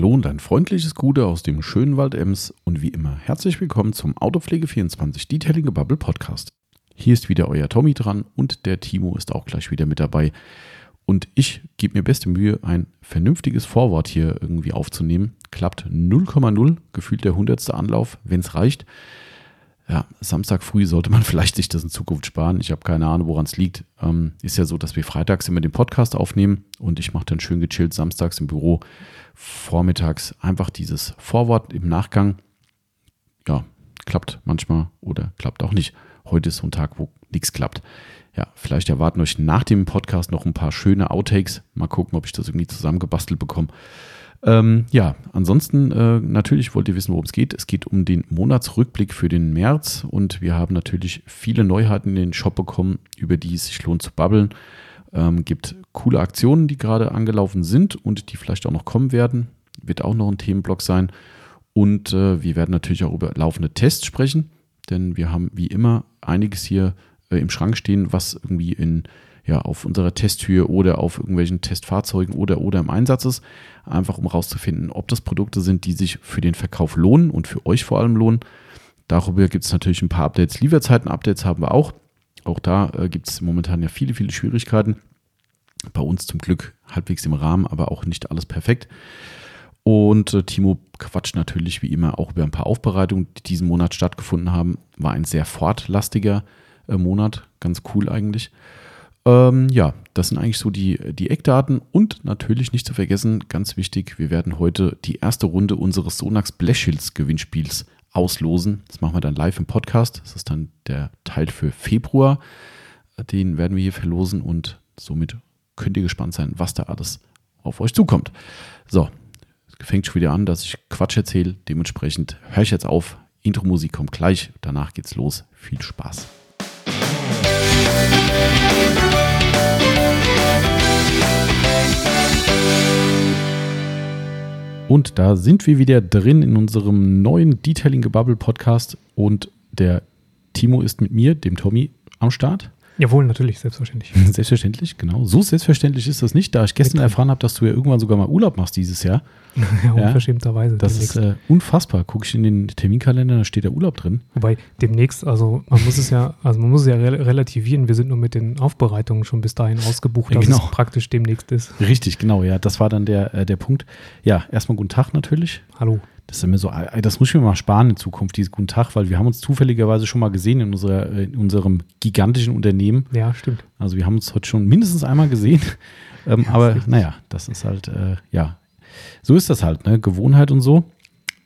Hallo und ein freundliches Gute aus dem schönen Wald Ems und wie immer herzlich willkommen zum Autopflege24 Detailing Bubble Podcast. Hier ist wieder euer Tommy dran und der Timo ist auch gleich wieder mit dabei. Und ich gebe mir beste Mühe, ein vernünftiges Vorwort hier irgendwie aufzunehmen. Klappt 0,0, gefühlt der hundertste Anlauf, wenn es reicht. Ja, Samstag früh sollte man vielleicht sich das in Zukunft sparen. Ich habe keine Ahnung, woran es liegt. Ähm, ist ja so, dass wir freitags immer den Podcast aufnehmen und ich mache dann schön gechillt samstags im Büro vormittags einfach dieses Vorwort im Nachgang. Ja, klappt manchmal oder klappt auch nicht. Heute ist so ein Tag, wo nichts klappt. Ja, vielleicht erwarten euch nach dem Podcast noch ein paar schöne Outtakes. Mal gucken, ob ich das irgendwie zusammengebastelt bekomme. Ähm, ja, ansonsten äh, natürlich wollt ihr wissen, worum es geht. Es geht um den Monatsrückblick für den März und wir haben natürlich viele Neuheiten in den Shop bekommen, über die es sich lohnt zu babbeln. Ähm, gibt coole Aktionen, die gerade angelaufen sind und die vielleicht auch noch kommen werden. Wird auch noch ein Themenblock sein. Und äh, wir werden natürlich auch über laufende Tests sprechen, denn wir haben wie immer einiges hier äh, im Schrank stehen, was irgendwie in ja, auf unserer Testhöhe oder auf irgendwelchen Testfahrzeugen oder oder im Einsatz ist, einfach um herauszufinden, ob das Produkte sind, die sich für den Verkauf lohnen und für euch vor allem lohnen. Darüber gibt es natürlich ein paar Updates. Lieferzeiten-Updates haben wir auch. Auch da äh, gibt es momentan ja viele, viele Schwierigkeiten. Bei uns zum Glück halbwegs im Rahmen, aber auch nicht alles perfekt. Und äh, Timo quatscht natürlich wie immer auch über ein paar Aufbereitungen, die diesen Monat stattgefunden haben. War ein sehr fortlastiger äh, Monat, ganz cool eigentlich. Ähm, ja, das sind eigentlich so die, die Eckdaten und natürlich nicht zu vergessen, ganz wichtig, wir werden heute die erste Runde unseres Sonax Blechhills Gewinnspiels auslosen. Das machen wir dann live im Podcast. Das ist dann der Teil für Februar. Den werden wir hier verlosen und somit könnt ihr gespannt sein, was da alles auf euch zukommt. So, es fängt schon wieder an, dass ich Quatsch erzähle. Dementsprechend höre ich jetzt auf. Intro-Musik kommt gleich. Danach geht's los. Viel Spaß. Und da sind wir wieder drin in unserem neuen Detailing Gebubble Podcast und der Timo ist mit mir, dem Tommy, am Start. Jawohl, natürlich, selbstverständlich. Selbstverständlich, genau. So selbstverständlich ist das nicht, da ich gestern erfahren habe, dass du ja irgendwann sogar mal Urlaub machst dieses Jahr. Ja, unverschämterweise. Das demnächst. ist äh, unfassbar. Gucke ich in den Terminkalender, da steht der Urlaub drin. Wobei demnächst, also man muss es ja, also man muss es ja re relativieren. Wir sind nur mit den Aufbereitungen schon bis dahin ausgebucht, dass genau. es praktisch demnächst ist. Richtig, genau, ja. Das war dann der, äh, der Punkt. Ja, erstmal guten Tag natürlich. Hallo. Das ist so, das muss ich mir mal sparen in Zukunft, dieses guten Tag, weil wir haben uns zufälligerweise schon mal gesehen in, unserer, in unserem gigantischen Unternehmen. Ja, stimmt. Also wir haben uns heute schon mindestens einmal gesehen. Ähm, ja, aber naja, das ist halt, äh, ja, so ist das halt, ne? Gewohnheit und so.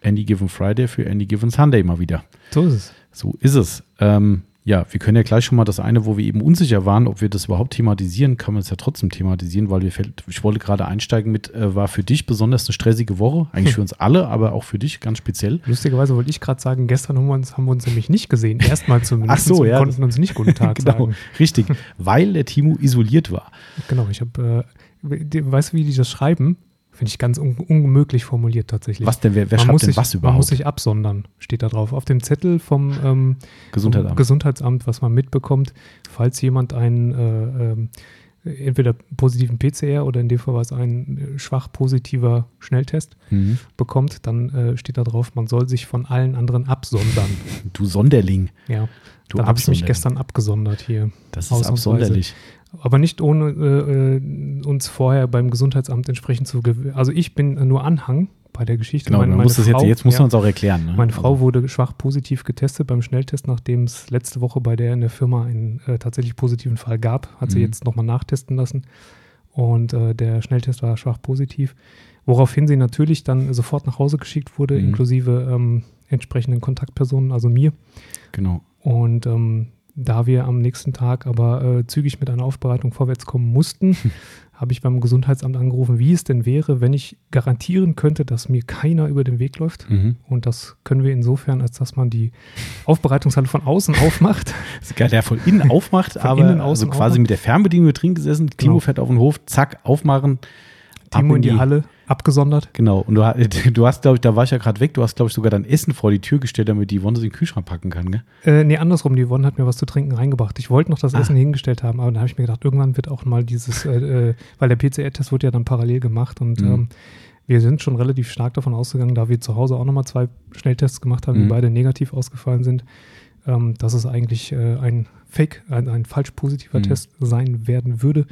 Any Given Friday für Any Given Sunday mal wieder. So ist es. So ist es. Ähm, ja, wir können ja gleich schon mal das eine, wo wir eben unsicher waren, ob wir das überhaupt thematisieren, kann man es ja trotzdem thematisieren, weil wir, ich wollte gerade einsteigen mit, äh, war für dich besonders eine stressige Woche, eigentlich für uns alle, aber auch für dich ganz speziell. Lustigerweise wollte ich gerade sagen, gestern haben wir, uns, haben wir uns nämlich nicht gesehen, erstmal zumindest. Ach so, ja. konnten uns nicht guten Tag genau, sagen. Richtig, weil der Timo isoliert war. Genau, ich habe, äh, weißt du, wie die das schreiben? Finde ich ganz un unmöglich formuliert tatsächlich. Was denn? Wer, wer schreibt denn sich, was überhaupt? Man muss sich absondern, steht da drauf. Auf dem Zettel vom, ähm, Gesundheitsamt. vom Gesundheitsamt, was man mitbekommt, falls jemand einen äh, äh, entweder positiven PCR oder in dem Fall war es ein schwach positiver Schnelltest mhm. bekommt, dann äh, steht da drauf, man soll sich von allen anderen absondern. Du Sonderling. Ja. Du da habe ich mich gestern abgesondert hier. Das ist absonderlich aber nicht ohne äh, uns vorher beim Gesundheitsamt entsprechend zu. Also ich bin nur Anhang bei der Geschichte. Genau, meine, meine Frau, jetzt, jetzt muss ja, man es auch erklären. Ne? Meine Frau also. wurde schwach positiv getestet beim Schnelltest, nachdem es letzte Woche bei der in der Firma einen äh, tatsächlich positiven Fall gab. Hat sie mhm. jetzt nochmal nachtesten lassen. Und äh, der Schnelltest war schwach positiv. Woraufhin sie natürlich dann sofort nach Hause geschickt wurde, mhm. inklusive ähm, entsprechenden Kontaktpersonen, also mir. Genau. Und ähm, da wir am nächsten Tag aber äh, zügig mit einer Aufbereitung vorwärts kommen mussten, habe ich beim Gesundheitsamt angerufen, wie es denn wäre, wenn ich garantieren könnte, dass mir keiner über den Weg läuft. Mhm. Und das können wir insofern, als dass man die Aufbereitungshalle von außen aufmacht. Das ist geil, der von innen aufmacht, von aber innen, also quasi aufmacht. mit der Fernbedienung drin gesessen. Timo genau. fährt auf den Hof, zack, aufmachen. Timo in die, die Halle, abgesondert. Genau. Und du, du hast, glaube ich, da war ich ja gerade weg, du hast, glaube ich, sogar dein Essen vor die Tür gestellt, damit die Yvonne es in den Kühlschrank packen kann, gell? Äh, nee, andersrum. Die Yvonne hat mir was zu trinken reingebracht. Ich wollte noch das ah. Essen hingestellt haben, aber dann habe ich mir gedacht, irgendwann wird auch mal dieses, äh, äh weil der PCR-Test wurde ja dann parallel gemacht und mhm. ähm, wir sind schon relativ stark davon ausgegangen, da wir zu Hause auch nochmal zwei Schnelltests gemacht haben, die Mhm. beide negativ ausgefallen sind, ähm, dass es eigentlich äh, ein Fake, ein, ein falsch positiver Mhm. Test sein werden würde.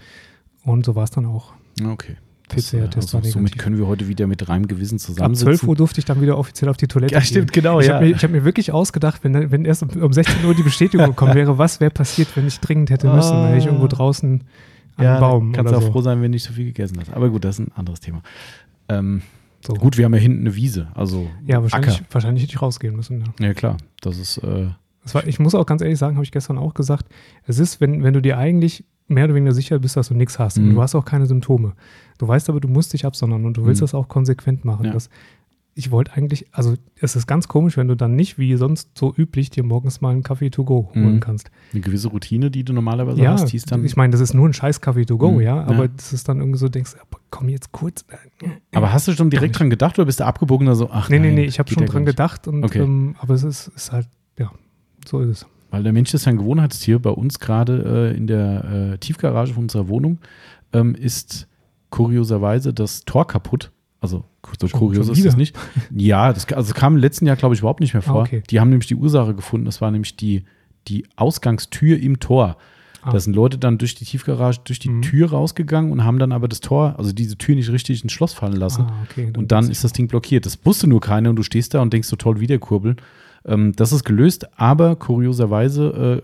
Und so war es dann auch. Okay. PCR-Test äh, war also, somit negativ. können wir heute wieder mit reinem Gewissen Ab zusammensitzen. 12 Uhr durfte ich dann wieder offiziell auf die Toilette. Ja, gehen. stimmt, genau, Ich ja. habe mir, ich hab mir wirklich ausgedacht, wenn, wenn erst um, um 16 Uhr die Bestätigung gekommen wäre, was wäre passiert, wenn ich dringend hätte müssen. Dann hätte ich irgendwo draußen an ja, Baum kannst auch so. froh sein, wenn nicht so viel gegessen hast. Aber gut, das ist ein anderes Thema. Ähm, so. gut, wir haben ja hinten eine Wiese, also Ja, wahrscheinlich, Acker. wahrscheinlich hätte ich rausgehen müssen. Ja. Ja, klar. Das ist, äh, Das war, ich muss auch ganz ehrlich sagen, habe ich gestern auch gesagt, es ist, wenn, wenn du dir eigentlich mehr oder weniger sicher bist, dass du nichts hast und Mhm. du hast auch keine Symptome. Du weißt aber, du musst dich absondern und du willst Mhm. das auch konsequent machen. Ja. Das, ich wollte eigentlich, also es ist ganz komisch, wenn du dann nicht wie sonst so üblich dir morgens mal einen Kaffee to go holen Mhm. kannst. eine gewisse Routine, die du normalerweise Ja, hast, die ist dann. ich meine, das ist nur ein scheiß Kaffee to go, Mhm. ja, aber Ja. das ist dann irgendwie so, denkst, komm jetzt kurz. äh, aber hast du schon direkt dran gedacht oder bist du abgebogen oder so? Ach, Nee, nee, nein, nee, ich habe schon dran nicht. gedacht, und, Okay. ähm, aber es ist, ist halt, ja, so ist es. Weil der Mensch ist ein Gewohnheitstier. Bei uns gerade äh, in der äh, Tiefgarage von unserer Wohnung ähm, ist kurioserweise das Tor kaputt. Also so Schon- kurios schon ist es nicht. Ja, das, also kam im letzten Jahr, glaube ich, überhaupt nicht mehr vor. Ah, okay. Die haben nämlich die Ursache gefunden. Das war nämlich die, die Ausgangstür im Tor. Ah. Da sind Leute dann durch die Tiefgarage, durch die Mhm. Tür rausgegangen und haben dann aber das Tor, also diese Tür nicht richtig ins Schloss fallen lassen. Ah, okay, Und dann ist das Ding blockiert. Das wusste nur keiner und du stehst da und denkst so toll, wieder kurbeln. Ähm, das ist gelöst, aber kurioserweise,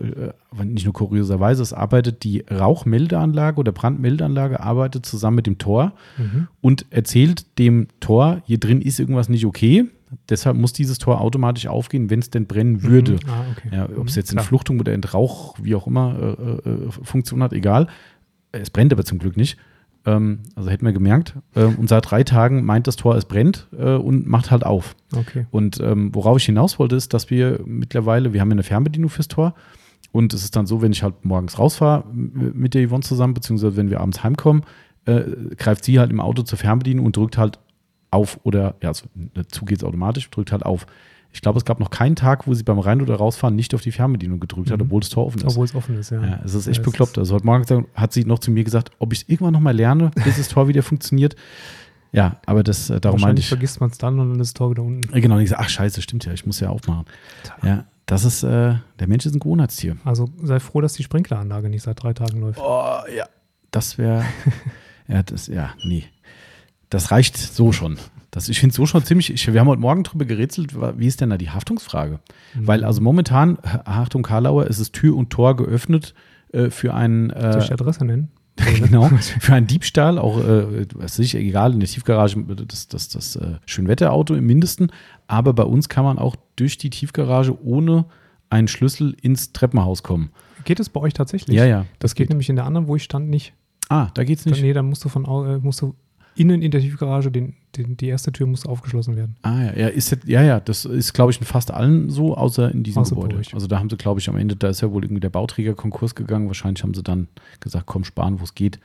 äh, äh, nicht nur kurioserweise, es arbeitet die Rauchmeldeanlage oder Brandmeldeanlage arbeitet zusammen mit dem Tor Mhm. und erzählt dem Tor, hier drin ist irgendwas nicht okay. Deshalb muss dieses Tor automatisch aufgehen, wenn es denn brennen würde. Mhm. Ah, okay. Ja, ob es Mhm, jetzt in klar. Fluchtung oder in Rauch, wie auch immer, äh, äh, Funktion hat, egal. Es brennt aber zum Glück nicht. Ähm, also hätten wir gemerkt. Ähm, und seit drei Tagen meint das Tor, es brennt äh, und macht halt auf. Okay. Und ähm, worauf ich hinaus wollte, ist, dass wir mittlerweile, wir haben ja eine Fernbedienung fürs Tor. Und es ist dann so, wenn ich halt morgens rausfahre mit der Yvonne zusammen, beziehungsweise wenn wir abends heimkommen, äh, greift sie halt im Auto zur Fernbedienung und drückt halt auf oder, ja, also dazu geht es automatisch, drückt halt auf. Ich glaube, es gab noch keinen Tag, wo sie beim Rein- oder Rausfahren nicht auf die Fernbedienung gedrückt hat, Mhm. obwohl das Tor offen ist. Obwohl es offen ist, ja. Ja, es ist echt Ja, bekloppt. Also heute Morgen hat sie noch zu mir gesagt, ob ich es irgendwann noch mal lerne, bis das Tor wieder funktioniert. Ja, aber das, äh, darum meinte Wahrscheinlich ich. vergisst man es dann und dann ist das Tor wieder unten. Äh, Genau, und ich gesagt, ach scheiße, stimmt ja, ich muss ja aufmachen. Ja, das ist, äh, der Mensch ist ein Gewohnheitstier. Also sei froh, dass die Sprinkleranlage nicht seit drei Tagen läuft. Oh, ja. Das wäre, ja, das, ja, nee. Das reicht so schon. Das, ich finde es so schon ziemlich, ich, wir haben heute Morgen drüber gerätselt, wie ist denn da die Haftungsfrage? Mhm. Weil also momentan, Achtung Karlauer, ist es Tür und Tor geöffnet äh, für einen, Soll ich die äh, Adresse nennen? genau, für einen Diebstahl, auch, äh, was ist egal, in der Tiefgarage, das, das, das äh, Schönwetterauto im Mindesten. Aber bei uns kann man auch durch die Tiefgarage ohne einen Schlüssel ins Treppenhaus kommen. Geht es bei euch tatsächlich? Ja, ja. Das geht nämlich in der anderen, wo ich stand, nicht. Ah, da geht's Dann, nicht. nee, dann musst du von äh, musst du innen in der Tiefgarage, den, den, die erste Tür muss aufgeschlossen werden. Ah ja, ja, ist, ja, ja, das ist, glaube ich, in fast allen so, außer in diesem Außer Gebäude. euch. Also da haben sie, glaube ich, am Ende, da ist ja wohl irgendwie der Bauträger Konkurs gegangen. Wahrscheinlich haben sie dann gesagt, komm, sparen, wo es geht.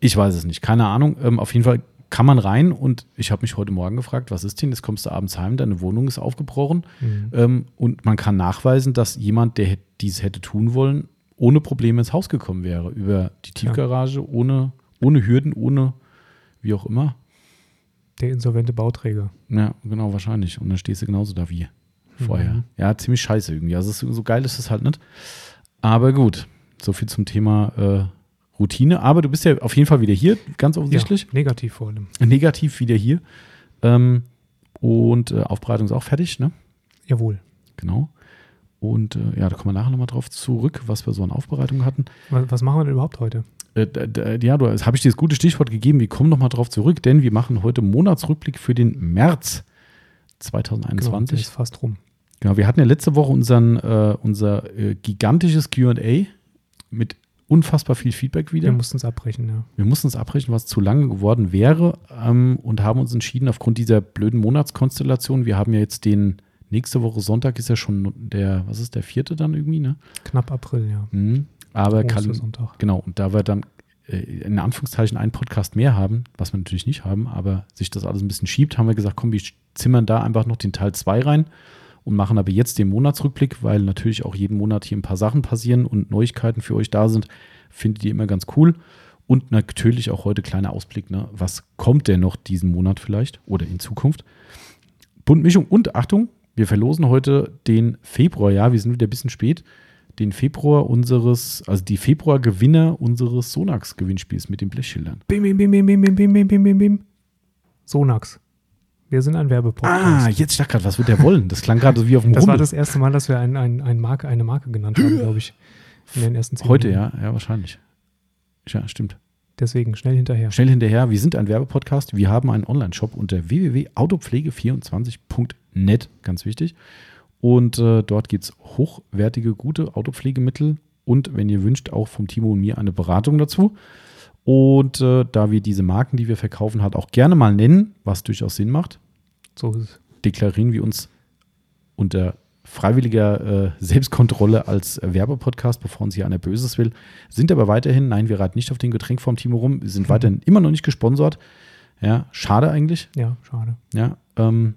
Ich weiß es nicht, keine Ahnung. Ähm, auf jeden Fall kann man rein und ich habe mich heute Morgen gefragt, was ist denn? Jetzt kommst du abends heim, deine Wohnung ist aufgebrochen Mhm. ähm, und man kann nachweisen, dass jemand, der dies hätte tun wollen, ohne Probleme ins Haus gekommen wäre. Über die Tiefgarage, ohne, ohne Hürden, ohne wie auch immer. Der insolvente Bauträger. Ja, genau, wahrscheinlich. Und dann stehst du genauso da wie vorher. Mhm. Ja, ziemlich scheiße irgendwie. Also so geil ist es halt nicht. Aber gut, so viel zum Thema äh, Routine. Aber du bist ja auf jeden Fall wieder hier, ganz offensichtlich. Ja, negativ vor allem. Negativ wieder hier. Ähm, und äh, Aufbereitung ist auch fertig, ne? Jawohl. Genau. Und äh, ja, da kommen wir nachher nochmal drauf zurück, was wir so an Aufbereitung hatten. Was, was machen wir denn überhaupt heute? Äh, d- ja, du habe ich dir das gute Stichwort gegeben. Wir kommen nochmal drauf zurück, denn wir machen heute Monatsrückblick für den März Genau, der 2021. ist fast rum. Genau, wir hatten ja letzte Woche unseren, äh, unser äh, gigantisches QA mit unfassbar viel Feedback wieder. Wir mussten es abbrechen, ja. Wir mussten es abbrechen, was zu lange geworden wäre ähm, und haben uns entschieden, aufgrund dieser blöden Monatskonstellation, wir haben ja jetzt den, nächste Woche Sonntag ist ja schon der, was ist der vierte dann irgendwie, ne? Knapp April, ja. Mhm. Aber Ostersonntag. Genau, und da wir dann äh, in Anführungszeichen einen Podcast mehr haben, was wir natürlich nicht haben, aber sich das alles ein bisschen schiebt, haben wir gesagt, komm, wir zimmern da einfach noch den Teil 2 rein und machen aber jetzt den Monatsrückblick, weil natürlich auch jeden Monat hier ein paar Sachen passieren und Neuigkeiten für euch da sind. Findet ihr immer ganz cool. Und natürlich auch heute kleiner Ausblick, ne? was kommt denn noch diesen Monat vielleicht oder in Zukunft? Buntmischung und Achtung, wir verlosen heute den Februar, ja, wir sind wieder ein bisschen spät, den Februar unseres, also die Februar-Gewinner unseres Sonax-Gewinnspiels mit den Blechschildern. Bim, bim, bim, bim, bim, bim, bim, bim, bim, bim. Sonax. Wir sind ein Werbepodcast. Ah, jetzt, ich dachte gerade, was wird der wollen? Das klang gerade wie auf dem Das war das erste Mal, dass wir ein, ein, ein Marke, eine Marke genannt haben, glaube ich. In den ersten zehn Heute, Minuten. ja, ja, wahrscheinlich. Ja, stimmt. Deswegen schnell hinterher. Schnell hinterher, wir sind ein Werbepodcast. Wir haben einen Online-Shop unter www.autopflege24.net, ganz wichtig. Und äh, dort gibt es hochwertige, gute Autopflegemittel und, wenn ihr wünscht, auch vom Timo und mir eine Beratung dazu. Und äh, da wir diese Marken, die wir verkaufen, halt auch gerne mal nennen, was durchaus Sinn macht, So ist es. deklarieren wir uns unter freiwilliger äh, Selbstkontrolle als Werbepodcast, bevor uns hier einer Böses will. Sind aber weiterhin, nein, wir reiten nicht auf den Getränk vom Timo rum, wir sind weiterhin immer noch nicht gesponsert. Ja, schade eigentlich. Ja, schade. Ja, ähm,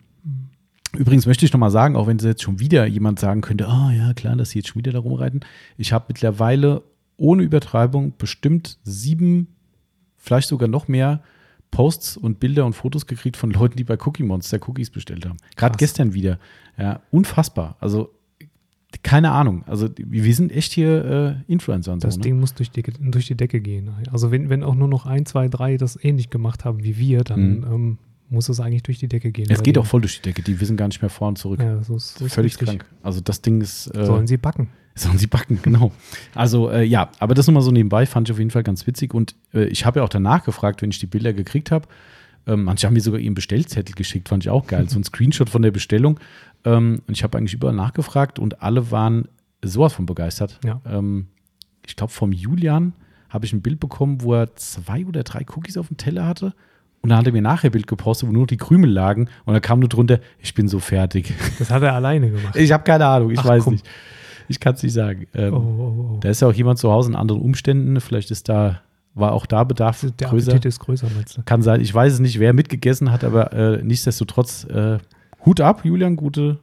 übrigens möchte ich nochmal sagen, auch wenn jetzt schon wieder jemand sagen könnte, ah ja, klar, dass sie jetzt schon wieder da rumreiten. Ich habe mittlerweile ohne Übertreibung bestimmt sieben, vielleicht sogar noch mehr Posts und Bilder und Fotos gekriegt von Leuten, die bei Cookie Monster Cookies bestellt haben. Gerade gestern wieder. Ja, unfassbar. Also, keine Ahnung. Also, wir sind echt hier äh, Influencer und Das so. Ne? Ding muss durch die, durch die Decke gehen. Also wenn, wenn auch nur noch ein, zwei, drei das ähnlich gemacht haben wie wir, dann Mhm. ähm, muss es eigentlich durch die Decke gehen. Es geht denen. auch voll durch die Decke. Die wissen gar nicht mehr vor und zurück. Ja, so ist, so Völlig richtig. krank. Also, das Ding ist. Äh, Sollen sie backen. Sollen sie backen, genau. Also äh, ja, aber das nochmal so nebenbei fand ich auf jeden Fall ganz witzig. Und äh, ich habe ja auch danach gefragt, wenn ich die Bilder gekriegt habe. Ähm, manche haben mir sogar ihren Bestellzettel geschickt, fand ich auch geil. So ein Screenshot von der Bestellung. Ähm, und ich habe eigentlich überall nachgefragt und alle waren sowas von begeistert. Ja. Ähm, ich glaube, vom Julian habe ich ein Bild bekommen, wo er zwei oder drei Cookies auf dem Teller hatte. Und dann hat er mir nachher ein Bild gepostet, wo nur noch die Krümel lagen. Und da kam nur drunter, ich bin so fertig. Das hat er alleine gemacht. Ich habe keine Ahnung, ich Ach, weiß komm. nicht. Ich kann es nicht sagen. Ähm, Oh, oh, oh. Da ist ja auch jemand zu Hause in anderen Umständen. Vielleicht ist da, war auch da Bedarf Der größer. Appetit ist größer, meinst du? Kann sein. Ich weiß es nicht, wer mitgegessen hat, aber äh, nichtsdestotrotz äh, Hut ab, Julian, gute,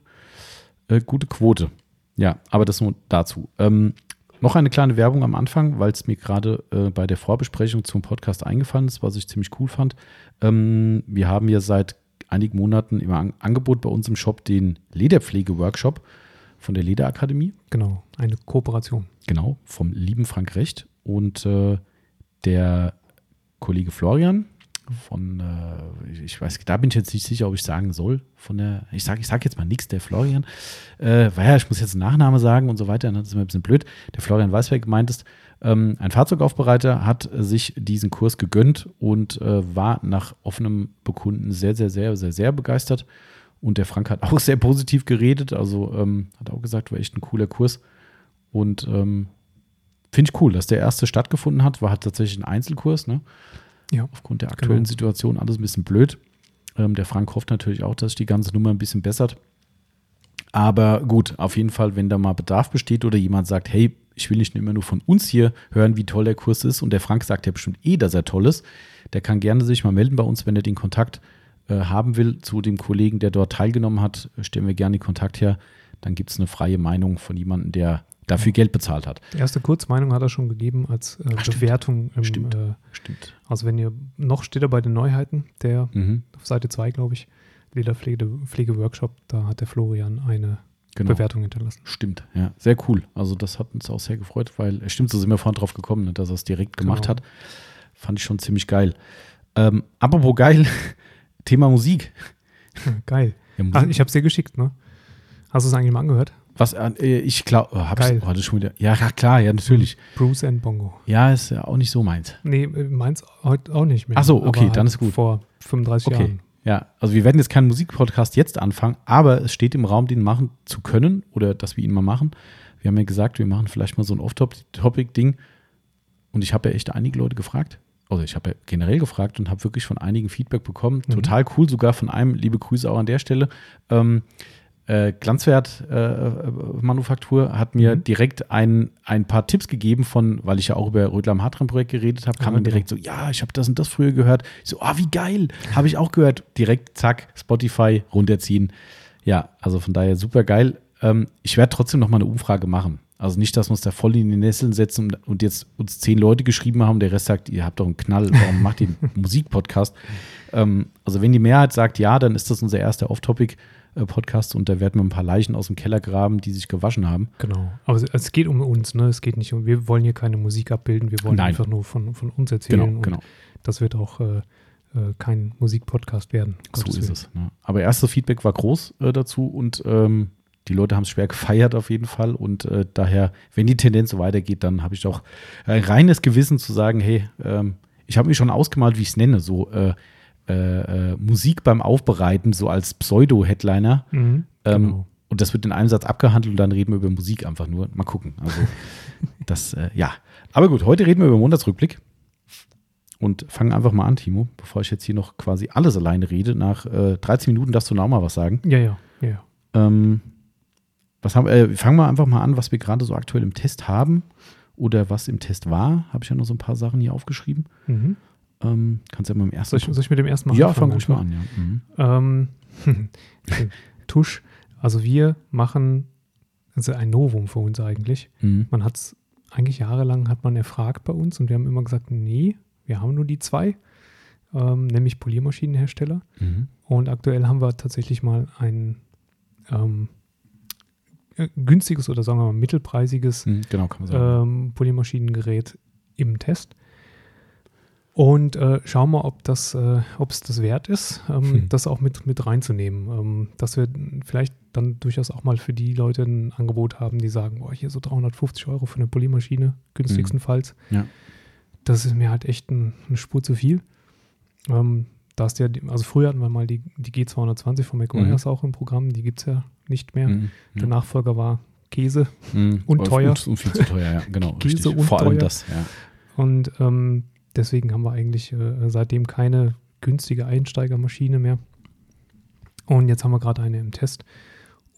äh, gute Quote. Ja, aber das nur dazu. Ähm, noch eine kleine Werbung am Anfang, weil es mir gerade äh, bei der Vorbesprechung zum Podcast eingefallen ist, was ich ziemlich cool fand. Ähm, wir haben ja seit einigen Monaten im An Angebot bei uns im Shop den Lederpflege-Workshop von der Lederakademie. Genau, eine Kooperation. Genau, vom lieben Frank Recht. Und äh, der Kollege Florian von, äh, ich weiß, da bin ich jetzt nicht sicher, ob ich sagen soll, von der, ich sage ich sag jetzt mal nichts, der Florian, äh, weil ja, ich muss jetzt einen Nachname sagen und so weiter, ne, das ist immer ein bisschen blöd. Der Florian weiß, wer gemeint ist. Ähm, ein Fahrzeugaufbereiter hat sich diesen Kurs gegönnt und äh, war nach offenem Bekunden sehr, sehr, sehr, sehr, sehr begeistert. Und der Frank hat auch sehr positiv geredet, also ähm, hat auch gesagt, war echt ein cooler Kurs. Und ähm, finde ich cool, dass der erste stattgefunden hat. War halt tatsächlich ein Einzelkurs, ne? Ja. Aufgrund der aktuellen Genau. Situation alles ein bisschen blöd. Ähm, der Frank hofft natürlich auch, dass sich die ganze Nummer ein bisschen bessert. Aber gut, auf jeden Fall, wenn da mal Bedarf besteht oder jemand sagt, hey, ich will nicht immer nur von uns hier hören, wie toll der Kurs ist. Und der Frank sagt ja bestimmt eh, dass er toll ist. Der kann gerne sich mal melden bei uns, wenn er den Kontakt äh, haben will zu dem Kollegen, der dort teilgenommen hat. Stellen wir gerne den Kontakt her. Dann gibt es eine freie Meinung von jemandem, der dafür Geld bezahlt hat. Die erste Kurzmeinung hat er schon gegeben als äh, Ach. Bewertung. Im, Stimmt. Äh, Stimmt. also wenn ihr, noch steht er bei den Neuheiten, der Mhm. auf Seite 2, glaube ich, Lederpflege-Workshop, da hat der Florian eine Genau. Bewertung hinterlassen. Stimmt, ja. Sehr cool. Also das hat uns auch sehr gefreut, weil, äh, stimmt, so sind wir vorhin drauf gekommen, ne, dass er es direkt gemacht Genau. hat. Fand ich schon ziemlich geil. Ähm, apropos geil, Thema Musik. Geil. Ja, Ah, Musik ich habe es dir geschickt, ne? Hast du es eigentlich mal angehört? Was, äh, ich glaube, oh, hab's, Geil. ist schon wieder, ja, klar, ja, natürlich. Bruce and Bongo. Ja, ist ja auch nicht so meins. Nee, äh, meins heute auch nicht mehr. Ach so, okay, halt dann ist gut. Vor 35 Okay. Jahren. Ja, also wir werden jetzt keinen Musikpodcast jetzt anfangen, aber es steht im Raum, den machen zu können oder dass wir ihn mal machen. Wir haben ja gesagt, wir machen vielleicht mal so ein Off-Topic-Ding. Und ich habe ja echt einige Leute gefragt. Also ich habe ja generell gefragt und habe wirklich von einigen Feedback bekommen. Mhm. Total cool, sogar von einem, liebe Grüße auch an der Stelle. Ähm, äh, Glanzwert äh, äh, Manufaktur hat mir Mhm. direkt ein, ein paar Tipps gegeben von, weil ich ja auch über Rödler am Hartram Projekt geredet habe, kam Ah, dann direkt so, ja, ich habe das und das früher gehört. Ich so, ah, wie geil, habe ich auch gehört. Direkt, zack, Spotify runterziehen. Ja, also von daher super geil. Ähm, ich werde trotzdem noch mal eine Umfrage machen. Also nicht, dass wir uns da voll in die Nesseln setzen und jetzt uns zehn Leute geschrieben haben, der Rest sagt, ihr habt doch einen Knall, warum macht ihr einen Musikpodcast? Ähm, also wenn die Mehrheit sagt ja, dann ist das unser erster Off-Topic-Podcast und da werden wir ein paar Leichen aus dem Keller graben, die sich gewaschen haben. Genau. Aber es, es geht um uns, ne? Es geht nicht um, wir wollen hier keine Musik abbilden, wir wollen Nein. einfach nur von, von uns erzählen. Genau, und genau. Das wird auch äh, äh, kein Musikpodcast werden. So ist es. Ne? Aber erstes Feedback war groß äh, dazu und ähm, die Leute haben es schwer gefeiert auf jeden Fall. Und äh, daher, wenn die Tendenz so weitergeht, dann habe ich doch ein reines Gewissen zu sagen, hey, ähm, ich habe mir schon ausgemalt, wie ich es nenne, so äh, äh, Musik beim Aufbereiten, so als Pseudo-Headliner. Mhm, Ähm, genau. Und das wird in einem Satz abgehandelt und dann reden wir über Musik einfach nur. Mal gucken. Also, das, äh, ja. Aber gut, heute reden wir über Monatsrückblick. Und fangen einfach mal an, Timo, bevor ich jetzt hier noch quasi alles alleine rede. Nach äh, 13 Minuten darfst du noch mal was sagen. Ja, ja, ja, ja. Ähm, was haben, äh, fangen wir einfach mal an, was wir gerade so aktuell im Test haben oder was im Test war. Habe ich ja noch so ein paar Sachen hier aufgeschrieben. Mhm. Ähm, kannst ja mal im ersten. Soll, ich, soll ich mit dem ersten Mal ja, fang ruhig mal an, ja. Mhm. Ähm, Tusch. Also wir machen, also ein Novum für uns eigentlich. Mhm. Man hat es eigentlich jahrelang hat man erfragt bei uns und wir haben immer gesagt, nee, wir haben nur die zwei, ähm, nämlich Poliermaschinenhersteller. Mhm. Und aktuell haben wir tatsächlich mal ein ähm, äh, günstiges oder sagen wir mal mittelpreisiges Mhm, Genau, ähm, Poliermaschinengerät im Test. Und äh, schauen mal, ob das, äh, ob es das wert ist, ähm, Hm. das auch mit, mit reinzunehmen. Ähm, dass wir vielleicht dann durchaus auch mal für die Leute ein Angebot haben, die sagen, boah, hier so 350 Euro für eine Poliermaschine, günstigstenfalls. Hm. Ja. Das ist mir halt echt ein, eine Spur zu viel. Ähm, da ist ja, also früher hatten wir mal die, die G220 von McGuire's auch im Programm, die gibt es ja nicht mehr. Mhm. Der Nachfolger war Käse. Mhm. und teuer. Und, und viel zu teuer, ja, genau. Käse richtig. und Vor allem teuer. das, ja. Und ähm, deswegen haben wir eigentlich äh, seitdem keine günstige Einsteigermaschine mehr. Und jetzt haben wir gerade eine im Test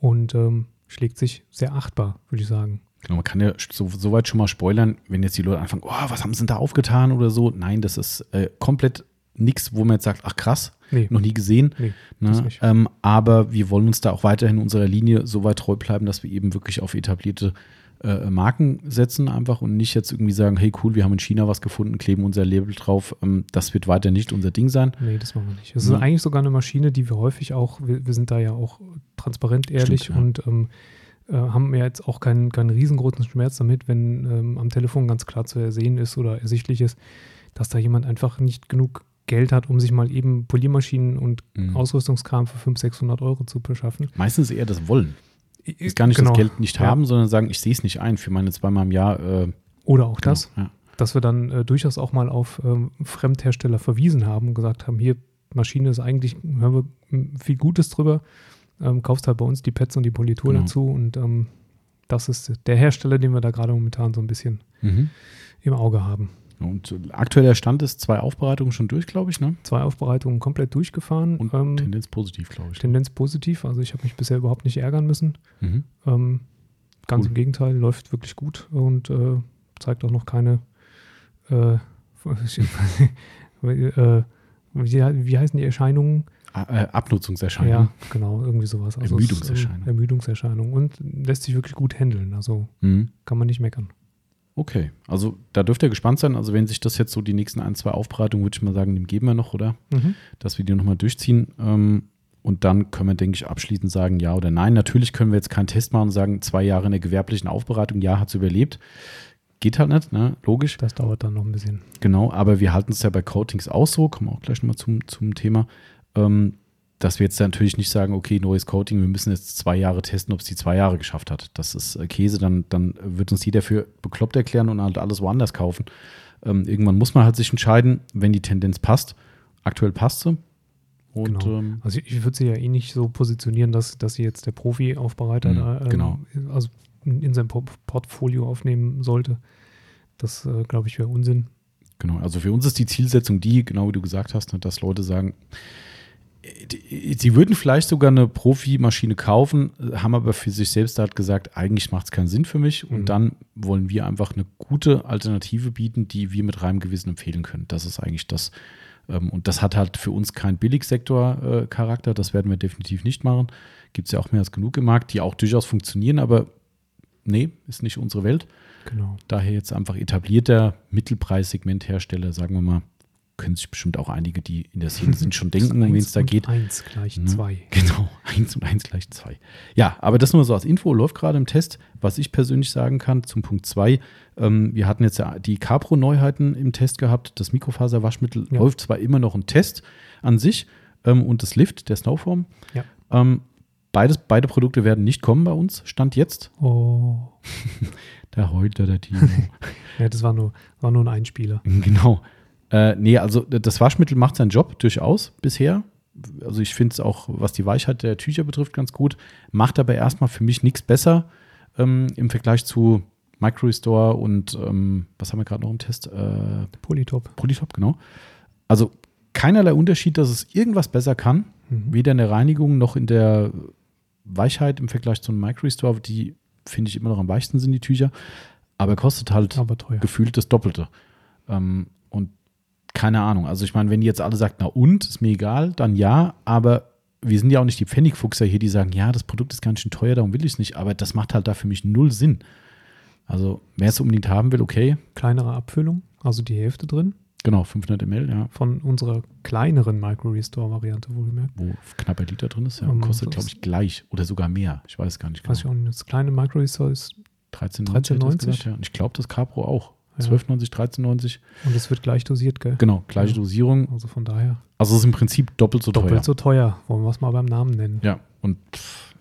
und ähm, schlägt sich sehr achtbar, würde ich sagen. Genau, man kann ja so, so weit schon mal spoilern, wenn jetzt die Leute anfangen, oh, was haben sie denn da aufgetan oder so. Nein, das ist äh, komplett nichts, wo man jetzt sagt, ach krass, Nee, noch nie gesehen. nee, Ne? Ähm, aber wir wollen uns da auch weiterhin unserer Linie so weit treu bleiben, dass wir eben wirklich auf etablierte äh, Marken setzen einfach und nicht jetzt irgendwie sagen, hey cool, wir haben in China was gefunden, kleben unser Label drauf. Ähm, das wird weiter nicht unser Ding sein. Nee, das machen wir nicht. Es Ja. ist eigentlich sogar eine Maschine, die wir häufig auch, wir, wir sind da ja auch transparent ehrlich Stimmt, ja. und ähm, äh, haben ja jetzt auch keinen, keinen riesengroßen Schmerz damit, wenn ähm, am Telefon ganz klar zu ersehen ist oder ersichtlich ist, dass da jemand einfach nicht genug Geld hat, um sich mal eben Poliermaschinen und Mhm. Ausrüstungskram für 500, 600 Euro zu beschaffen. Meistens eher das Wollen. Ist gar nicht Genau. das Geld nicht Ja. haben, sondern sagen, ich sehe es nicht ein für meine zweimal im Jahr. Äh, Oder auch genau, das, Ja. dass wir dann äh, durchaus auch mal auf ähm, Fremdhersteller verwiesen haben und gesagt haben, hier, Maschine ist eigentlich, hören wir viel Gutes drüber, ähm, kaufst halt bei uns die Pads und die Politur Genau. dazu und ähm, das ist der Hersteller, den wir da gerade momentan so ein bisschen Mhm. im Auge haben. Und aktueller Stand ist zwei Aufbereitungen schon durch, glaube ich, ne? Zwei Aufbereitungen komplett durchgefahren, Und ähm, Tendenz positiv, glaube ich. Tendenz positiv, also ich habe mich bisher überhaupt nicht ärgern müssen. Mhm. Ähm, ganz Cool. im Gegenteil, läuft wirklich gut und äh, zeigt auch noch keine, äh, äh, wie, wie heißen die Erscheinungen? Äh, Abnutzungserscheinung. Ja, genau, irgendwie sowas. Ermüdungserscheinung. ähm, Ermüdungserscheinung und lässt sich wirklich gut handeln, also Mhm. kann man nicht meckern. Okay, also da dürft ihr gespannt sein. Also wenn sich das jetzt so die nächsten ein, zwei Aufbereitungen, würde ich mal sagen, dem geben wir noch, oder? Mhm. Dass wir die nochmal durchziehen. Ähm, und dann können wir, denke ich, abschließend sagen, ja oder nein. Natürlich können wir jetzt keinen Test machen und sagen, zwei Jahre in der gewerblichen Aufbereitung, ja, hat es überlebt. Geht halt nicht, ne? Logisch. Das dauert dann noch ein bisschen. Genau, aber wir halten es ja bei Coatings auch so, kommen wir auch gleich nochmal zum, zum Thema, ähm, dass wir jetzt natürlich nicht sagen, okay, neues Coating, wir müssen jetzt zwei Jahre testen, ob es die zwei Jahre geschafft hat. Das ist äh, Käse, dann, dann wird uns jeder für bekloppt erklären und halt alles woanders kaufen. Ähm, irgendwann muss man halt sich entscheiden, wenn die Tendenz passt. Aktuell passt sie. Und Genau. ähm, Also ich, ich würde sie ja eh nicht so positionieren, dass, dass sie jetzt der Profi-Aufbereiter da ähm, genau. also in, in sein Por- Portfolio aufnehmen sollte. Das, äh, glaube ich, wäre Unsinn. Genau, also für uns ist die Zielsetzung die, genau wie du gesagt hast, ne, dass Leute sagen, sie würden vielleicht sogar eine Profimaschine kaufen, haben aber für sich selbst halt gesagt, eigentlich macht es keinen Sinn für mich. Und Mhm. dann wollen wir einfach eine gute Alternative bieten, die wir mit reinem Gewissen empfehlen können. Das ist eigentlich das. ähm, Und das hat halt für uns keinen Billigsektor-Charakter. Das werden wir definitiv nicht machen. Gibt es ja auch mehr als genug im Markt, die auch durchaus funktionieren, aber nee, ist nicht unsere Welt. Genau. Daher jetzt einfach etablierter Mittelpreissegmenthersteller, sagen wir mal, können sich bestimmt auch einige, die in der Szene sind, schon denken, um wen es da geht. 1 gleich Ne? 2. Genau, 1 und 1 gleich 2. Ja, aber das nur so als Info, läuft gerade im Test. Was ich persönlich sagen kann zum Punkt 2, ähm, wir hatten jetzt ja die Capro-Neuheiten im Test gehabt. Das Mikrofaserwaschmittel Ja. läuft zwar immer noch im Test an sich ähm, und das Lift, der Snowform. Ja. Ähm, beides, beide Produkte werden nicht kommen bei uns, Stand jetzt. Oh. Der heute, der Timo. Ja, das war nur, war nur ein Einspieler. Genau. Äh, nee, also das Waschmittel macht seinen Job durchaus bisher. Also ich finde es auch, was die Weichheit der Tücher betrifft, ganz gut. Macht aber erstmal für mich nichts besser ähm, im Vergleich zu Micro-Restore und ähm, was haben wir gerade noch im Test? Äh, Polytop. Polytop, genau. Also keinerlei Unterschied, dass es irgendwas besser kann. Mhm. Weder in der Reinigung noch in der Weichheit im Vergleich zu einem Micro-Restore, die finde ich immer noch am weichsten sind, die Tücher. Aber kostet halt Aber gefühlt das Doppelte. Ähm, keine Ahnung. Also ich meine, wenn ihr jetzt alle sagt, na und, ist mir egal, dann ja, aber wir sind ja auch nicht die Pfennigfuchser hier, die sagen, ja, das Produkt ist ganz schön teuer, darum will ich es nicht, aber das macht halt da für mich null Sinn. Also wer es unbedingt haben will, okay, Kleinere Abfüllung, also die Hälfte drin genau, 500 ml, ja, von unserer kleineren Micro-Restore-Variante, wohlgemerkt. wo knapp ein Liter drin ist, ja, Ähm, kostet, glaube ich, gleich oder sogar mehr. Ich weiß gar nicht genau. Weiß ich auch nicht. Das kleine Micro-Restore ist 13,90 13,90? gesagt, ja. Und ich glaube, das Capro auch. Ja. 12,90, 13,90. und es wird gleich dosiert, gell? Genau, gleiche Ja. Dosierung. Also von daher Also es ist im Prinzip doppelt so doppelt teuer. so teuer. Wollen wir es mal beim Namen nennen. Ja, und pff,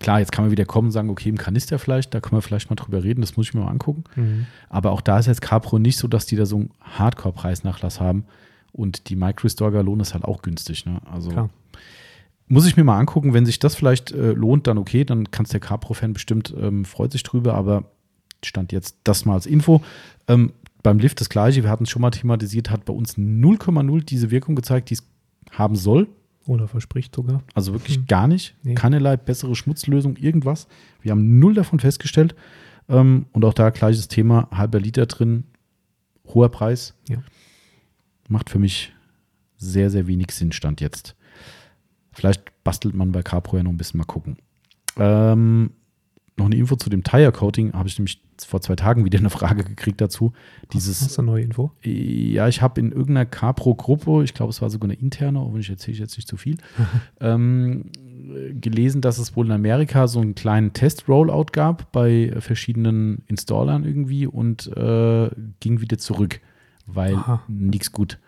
klar, jetzt kann man wieder kommen und sagen, okay, im Kanister vielleicht, da können wir vielleicht mal drüber reden, das muss ich mir mal angucken. Mhm. Aber auch da ist jetzt Capro nicht so, dass die da so einen Hardcore-Preisnachlass haben. Und die Microstore Galon ist halt auch günstig. Ne? Also Klar. muss ich mir mal angucken, wenn sich das vielleicht äh, lohnt, dann okay, dann kann es der Capro-Fan bestimmt, ähm, freut sich drüber, aber stand jetzt das mal als Info. Ähm, beim Lift das gleiche, wir hatten es schon mal thematisiert, hat bei uns 0,0 diese Wirkung gezeigt, die es haben soll. Oder verspricht sogar. Also wirklich Hm. gar nicht. Nee. Keinerlei bessere Schmutzlösung, irgendwas. Wir haben null davon festgestellt. Ähm, und auch da gleiches Thema, halber Liter drin, hoher Preis. Ja. Macht für mich sehr, sehr wenig Sinn, stand jetzt. Vielleicht bastelt man bei Capro ja noch ein bisschen mal gucken. Ähm, noch eine Info zu dem Tire Coating, habe ich nämlich vor zwei Tagen wieder eine Frage gekriegt dazu. Dieses Hast du neue Info? ja, ich habe in irgendeiner Capro-Gruppe, ich glaube, es war sogar eine interne, auch wenn ich erzähle ich jetzt nicht zu viel, ähm, gelesen, dass es wohl in Amerika so einen kleinen Test-Rollout gab bei verschiedenen Installern irgendwie und äh, ging wieder zurück, weil nichts gut.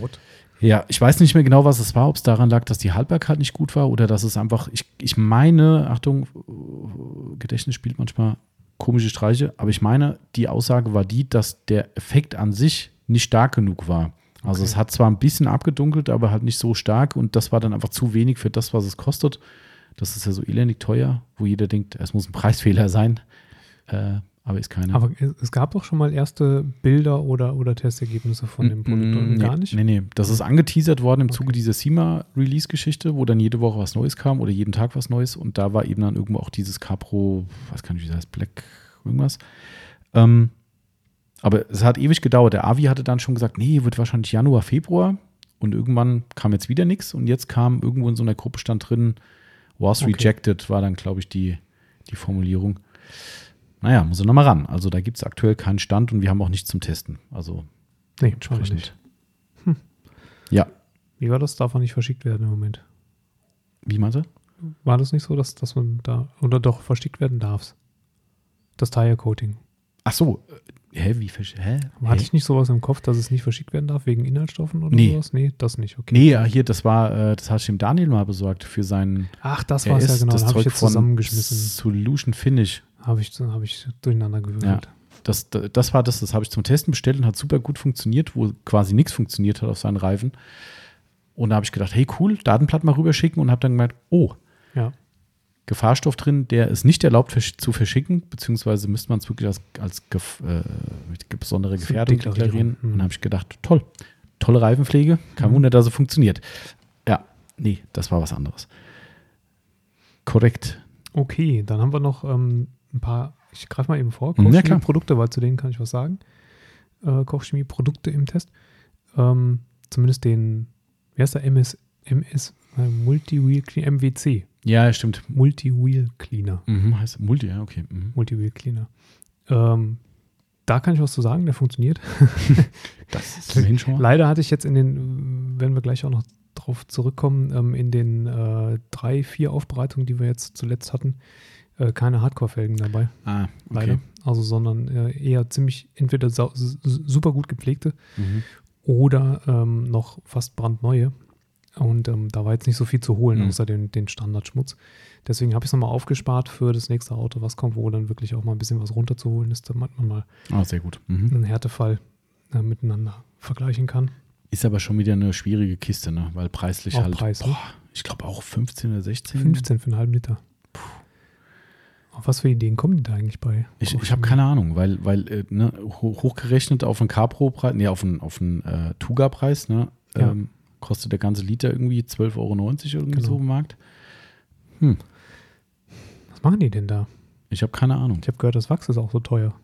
What? Ja, ich weiß nicht mehr genau, was es war, ob es daran lag, dass die Haltbarkeit nicht gut war oder dass es einfach, ich, ich meine, Achtung, Gedächtnis spielt manchmal komische Streiche, aber ich meine, die Aussage war die, dass der Effekt an sich nicht stark genug war. Also Okay. es hat zwar ein bisschen abgedunkelt, aber halt nicht so stark und das war dann einfach zu wenig für das, was es kostet. Das ist ja so elendig teuer, wo jeder denkt, es muss ein Preisfehler sein, äh, aber ist keiner. Aber es, gab doch schon mal erste Bilder oder, oder Testergebnisse von dem Produkt. Nee, gar nicht? Nee, nee. Das ist angeteasert worden im Okay. Zuge dieser SEMA-Release-Geschichte, wo dann jede Woche was Neues kam oder jeden Tag was Neues. Und da war eben dann irgendwo auch dieses Capro, weiß gar nicht, wie das heißt, Black irgendwas. Ähm, aber es hat ewig gedauert. Der Avi hatte dann schon gesagt, nee, wird wahrscheinlich Januar, Februar. Und irgendwann kam jetzt wieder nichts. Und jetzt kam irgendwo in so einer Gruppe stand drin, was Okay. rejected, war dann, glaube ich, die, die Formulierung. Naja, muss er nochmal ran. Also da gibt es aktuell keinen Stand und wir haben auch nichts zum Testen. Also Nee, entsprechend. nicht. Hm. Ja, Wie war das? Darf er nicht verschickt werden im Moment? wie meinte? War das nicht so, dass, dass man da, oder doch verschickt werden darf? Das Tire Coating. Ach so, hä, wie versch- hä? Hatte ich nicht sowas im Kopf, dass es nicht verschickt werden darf wegen Inhaltsstoffen oder Nee. sowas? Nee, das nicht, okay. Nee, ja, hier, das war, äh, das hat ich dem Daniel mal besorgt für seinen Ach, das war es ja genau. das Da habe ich jetzt zusammengeschmissen. Solution Finish. Habe ich, hab ich durcheinander gewürfelt. Das, das war das, das habe ich zum Testen bestellt und hat super gut funktioniert, wo quasi nichts funktioniert hat auf seinen Reifen. Und da habe ich gedacht, hey cool, Datenblatt mal rüberschicken und habe dann gemerkt, oh, Ja. Gefahrstoff drin, der ist nicht erlaubt versch- zu verschicken, beziehungsweise müsste man es wirklich als, als gef äh, besondere Gefährdung deklarieren. Mhm. Und dann habe ich gedacht, toll, tolle Reifenpflege, kein Wunder, dass sie funktioniert. Ja, nee, das war was anderes. Korrekt. Okay, dann haben wir noch ähm, ein paar, ich greife mal eben vor, Mhm, ja. Kochchemie-Produkte, weil zu denen kann ich was sagen. Äh, Kochchemie-Produkte im Test. Ähm, zumindest den, wie heißt der, MS, MS, äh, Multi-Wheel MWC. Ja, stimmt. Multi-Wheel Cleaner. Mhm, heißt Multi, ja, okay. Mhm. Multi-Wheel Cleaner. Ähm, da kann ich was zu sagen, der funktioniert. Das ist immerhin schon mal. Leider hatte ich jetzt in den, wenn wir gleich auch noch drauf zurückkommen, ähm, in den äh, drei, vier Aufbereitungen, die wir jetzt zuletzt hatten, äh, keine Hardcore-Felgen dabei. Ah, okay. Leider. Also, sondern äh, eher ziemlich entweder super gut gepflegte Mhm. oder ähm, noch fast brandneue. Und ähm, da war jetzt nicht so viel zu holen, Mhm. außer den, den Standardschmutz. Deswegen habe ich es nochmal aufgespart für das nächste Auto, was kommt, wo dann wirklich auch mal ein bisschen was runterzuholen ist, damit man mal Ah, sehr gut. Mhm. einen Härtefall äh, miteinander vergleichen kann. Ist aber schon wieder eine schwierige Kiste, ne? Weil preislich Auch halt. Preis, ne? boah, ich glaube auch 15 oder 16. 15 für einen halben Liter. Auf was für Ideen kommen die da eigentlich bei? Ich, ich habe keine Ahnung, weil, weil äh, ne, ho- hochgerechnet auf einen Capro-Preis, nee, auf einen, auf einen äh, Tuga-Preis, ne, Ja. ähm, kostet der ganze Liter irgendwie 12,90 Euro irgendwie Genau. so im Markt. Was machen die denn da? Ich habe keine Ahnung. Ich habe gehört, das Wachs ist auch so teuer.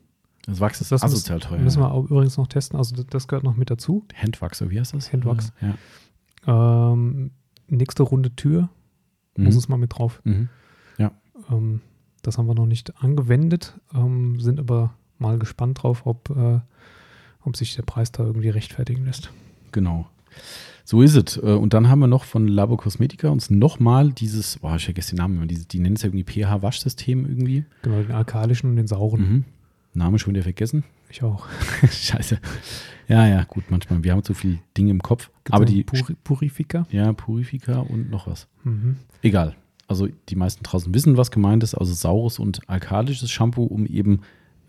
Das Wachs ist Das asozial teuer. Müssen ja. wir auch übrigens noch testen. Also das- gehört noch mit dazu. Handwachs, wie heißt das? Handwachs. Äh, Ja. Ähm, nächste Runde Tür muss Mhm. es mal mit drauf. Mhm. Ähm, das haben wir noch nicht angewendet, ähm, sind aber mal gespannt drauf, ob, äh, ob sich der Preis da irgendwie rechtfertigen lässt. Genau. So ist es. Äh, Und dann haben wir noch von Labo Cosmetica uns nochmal dieses, boah, ich vergesse den Namen, diese, die nennen es ja irgendwie pH-Waschsystem irgendwie. Genau, den alkalischen und den sauren. Mhm. Name schon wieder vergessen. Ich auch. Scheiße. Ja, ja, gut, manchmal. Wir haben zu viele Dinge im Kopf. Gibt's aber die, Puri Purifica. ja, Purifica und noch was. Mhm. Egal. Also die meisten draußen wissen, was gemeint ist. Also saures und alkalisches Shampoo, um eben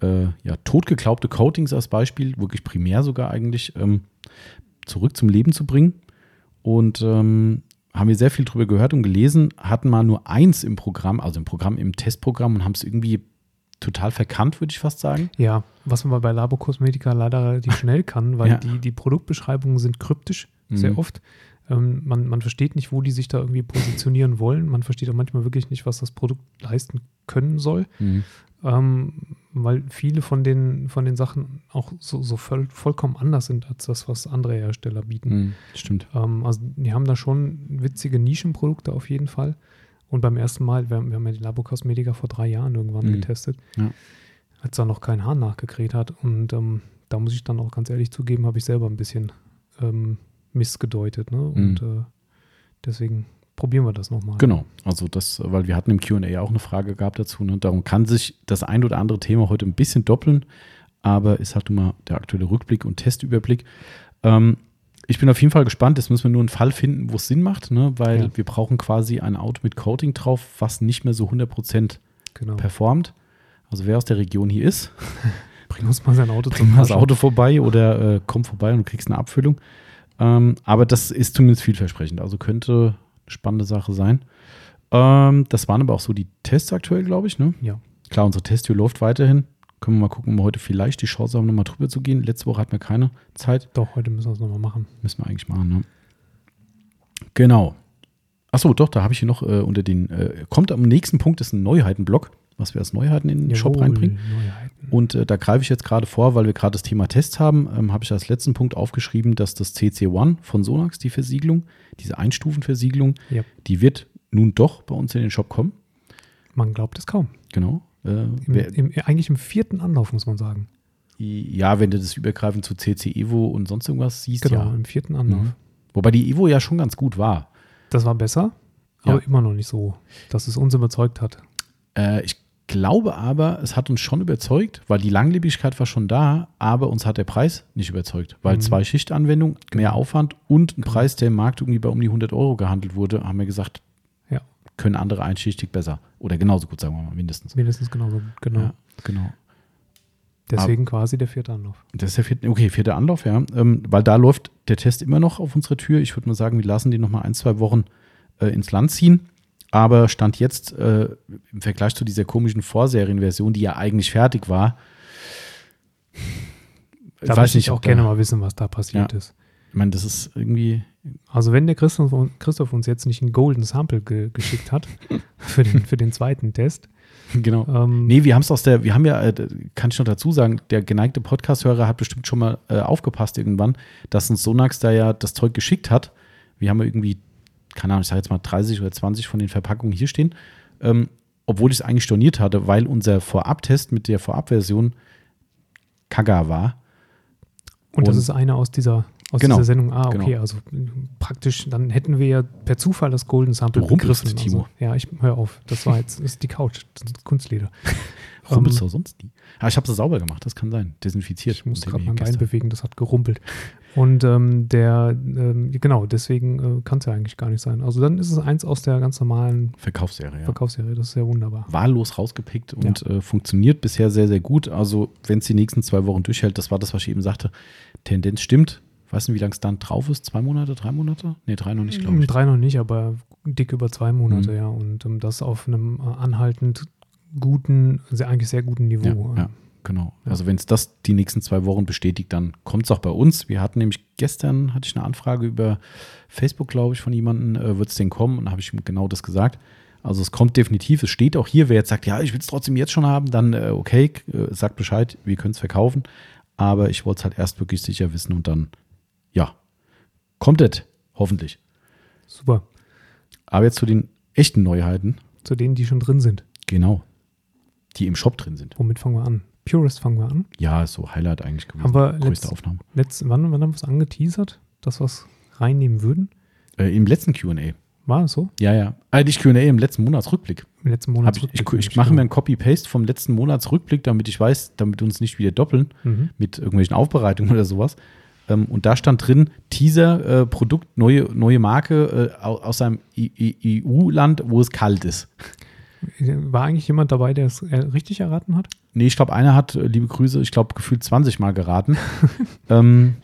äh, ja, totgeglaubte Coatings als Beispiel, wirklich primär sogar eigentlich, ähm, zurück zum Leben zu bringen. Und ähm, haben wir sehr viel drüber gehört und gelesen, hatten mal nur eins im Programm, also im Programm, im Testprogramm und haben es irgendwie total verkannt, würde ich fast sagen. Ja, was man bei Labo Cosmetica leider relativ schnell kann, weil Ja. die, die Produktbeschreibungen sind kryptisch, sehr Mhm. oft. Ähm, man, man versteht nicht, wo die sich da irgendwie positionieren wollen. Man versteht auch manchmal wirklich nicht, was das Produkt leisten können soll. Ähm, weil viele von den, von den Sachen auch so, so voll, vollkommen anders sind als das, was andere Hersteller bieten. Mhm. Stimmt. Ähm, also die haben da schon witzige Nischenprodukte auf jeden Fall. Und beim ersten Mal, wir, haben- wir haben ja die Labo Cosmetica vor drei Jahren irgendwann Mhm. getestet, Ja. als da noch kein Hahn nachgekräht hat. Und ähm, da muss ich dann auch ganz ehrlich zugeben, habe ich selber ein bisschen ähm, missgedeutet. Ne? Und äh, deswegen probieren wir das nochmal. Genau, also das, weil wir hatten im QA auch eine Frage gehabt dazu. Ne? Darum kann sich das ein oder andere Thema heute ein bisschen doppeln, aber ist halt immer der aktuelle Rückblick und Testüberblick. Ähm, ich bin auf jeden Fall gespannt. Jetzt müssen wir nur einen Fall finden, wo es Sinn macht, ne? weil Ja. wir brauchen quasi ein Auto mit Coating drauf, was nicht mehr so 100% Genau. performt. Also wer aus der Region hier ist, Bring uns mal sein Auto bring mal das. Auto vorbei oder äh, komm vorbei und du kriegst eine Abfüllung. Ähm, aber das ist zumindest vielversprechend. Also könnte spannende Sache sein. Ähm, das waren aber auch so die Tests aktuell, glaube ich. Ne? Ja. Klar, unsere Testtür läuft weiterhin. Können wir mal gucken, ob wir heute vielleicht die Chance haben, nochmal drüber zu gehen. Letzte Woche hatten wir keine Zeit. Doch, heute müssen wir es nochmal machen. Müssen wir eigentlich machen. Ne? Genau. Achso, doch, da habe ich hier noch äh, unter den, äh, kommt am nächsten Punkt, ist ein Neuheitenblock, was wir als Neuheiten in den Shop Jawohl, reinbringen. Neuheiten. Und äh, da greife ich jetzt gerade vor, weil wir gerade das Thema Test haben, ähm, habe ich als letzten Punkt aufgeschrieben, dass das CC1 von Sonax, die Versiegelung, diese Einstufenversiegelung, Ja. die wird nun doch bei uns in den Shop kommen. Man glaubt es kaum. Genau. Äh, Im, wer, im, eigentlich im vierten Anlauf, muss man sagen. ja, wenn du das übergreifend zu CC Evo und sonst irgendwas siehst, Genau, ja. im vierten Anlauf. Mhm. Wobei die Evo ja schon ganz gut war. Das war besser, Ja. aber immer noch nicht so, dass es uns überzeugt hat. Äh, ich glaube aber, es hat uns schon überzeugt, weil die Langlebigkeit war schon da, aber uns hat der Preis nicht überzeugt. Weil Mhm. zwei Schichtanwendung, mehr Genau. Aufwand und ein Genau. Preis, der im Markt irgendwie bei um die 100 Euro gehandelt wurde, haben wir gesagt, Ja. können andere einschichtig besser. Oder genauso gut, sagen wir mal, mindestens. Mindestens genauso gut, genau. Ja, genau. Deswegen quasi der vierte Anlauf. Das ist der vierte, okay, vierter Anlauf, ja. Ähm, weil da läuft der Test immer noch auf unserer Tür. Ich würde mal sagen, wir lassen den noch mal ein, zwei Wochen äh, ins Land ziehen. Aber Stand jetzt äh, im Vergleich zu dieser komischen Vorserienversion, die ja eigentlich fertig war, Da weiß ich auch ob gerne da, mal wissen, was da passiert Ja. ist. Ich meine, das ist irgendwie, Also wenn der Christoph, Christoph uns jetzt nicht ein Golden Sample ge geschickt hat für den, für den zweiten Test. genau. Ähm, Nee, wir haben es aus der, wir haben ja, äh, kann ich noch dazu sagen, der geneigte Podcast-Hörer hat bestimmt schon mal äh, aufgepasst irgendwann, dass uns Sonax da ja das Zeug geschickt hat. Wir haben ja irgendwie keine Ahnung, ich sage jetzt mal 30 oder 20 von den Verpackungen hier stehen, ähm, obwohl ich es eigentlich storniert hatte, weil unser Vorabtest mit der Vorabversion Kaga war. Und, das Und- ist eine aus dieser, aus Genau, dieser Sendung. Ah, okay, genau. also praktisch, dann hätten wir ja per Zufall das Golden Sample Du begriffen. Timo. Also, ja, ich hör auf. Das war jetzt ist die Couch, das ist Kunstleder. Rumpelst Ähm, du sonst nie? Aber ich habe es sauber gemacht, das kann sein. Desinfiziert. Ich muss gerade mein Bein bewegen, das hat gerumpelt. Und ähm, der, ähm, genau, deswegen äh, kann es ja eigentlich gar nicht sein. Also dann ist es eins aus der ganz normalen Verkaufsserie, ja. Verkaufsserie, das ist sehr wunderbar. wahllos rausgepickt und äh, funktioniert bisher sehr, sehr gut. Also, wenn es die nächsten zwei Wochen durchhält, das war das, was ich eben sagte, Tendenz stimmt. Weißt du, wie lange es dann drauf ist? Zwei Monate, drei Monate? Nee, drei noch nicht, glaube ich. Drei noch nicht, aber dick über zwei Monate, Mhm. ja. Und ähm, das auf einem äh, anhaltend guten, sehr, eigentlich sehr guten Niveau. Ja, ja, genau. Ja. Also, wenn es das die nächsten zwei Wochen bestätigt, dann kommt es auch bei uns. Wir hatten nämlich gestern, hatte ich eine Anfrage über Facebook, glaube ich, von jemandem, äh, wird es denn kommen? Und da habe ich ihm genau das gesagt. Also es kommt definitiv, es steht auch hier, wer jetzt sagt, ja, ich will es trotzdem jetzt schon haben, dann äh, okay, äh, sagt Bescheid, wir können es verkaufen. Aber ich wollte es halt erst wirklich sicher wissen und dann, ja, kommt es, hoffentlich. Super. Aber jetzt zu den echten Neuheiten, Zu denen, die schon drin sind. genau, die im Shop drin sind. Womit fangen wir an? Purist fangen wir an. Ja, ist so Highlight eigentlich gewesen. Haben wir Größte letzt- Aufnahme. Letzt, wann, wann haben wir es angeteasert, dass wir es reinnehmen würden? Äh, Im letzten Q&A. War es so? Ja, ja. Äh, nicht Q&A, im letzten Monatsrückblick. Im letzten Monat. Hab ich, ich, ich mache mir ein Copy-Paste vom letzten Monatsrückblick, damit ich weiß, damit wir uns nicht wieder doppeln Mhm. mit irgendwelchen Aufbereitungen oder sowas. Ähm, und da stand drin, Teaser, äh, Produkt, neue, neue Marke äh, au- aus einem EU-Land, wo es kalt ist. War eigentlich jemand dabei, der es äh, richtig erraten hat? Nee, ich glaube, einer hat, äh, liebe Grüße, ich glaube, gefühlt 20 Mal geraten. ähm,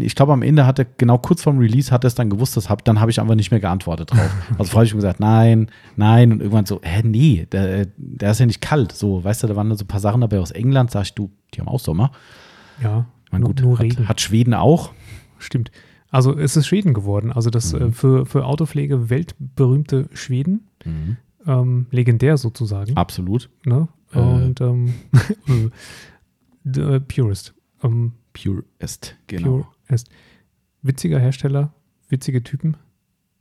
ich glaube, am Ende hat er, genau kurz vorm Release, hat er es dann gewusst, das hab, dann habe ich einfach nicht mehr geantwortet drauf. Also vorher habe ich schon gesagt, nein, nein. Und irgendwann so, hä, nee, der, der ist ja nicht kalt. So, weißt du, da waren so ein paar Sachen dabei aus England, sag ich, du, die haben auch Sommer. Ja. Meine, nur, gut, nur hat, Regen. hat Schweden auch. Stimmt. Also es ist Schweden geworden. Also das Mhm. äh, für, für Autopflege weltberühmte Schweden. Ähm, legendär sozusagen. Absolut. Ne? Äh. Und ähm, the, äh, Purist. Ähm, Purest, genau. Purist. Witziger Hersteller, witzige Typen,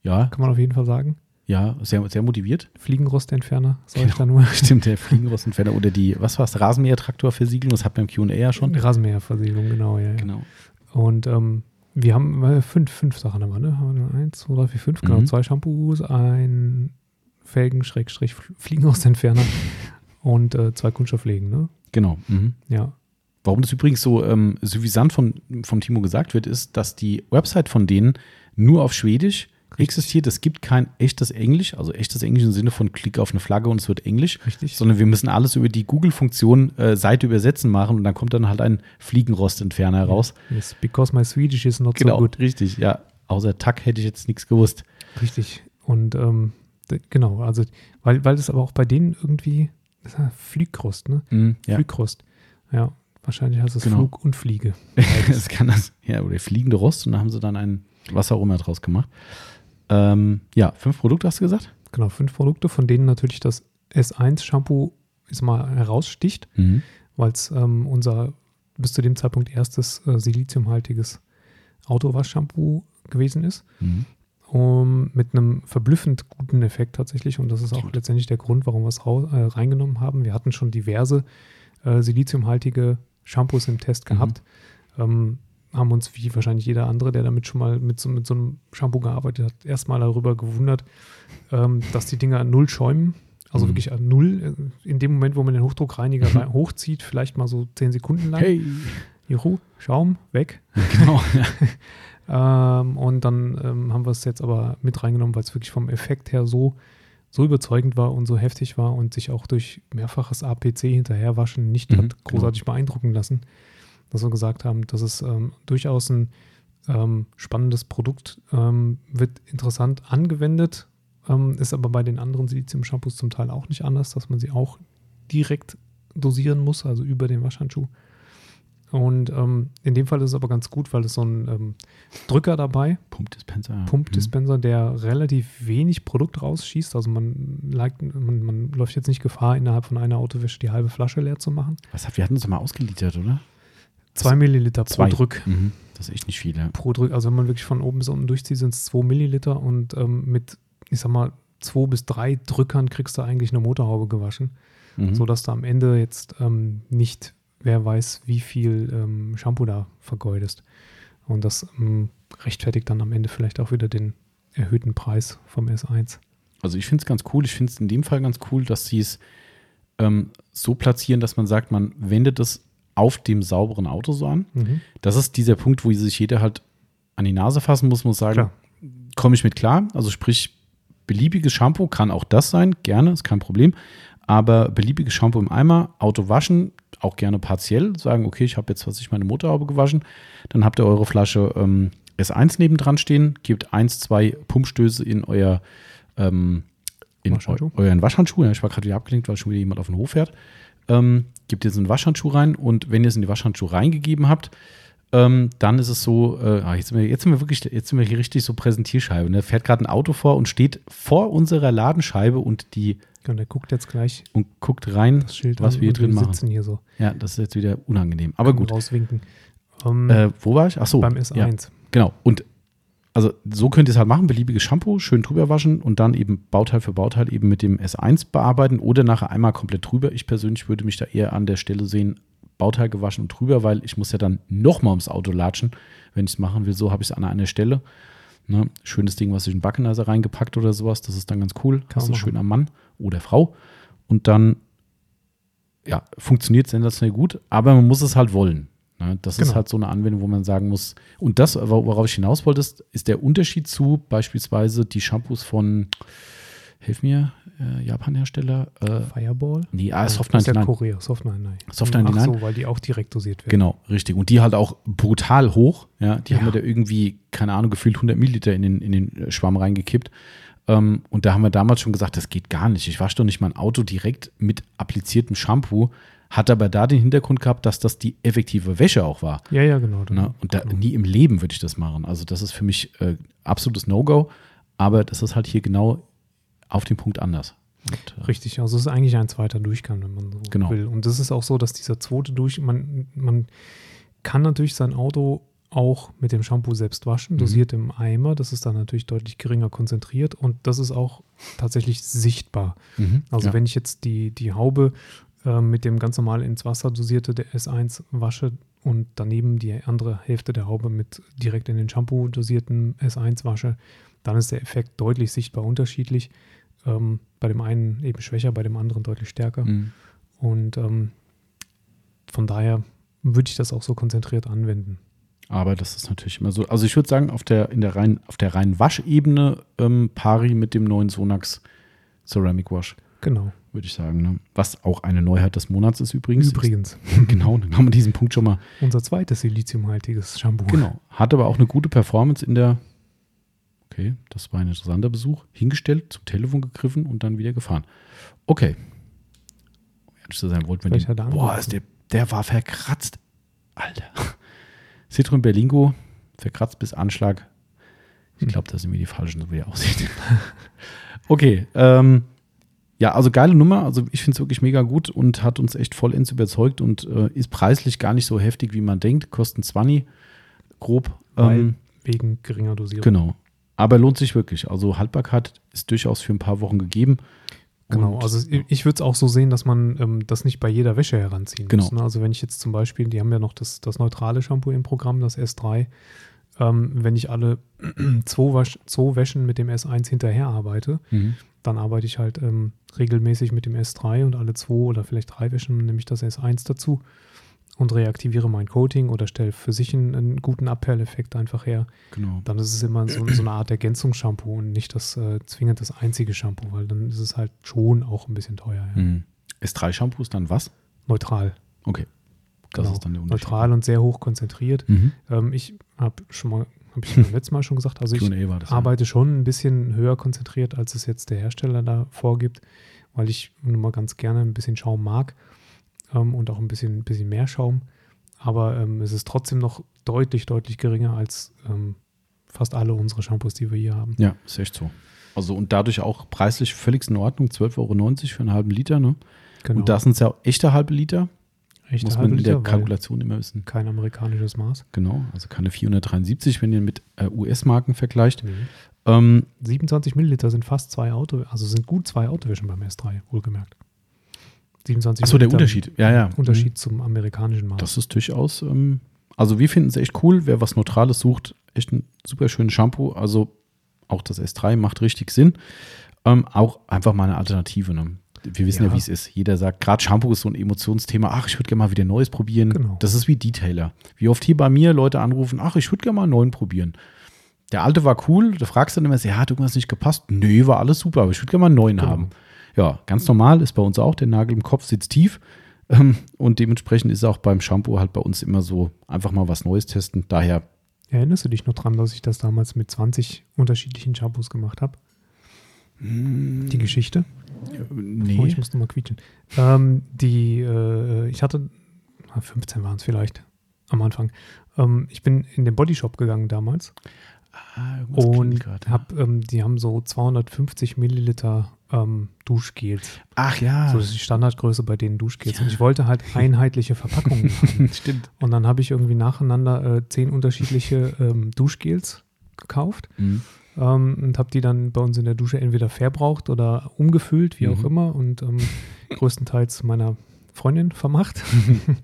Ja, kann man auf jeden Fall sagen. Ja, sehr, sehr motiviert. Fliegenrostentferner, ich Genau. da nur. Stimmt, der Fliegenrostentferner oder die, was war es, Rasenmäher-Traktorversiegelung, das hat man im Q&A ja schon. Rasenmäherversiegelung, genau, ja. Genau. Und ähm, wir haben äh, fünf, fünf Sachen, haben wir, ne? Haben wir eins, zwei, drei, vier, fünf, genau. Mhm. Zwei Shampoos, ein Felgen-Fliegenrostentferner und äh, zwei Kunststofflegen, ne? Genau. Mhm. Ja. Warum das übrigens so ähm, suffisant von, vom Timo gesagt wird, ist, dass die Website von denen nur auf Schwedisch existiert. Es gibt kein echtes Englisch, also echtes Englisch im Sinne von Klick auf eine Flagge und es wird Englisch, Richtig. sondern wir müssen alles über die Google-Funktion äh, Seite übersetzen machen und dann kommt dann halt ein Fliegenrostentferner heraus. Yes, because my Swedish is not Genau, so good. richtig, ja. Außer Tack hätte ich jetzt nichts gewusst. Richtig. Und ähm, genau, also, weil, weil das aber auch bei denen irgendwie, das ist ja Flügrost, ne? Ja. Flügrost. Ja, wahrscheinlich heißt es Genau. Flug und Fliege. das kann das, ja, oder fliegende Rost und da haben sie dann ein was auch immer draus gemacht. Ähm, ja, fünf Produkte hast du gesagt? Genau, fünf Produkte, von denen natürlich das S1-Shampoo ist mal heraussticht, Mhm. weil es ähm, unser bis zu dem Zeitpunkt erstes äh, siliziumhaltiges Autowaschshampoo gewesen ist. Mhm. um, mit einem verblüffend guten Effekt tatsächlich. Und das ist auch Absolut. letztendlich der Grund, warum wir es äh, reingenommen haben. Wir hatten schon diverse äh, siliziumhaltige Shampoos im Test Mhm. gehabt. Ähm, haben uns, wie wahrscheinlich jeder andere, der damit schon mal mit so, mit so einem Shampoo gearbeitet hat, erstmal darüber gewundert, ähm, dass die Dinger null schäumen. Also Mhm. wirklich an null. äh, In dem Moment, wo man den Hochdruckreiniger rein- hochzieht, vielleicht mal so zehn Sekunden lang. Hey! Juhu, Schaum, weg. Genau. Ähm, und dann ähm, haben wir es jetzt aber mit reingenommen, weil es wirklich vom Effekt her so, so überzeugend war und so heftig war und sich auch durch mehrfaches APC hinterherwaschen nicht Mhm, hat großartig beeindrucken lassen, dass wir gesagt haben, das ist ähm, durchaus ein ähm, spannendes Produkt, ähm, wird interessant angewendet, ähm, ist aber bei den anderen Silizium-Shampoos zum Teil auch nicht anders, dass man sie auch direkt dosieren muss, also über den Waschhandschuh. Und ähm, in dem Fall ist es aber ganz gut, weil es so ein ähm, Drücker dabei, Pumpdispenser. Pumpdispenser, der relativ wenig Produkt rausschießt. Also man, leicht- man, man läuft jetzt nicht Gefahr, innerhalb von einer Autowäsche die halbe Flasche leer zu machen. Was hat, wir hatten das mal ausgeliefert, oder? 2 Milliliter pro Zwei. Drück. Mhm. Das ist echt nicht viel, ja. Pro Drück. Also wenn man wirklich von oben bis unten durchzieht, sind es 2 Milliliter und ähm, mit, ich sag mal, zwei bis drei Drückern kriegst du eigentlich eine Motorhaube gewaschen, Mhm. sodass du am Ende jetzt ähm, nicht, wer weiß, wie viel ähm, Shampoo da vergeudest. Und das ähm, rechtfertigt dann am Ende vielleicht auch wieder den erhöhten Preis vom S1. Also ich finde es ganz cool. Ich finde es in dem Fall ganz cool, dass sie es ähm, so platzieren, dass man sagt, man wendet es auf dem sauberen Auto so an. Mhm. Das ist dieser Punkt, wo sich jeder halt an die Nase fassen muss, muss sagen, komme ich mit klar. Also sprich, beliebiges Shampoo kann auch das sein, gerne, ist kein Problem. Aber beliebiges Shampoo im Eimer, Auto waschen, auch gerne partiell, sagen, okay, ich habe jetzt, was ich meine Motorhaube gewaschen, dann habt ihr eure Flasche ähm, S1 nebendran stehen, gebt eins, zwei Pumpstöße in euer ähm, in Waschhandschuh? eu euren Waschhandschuh. Ja, ich war gerade wieder abgelenkt, weil schon wieder jemand auf den Hof fährt. Ähm, gebt jetzt einen Waschhandschuh rein und wenn ihr es in die Waschhandschuhe reingegeben habt, ähm, dann ist es so, äh, ah, jetzt, sind wir, jetzt sind wir wirklich, jetzt sind wir hier richtig so Präsentierscheibe. Ne? Fährt gerade ein Auto vor und steht vor unserer Ladenscheibe und die Und der guckt jetzt gleich und guckt rein, was wir hier drin machen. sitzen hier so. Ja, das ist jetzt wieder unangenehm. Aber gut. Rauswinken. Ähm, Äh, wo war ich? Ach so. beim Ja, S1. genau. Und also so könnt ihr es halt machen, beliebiges Shampoo, schön drüber waschen und dann eben Bauteil für Bauteil eben mit dem S1 bearbeiten oder nachher einmal komplett drüber. Ich persönlich würde mich da eher an der Stelle sehen, Bauteil gewaschen und drüber, weil ich muss ja dann nochmal ums Auto latschen, wenn ich es machen will. So habe ich es an einer Stelle. Ne? Schönes Ding, was ich in den Backenneiser reingepackt oder sowas. Das ist dann ganz cool. Kann man ist schön am Mann oder Frau. Und dann, ja, funktioniert sensationell gut, aber man muss es halt wollen. Ne? Das ist Genau. halt so eine Anwendung, wo man sagen muss, und das, wor- worauf ich hinaus wollte, ist, ist der Unterschied zu beispielsweise die Shampoos von, hilf mir, äh, Japan-Hersteller, äh, Fireball? nee, ah, Soft Das ist ja 99. Korea, Soft 99. Soft Ach 99. so, weil die auch direkt dosiert werden. Genau, richtig. Und die halt auch brutal hoch. Ja, die Ja. haben wir da irgendwie, keine Ahnung, gefühlt 100 Milliliter in den, in den Schwamm reingekippt. Ähm, und da haben wir damals schon gesagt, das geht gar nicht. Ich wasche doch nicht mein Auto direkt mit appliziertem Shampoo. Hat aber da den Hintergrund gehabt, dass das die effektive Wäsche auch war. Ja, ja, genau. Ne? Und da, genau. nie im Leben würde ich das machen. Also das ist für mich äh, absolutes No-Go. Aber das ist halt hier genau auf den Punkt anders. Und, äh, Richtig, also es ist eigentlich ein zweiter Durchgang, wenn man so Genau. will. Und das ist auch so, dass dieser zweite Durchgang, man, man kann natürlich sein Auto auch mit dem Shampoo selbst waschen, Mhm. dosiert im Eimer. Das ist dann natürlich deutlich geringer konzentriert und das ist auch tatsächlich sichtbar. mhm, Also ja. wenn ich jetzt die, die Haube äh, mit dem ganz normal ins Wasser dosierte der S1 wasche und daneben die andere Hälfte der Haube mit direkt in den Shampoo dosierten S1 wasche, dann ist der Effekt deutlich sichtbar unterschiedlich. Ähm, bei dem einen eben schwächer, bei dem anderen deutlich stärker. Mhm. Und ähm, von daher würde ich das auch so konzentriert anwenden. Aber das ist natürlich immer so. Also ich würde sagen, auf der, in der rein, auf der reinen Waschebene ähm, pari mit dem neuen Sonax Ceramic Wash, Genau. Würde ich sagen. Ne? Was auch eine Neuheit des Monats ist übrigens. Übrigens, genau, dann haben wir diesen Punkt schon mal. unser zweites siliziumhaltiges Shampoo. Genau. Hat aber auch eine gute Performance in der. Okay, das war ein interessanter Besuch. Hingestellt, zum Telefon gegriffen und dann wieder gefahren. Okay. Ehrlich zu sein, wollten wir den. er Boah, ist der, der war verkratzt. Alter. Citroen Berlingo, verkratzt bis Anschlag. Ich Hm. glaube, das sind mir die falschen, so wie er aussieht. okay. Ähm, ja, also geile Nummer. Also ich finde es wirklich mega gut und hat uns echt vollends überzeugt und äh, ist preislich gar nicht so heftig, wie man denkt. Kosten 20 grob. Ähm, wegen geringer Dosierung. genau. Aber lohnt sich wirklich. Also Haltbarkeit ist durchaus für ein paar Wochen gegeben. Genau, Und- also ich- ich würde es auch so sehen, dass man ähm, das nicht bei jeder Wäsche heranziehen Genau. muss. Ne? Also wenn ich jetzt zum Beispiel, die haben ja noch das, das neutrale Shampoo im Programm, das S3, ähm, wenn ich alle zwei, Wasch, zwei Wäschen mit dem S1 hinterher arbeite, Mhm. dann arbeite ich halt ähm, regelmäßig mit dem S3 und alle zwei oder vielleicht drei Wäschen nehme ich das S1 dazu und reaktiviere mein Coating oder stelle für sich einen, einen guten Abperleffekt einfach her. Genau. Dann ist es immer so, so eine Art Ergänzungsshampoo und nicht das äh, zwingend das einzige Shampoo, weil dann ist es halt schon auch ein bisschen teuer. Ja. Mhm. S3-Shampoo ist dann was? Neutral. Okay. Das Genau. ist dann der Unterschied. Neutral und sehr hoch konzentriert. Mhm. Ähm, ich habe schon mal, habe ich beim letzten Mal schon gesagt, also ich das. arbeite schon ein bisschen höher konzentriert, als es jetzt der Hersteller da vorgibt, weil ich nun mal ganz gerne ein bisschen Schaum mag ähm, und auch ein bisschen, bisschen mehr Schaum. Aber ähm, es ist trotzdem noch deutlich, deutlich geringer als ähm, fast alle unsere Shampoos, die wir hier haben. Ja, ist echt so. Also und dadurch auch preislich völlig in Ordnung. 12,90 Euro für einen halben Liter. Ne? Genau. Und das sind ja echte halbe Liter. Echte Muss man in der Kalkulation immer wissen. Kein amerikanisches Maß. Genau, also keine 473, wenn ihr mit äh, US-Marken vergleicht. Nee. Ähm, 27 Milliliter sind fast zwei Auto, also sind gut zwei Autowäschen beim S3, wohlgemerkt. 27 achso, der Unterschied. Ja, ja. Unterschied zum amerikanischen Maß. Das ist durchaus, ähm, also wir finden es echt cool, wer was Neutrales sucht, echt ein super schönes Shampoo. Also auch das S3 macht richtig Sinn. Ähm, auch einfach mal eine Alternative. Ne? Wir wissen ja, Ja. wie es ist. Jeder sagt, gerade Shampoo ist so ein Emotionsthema. Ach, ich würde gerne mal wieder Neues probieren. Genau. Das ist wie Detailer. Wie oft hier bei mir Leute anrufen, ach, ich würde gerne mal einen neuen probieren. Der alte war cool, da fragst du dann immer, ja, hat irgendwas nicht gepasst? Nö, war alles super, aber ich würde gerne mal einen neuen Genau. haben. Ja, ganz normal ist bei uns auch, der Nagel im Kopf sitzt tief. Ähm, Und dementsprechend ist auch beim Shampoo halt bei uns immer so, einfach mal was Neues testen. Daher, Erinnerst du dich noch dran, dass ich das damals mit 20 unterschiedlichen Shampoos gemacht habe? Die Geschichte? Oh, nee. ich muss nochmal quietschen. Ähm, die, äh, ich hatte, ah, 15 waren es vielleicht am Anfang. Ähm, ich bin in den Bodyshop gegangen damals Ah, und grad, ja. hab, ähm, die haben so 250 Milliliter ähm, Duschgels. Ach ja. So das ist die Standardgröße bei den Duschgels. Und ich wollte halt einheitliche Verpackungen haben. Stimmt. Und dann habe ich irgendwie nacheinander äh, zehn unterschiedliche ähm, Duschgels gekauft Mhm. Ähm, und habe die dann bei uns in der Dusche entweder verbraucht oder umgefüllt, wie auch Mhm. immer, und ähm, größtenteils meiner Freundin vermacht.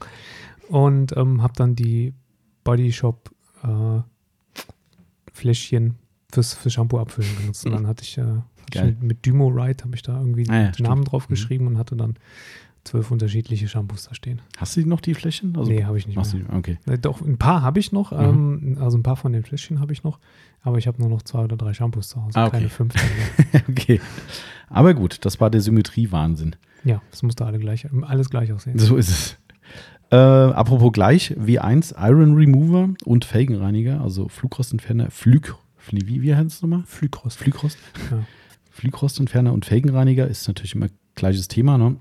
und ähm, habe dann die Body Shop äh, Fläschchen fürs, fürs Shampoo abfüllen genutzt. Und Mhm. dann hatte ich, äh, hatte ich mit, mit Dymo Ride habe ich da irgendwie Ah ja, den Namen stimmt. drauf Mhm. geschrieben und hatte dann zwölf unterschiedliche Shampoos da stehen. Hast du noch die Fläschchen? Also, nee, habe ich nicht mehr. du, okay. Äh, Doch, ein paar habe ich noch, Mhm. ähm, also ein paar von den Fläschchen habe ich noch, aber ich habe nur noch zwei oder drei Shampoos zu Hause, Ah, okay. keine 15 mehr. okay. Aber gut, das war der Symmetrie-Wahnsinn. Ja, das musste alle gleich, alles gleich aussehen. So ist es. Äh, apropos gleich, W1 Iron Remover und Felgenreiniger, also Flugrostentferner, Flüg, wie, wie heißt es nochmal? Flügrost. Flugrost? Ja. Flugrostentferner und Felgenreiniger ist natürlich immer gleiches Thema. Ne?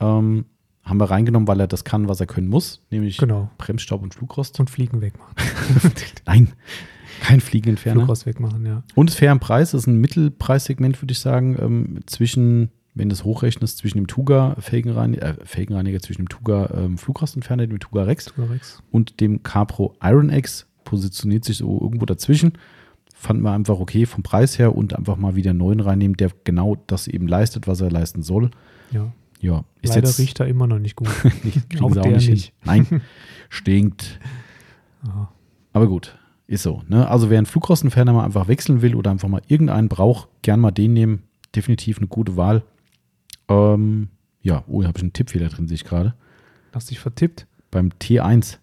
Ähm, haben wir reingenommen, weil er das kann, was er können muss, nämlich Genau. Bremsstaub und Flugrost. Und Fliegen wegmachen. Nein, kein Fliegenentferner. Flugrost wegmachen, ja. Und ist fair im Preis, das ist ein Mittelpreissegment, würde ich sagen, ähm, zwischen, wenn du es hochrechnest, zwischen dem Tuga Felgenreiniger, äh, Felgenreiniger zwischen dem Tuga ähm, Flugrostentferner, dem Tuga Rex Tugarex. und dem Capro Iron X positioniert sich so irgendwo dazwischen. Fanden wir einfach okay vom Preis her und einfach mal wieder einen neuen reinnehmen, der genau das eben leistet, was er leisten soll. Ja. Ja, ist Leider jetzt riecht er immer noch nicht gut. nicht, kriegen auch sie auch der nicht, nicht. Nein, stinkt. Aber gut, ist so. Ne? Also wer einen Flugrostenferner mal einfach wechseln will oder einfach mal irgendeinen braucht, gern mal den nehmen. Definitiv eine gute Wahl. Ähm, ja, oh, hier habe ich einen Tippfehler drin, sehe ich gerade. Hast dich vertippt? Beim T1.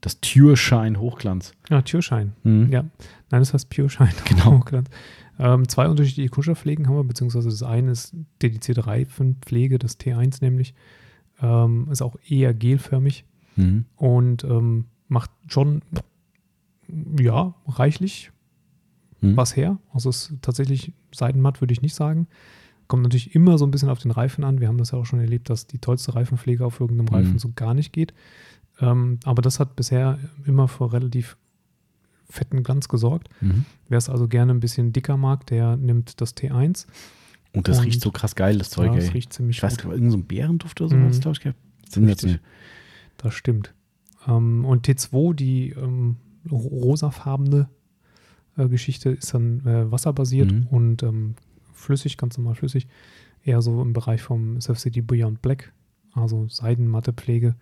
Das Türschein Hochglanz. Ja, Türschein. Mhm. Ja. Nein, das heißt Pure-Schein. Genau. ähm, zwei unterschiedliche Kunststoffpflegen haben wir, beziehungsweise das eine ist dedizierte Reifenpflege, das T1 nämlich. Ähm, ist auch eher gelförmig Mhm. und ähm, macht schon, ja, reichlich Mhm. was her. Also es ist tatsächlich seidenmatt, würde ich nicht sagen. Kommt natürlich immer so ein bisschen auf den Reifen an. Wir haben das ja auch schon erlebt, dass die tollste Reifenpflege auf irgendeinem Reifen Mhm. so gar nicht geht. Ähm, aber das hat bisher immer für relativ fetten Glanz gesorgt. Mhm. Wer es also gerne ein bisschen dicker mag, der nimmt das T1. Und das Und- riecht so krass geil, das Zeug, ja, ey. das riecht ziemlich ich weiß gut. gar nicht, irgendein so ein Bärenduft oder so, Mhm. glaube ich gehabt. Sensationell. Das stimmt. Ähm, und T2, die ähm, ro- rosafarbene äh, Geschichte, ist dann äh, wasserbasiert Mhm. und ähm, flüssig, ganz normal flüssig. Eher so im Bereich vom Surf City Beyond Black, also Seidenmatte Pflege,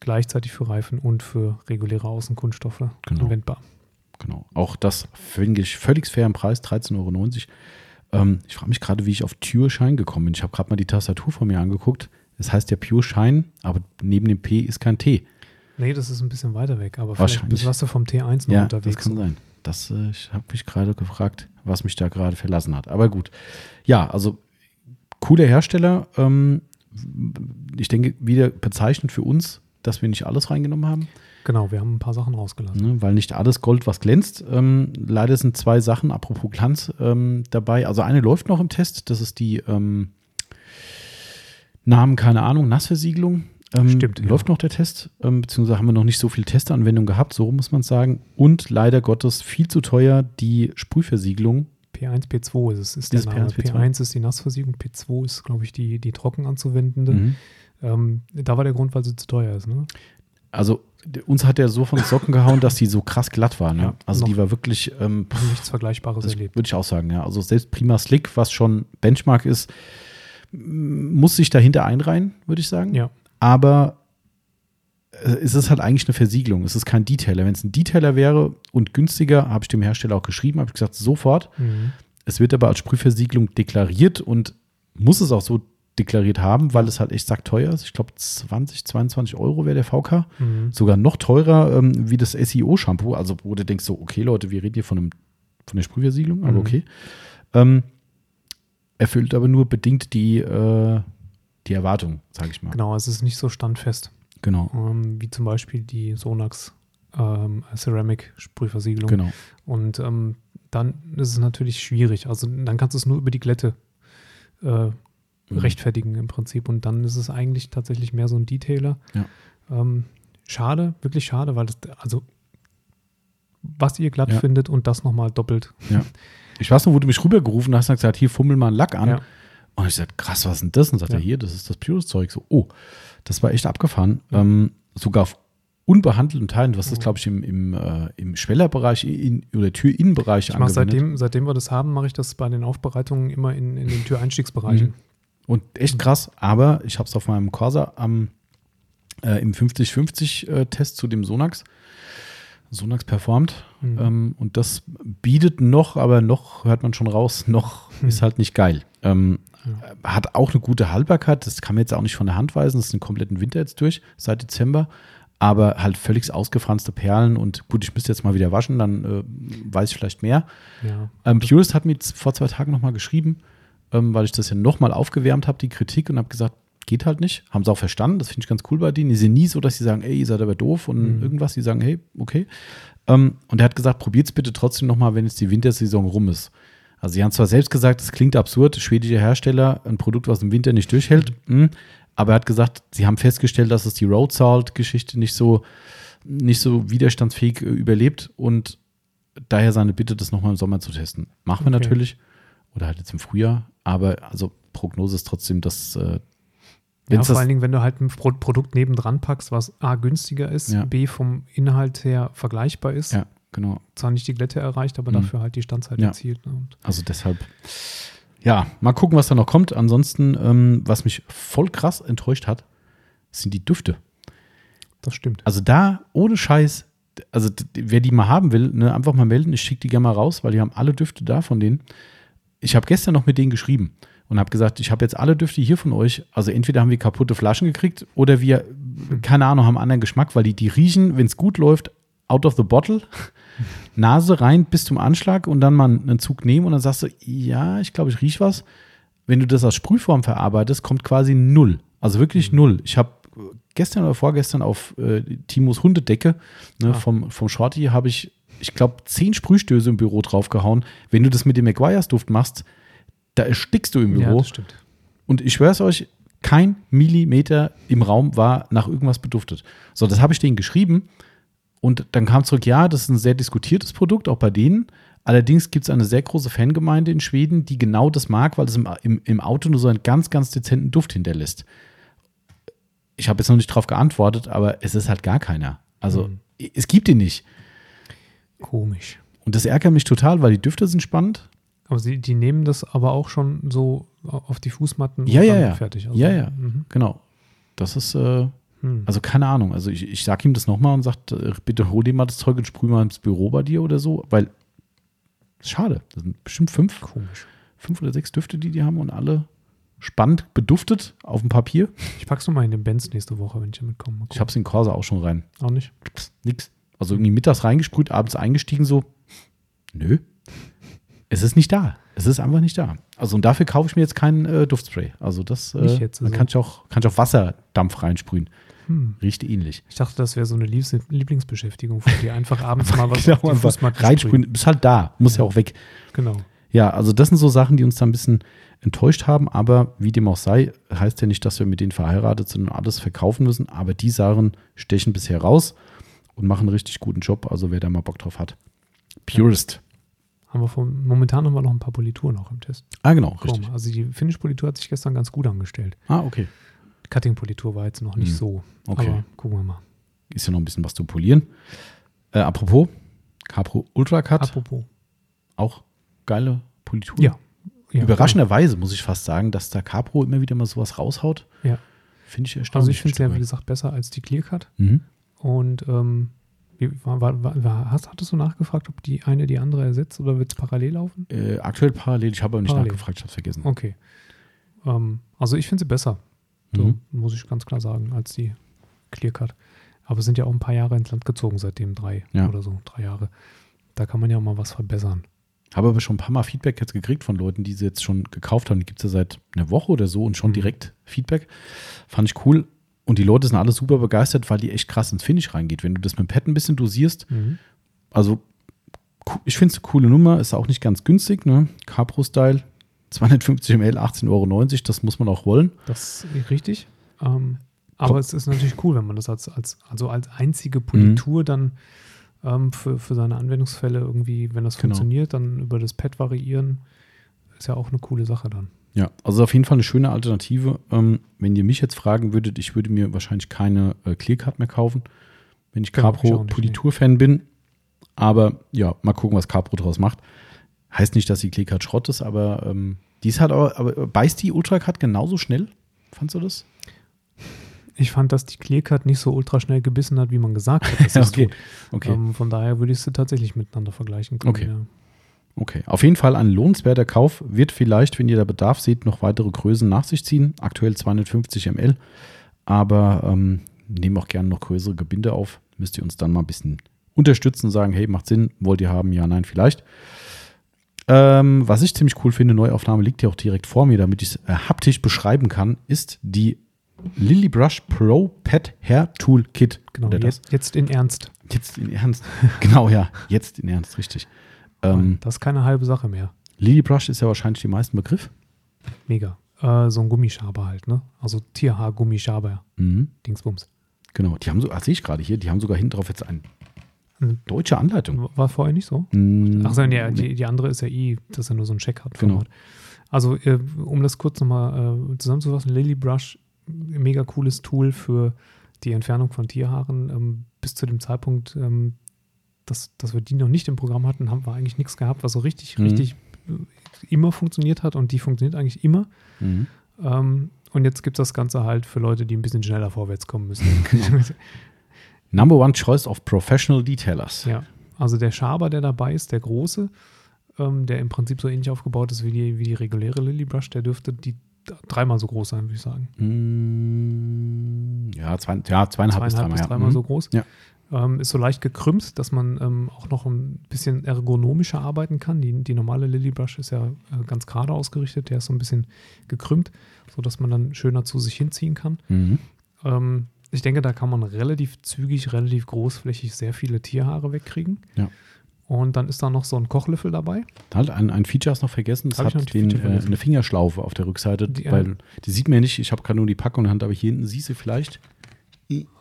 gleichzeitig für Reifen und für reguläre Außenkunststoffe Genau. anwendbar. Genau. Auch das finde ich völlig fair im Preis, 13,90 Euro. Ähm, ich frage mich gerade, wie ich auf Pure Shine gekommen bin. Ich habe gerade mal die Tastatur von mir angeguckt. Es heißt ja Pure Shine, aber neben dem P ist kein T. Nee, das ist ein bisschen weiter weg, aber vielleicht warst du vom T1 noch ja, unterwegs. das kann sein. Das, äh, ich habe mich gerade gefragt, was mich da gerade verlassen hat. Aber gut. Ja, also cooler Hersteller. Ähm, ich denke, wieder bezeichnend für uns, dass wir nicht alles reingenommen haben. Genau, wir haben ein paar Sachen rausgelassen. Ne, weil nicht alles Gold, was glänzt. Ähm, leider sind zwei Sachen, apropos Glanz, ähm, dabei. Also eine läuft noch im Test, das ist die ähm, Namen, keine Ahnung, Nassversiegelung. Ähm, Stimmt, ja. Läuft noch der Test, ähm, beziehungsweise haben wir noch nicht so viel Testanwendung gehabt, so muss man sagen. Und leider Gottes viel zu teuer die Sprühversiegelung. P1, P2 ist es. Ist der Name. P1, P2. P1 ist die Nassversiegelung, P2 ist, glaube ich, die, die trocken anzuwendende. Mhm. Ähm, da war der Grund, weil sie zu teuer ist, ne? Also uns hat er so von den Socken gehauen, dass die so krass glatt war. Ne? Ja, also die war wirklich, ähm, Noch Nichts Vergleichbares erlebt. würde ich auch sagen, ja. Also selbst Prima Slick, was schon Benchmark ist, muss sich dahinter einreihen, würde ich sagen. Ja. Aber äh, es ist halt eigentlich eine Versiegelung. Es ist kein Detailer. Wenn es ein Detailer wäre und günstiger, habe ich dem Hersteller auch geschrieben, habe ich gesagt, sofort. Mhm. Es wird aber als Sprühversiegelung deklariert und muss es auch so deklariert haben, weil es halt echt sackteuer ist. Ich glaube 20, 22 Euro wäre der VK. Mhm. Sogar noch teurer ähm, wie das SEO-Shampoo. Also wo du denkst so, okay Leute, wir reden hier von, einem, von der Sprühversiegelung, aber Mhm. okay. Ähm, erfüllt aber nur bedingt die, äh, die Erwartung, sage ich mal. Genau, es ist nicht so standfest, Genau. ähm, wie zum Beispiel die Sonax ähm, Ceramic Sprühversiegelung. Genau. Und ähm, dann ist es natürlich schwierig. Also dann kannst du es nur über die Glätte äh, Mhm. rechtfertigen im Prinzip. Und dann ist es eigentlich tatsächlich mehr so ein Detailer. Ja. Ähm, schade, wirklich schade, weil das, also was ihr glatt Ja. findet und das nochmal doppelt. Ich weiß noch, wo du mich rübergerufen hast und hast gesagt, hier fummel mal einen Lack an. Ja. Und ich sagte, krass, was ist denn das? Und sagt Ja. er, hier, das ist das Pures-Zeug. So, oh, das war echt abgefahren. Ja. Ähm, sogar auf unbehandelten Teilen, was ist, Mhm. glaube ich, im, im, äh, im Schwellerbereich in, oder Türinnenbereich Ich angewendet. seitdem, seitdem wir das haben, mache ich das bei den Aufbereitungen immer in, in den Türeinstiegsbereichen. Mhm. Und echt krass, aber ich habe es auf meinem Corsa am, äh, im 50-50-Test zu dem Sonax. Sonax performt. Mhm. Ähm, und das bietet noch, aber noch hört man schon raus, noch Hm. ist halt nicht geil. Ähm, Hat auch eine gute Haltbarkeit, das kann man jetzt auch nicht von der Hand weisen, das ist den kompletten Winter jetzt durch, seit Dezember. Aber halt völlig ausgefranste Perlen und gut, ich müsste jetzt mal wieder waschen, dann äh, weiß ich vielleicht mehr. Ja. Ähm, Purist hat mir vor zwei Tagen nochmal geschrieben, ähm, weil ich das ja nochmal aufgewärmt habe, die Kritik, und habe gesagt, geht halt nicht. Haben sie auch verstanden, das finde ich ganz cool bei denen. Die sind nie so, dass sie sagen, ey, ihr seid aber doof und Mhm. irgendwas. Die sagen, hey, okay. Ähm, und er hat gesagt, probiert es bitte trotzdem nochmal, wenn jetzt die Wintersaison rum ist. Also sie haben zwar selbst gesagt, es klingt absurd, schwedischer Hersteller, ein Produkt, was im Winter nicht durchhält, mh, aber er hat gesagt, sie haben festgestellt, dass es die Road Salt-Geschichte nicht so, nicht so widerstandsfähig äh, überlebt und daher seine Bitte, das nochmal im Sommer zu testen. Machen wir Okay. natürlich oder halt jetzt im Frühjahr, aber also Prognose ist trotzdem, dass äh, Ja, vor allen Dingen, wenn du halt ein Pro Produkt nebendran packst, was A günstiger ist, Ja. B vom Inhalt her vergleichbar ist, ja, genau. zwar nicht die Glätte erreicht, aber Mhm. dafür halt die Standzeit Ja. erzielt. Ne? Also deshalb, ja, mal gucken, was da noch kommt. Ansonsten, ähm, was mich voll krass enttäuscht hat, sind die Düfte. das stimmt. Also da, ohne Scheiß, also wer die mal haben will, ne, einfach mal melden. Ich schicke die gerne mal raus, weil die haben alle Düfte da von denen. Ich habe gestern noch mit denen geschrieben und habe gesagt, ich habe jetzt alle Düfte hier von euch. Also entweder haben wir kaputte Flaschen gekriegt oder wir, keine Ahnung, haben anderen Geschmack, weil die, die riechen, wenn es gut läuft, out of the bottle, Nase rein bis zum Anschlag und dann mal einen Zug nehmen und dann sagst du, ja, ich glaube, ich rieche was. Wenn du das als Sprühform verarbeitest, kommt quasi null. Also wirklich null. Ich habe gestern oder vorgestern auf äh, Timos Hundedecke ne, Ah. vom, vom Shorty habe ich, ich glaube, zehn Sprühstöße im Büro draufgehauen. Wenn du das mit dem McGuire's Duft machst, da erstickst du im Ja, Büro. das stimmt. Und ich schwöre es euch, kein Millimeter im Raum war nach irgendwas beduftet. So, das habe ich denen geschrieben. Und dann kam zurück, ja, das ist ein sehr diskutiertes Produkt, auch bei denen. Allerdings gibt es eine sehr große Fangemeinde in Schweden, die genau das mag, weil es im, im, im Auto nur so einen ganz, ganz dezenten Duft hinterlässt. Ich habe jetzt noch nicht drauf geantwortet, aber es ist halt gar keiner. Also, Mhm. es gibt ihn nicht. Komisch. Und das ärgert mich total, weil die Düfte sind spannend. Aber sie, die nehmen das aber auch schon so auf die Fußmatten Ja, und ja, dann ja. fertig. Ja, ja. Mhm. Genau. Das ist, äh, Hm. Also keine Ahnung. Also ich, ich sage ihm das nochmal und sage, äh, bitte hol dir mal das Zeug und sprüh mal ins Büro bei dir oder so, weil schade. Das sind bestimmt fünf, Komisch. fünf oder sechs Düfte, die die haben und alle spannend beduftet auf dem Papier. Ich pack's noch mal in den Benz nächste Woche, wenn ich damit komme. Ich habe es in Corsa auch schon rein. auch nicht. Nix. Also irgendwie mittags reingesprüht, abends eingestiegen so. Nö. Es ist nicht da. Es ist einfach nicht da. Also und dafür kaufe ich mir jetzt keinen äh, Duftspray. Also das, äh, jetzt, also. kann ich auch, kann ich auch Wasserdampf reinsprühen. Hm. Riecht ähnlich. Ich dachte, das wäre so eine Lieblingsbeschäftigung von dir. Einfach abends mal was Genau, auf die Fußmatte reinsprühen. Ist halt da. Muss ja Ja. auch weg. Genau. Ja, also das sind so Sachen, die uns da ein bisschen enttäuscht haben, aber wie dem auch sei, heißt ja nicht, dass wir mit denen verheiratet sind und alles verkaufen müssen, aber die Sachen stechen bisher raus und machen einen richtig guten Job, also wer da mal Bock drauf hat. Purist. Haben wir vom, momentan haben wir noch ein paar Polituren auch im Test. Ah, genau, richtig. Also die Finish-Politur hat sich gestern ganz gut angestellt. Ah, okay. Cutting-Politur war jetzt noch nicht Hm. so. Okay. Aber gucken wir mal. Ist ja noch ein bisschen was zu polieren. Äh, apropos, Capro Ultra Cut, Apropos. auch geile Politur. Ja. ja Überraschenderweise muss ich fast sagen, dass der Capro immer wieder mal sowas raushaut. Ja. Finde ich Also erstaunlich. ich finde es ja, wie gesagt, besser als die Clearcut. weit. Mhm. Und ähm, wie, war, war, war, war, hast, hattest du nachgefragt, ob die eine die andere ersetzt oder wird es parallel laufen? Äh, aktuell parallel, ich habe aber nicht Parallel. nachgefragt, ich habe es vergessen. Okay. Ähm, also ich finde sie besser, so, Mhm. muss ich ganz klar sagen, als die Clearcut. Aber es sind ja auch ein paar Jahre ins Land gezogen, seitdem drei Ja. oder so, drei Jahre. Da kann man ja mal was verbessern. Habe aber schon ein paar Mal Feedback jetzt gekriegt von Leuten, die sie jetzt schon gekauft haben. Die gibt es ja seit einer Woche oder so und schon Mhm. direkt Feedback. Fand ich cool. Und die Leute sind alle super begeistert, weil die echt krass ins Finish reingeht. Wenn du das mit dem Pad ein bisschen dosierst, also co- ich finde es eine coole Nummer, ist auch nicht ganz günstig, ne? Capro-Style, 250 ml, 18,90 Euro, das muss man auch wollen. Das ist richtig. Ähm, aber es ist natürlich cool, wenn man das als, als, also als einzige Politur dann ähm, für, für seine Anwendungsfälle irgendwie, wenn das Genau. funktioniert, dann über das Pad variieren, ist ja auch eine coole Sache dann. Ja, also auf jeden Fall eine schöne Alternative. Ähm, wenn ihr mich jetzt fragen würdet, ich würde mir wahrscheinlich keine äh, Clearcut mehr kaufen, wenn ich Genau, ich auch Capro nicht, Politur-Fan bin. Aber ja, mal gucken, was Capro draus macht. Heißt nicht, dass die Clearcut Schrott ist, aber ähm, die ist halt aber, aber beißt die Ultracut genauso schnell? Fandst du das? Ich fand, dass die Clearcut nicht so ultra schnell gebissen hat, wie man gesagt hat, dass sie es Okay. tut. Okay. Ähm, von daher würde ich sie tatsächlich miteinander vergleichen können. Okay. Ja. Okay, auf jeden Fall ein lohnenswerter Kauf. Wird vielleicht, wenn ihr da Bedarf seht, noch weitere Größen nach sich ziehen. Aktuell 250 ml. Aber ähm, nehmen auch gerne noch größere Gebinde auf. Müsst ihr uns dann mal ein bisschen unterstützen und sagen, hey, macht Sinn, wollt ihr haben? Ja, nein, vielleicht. Ähm, was ich ziemlich cool finde, Neuaufnahme liegt ja auch direkt vor mir, damit ich es äh, haptisch beschreiben kann, ist die Lily Brush Pro Pet Hair Tool Kit. Genau, jetzt, jetzt in Ernst. Jetzt in Ernst. genau, ja, jetzt in Ernst, richtig. Ähm, das ist keine halbe Sache mehr. Lily Brush ist ja wahrscheinlich die meisten Begriff. Mega. Äh, so ein Gummischaber halt, ne? Also Tierhaar-Gummischaber, Mhm. Dingsbums. Genau, die haben so, sehe ich gerade hier, die haben sogar hinten drauf jetzt eine Mhm. deutsche Anleitung. War vorher nicht so? Mhm. Ach so, nee, die, die andere ist ja eh, das ist ja nur so ein Checkout. Genau. Also, äh, um das kurz nochmal äh, zusammenzufassen, Lily Brush, mega cooles Tool für die Entfernung von Tierhaaren. Ähm, bis zu dem Zeitpunkt, ähm, dass, dass wir die noch nicht im Programm hatten, haben wir eigentlich nichts gehabt, was so richtig, Mhm. richtig äh, immer funktioniert hat und die funktioniert eigentlich immer. Mhm. Ähm, und jetzt gibt es das Ganze halt für Leute, die ein bisschen schneller vorwärts kommen müssen. Number one choice of professional detailers. Ja, also der Schaber, der dabei ist, der große, ähm, der im Prinzip so ähnlich aufgebaut ist wie die, wie die reguläre Lily Brush, der dürfte die dreimal so groß sein, würde ich sagen. Mm, Ja, zwei, ja, zweieinhalb, bis dreimal. bis ja. dreimal Mhm. so groß. Ja. Ähm, ist so leicht gekrümmt, dass man ähm, auch noch ein bisschen ergonomischer arbeiten kann. Die, die normale Lily Brush ist ja äh, ganz gerade ausgerichtet, der ist so ein bisschen gekrümmt, sodass man dann schöner zu sich hinziehen kann. Mhm. Ähm, ich denke, da kann man relativ zügig, relativ großflächig sehr viele Tierhaare wegkriegen. Ja. Und dann ist da noch so ein Kochlöffel dabei. Halt, ein, ein Feature ist noch vergessen, das Hab ich noch hat den, äh, eine Fingerschlaufe auf der Rückseite, Die, äh, weil die sieht man ja nicht, ich habe gerade nur die Packung in der Hand, aber hier hinten siehst du vielleicht,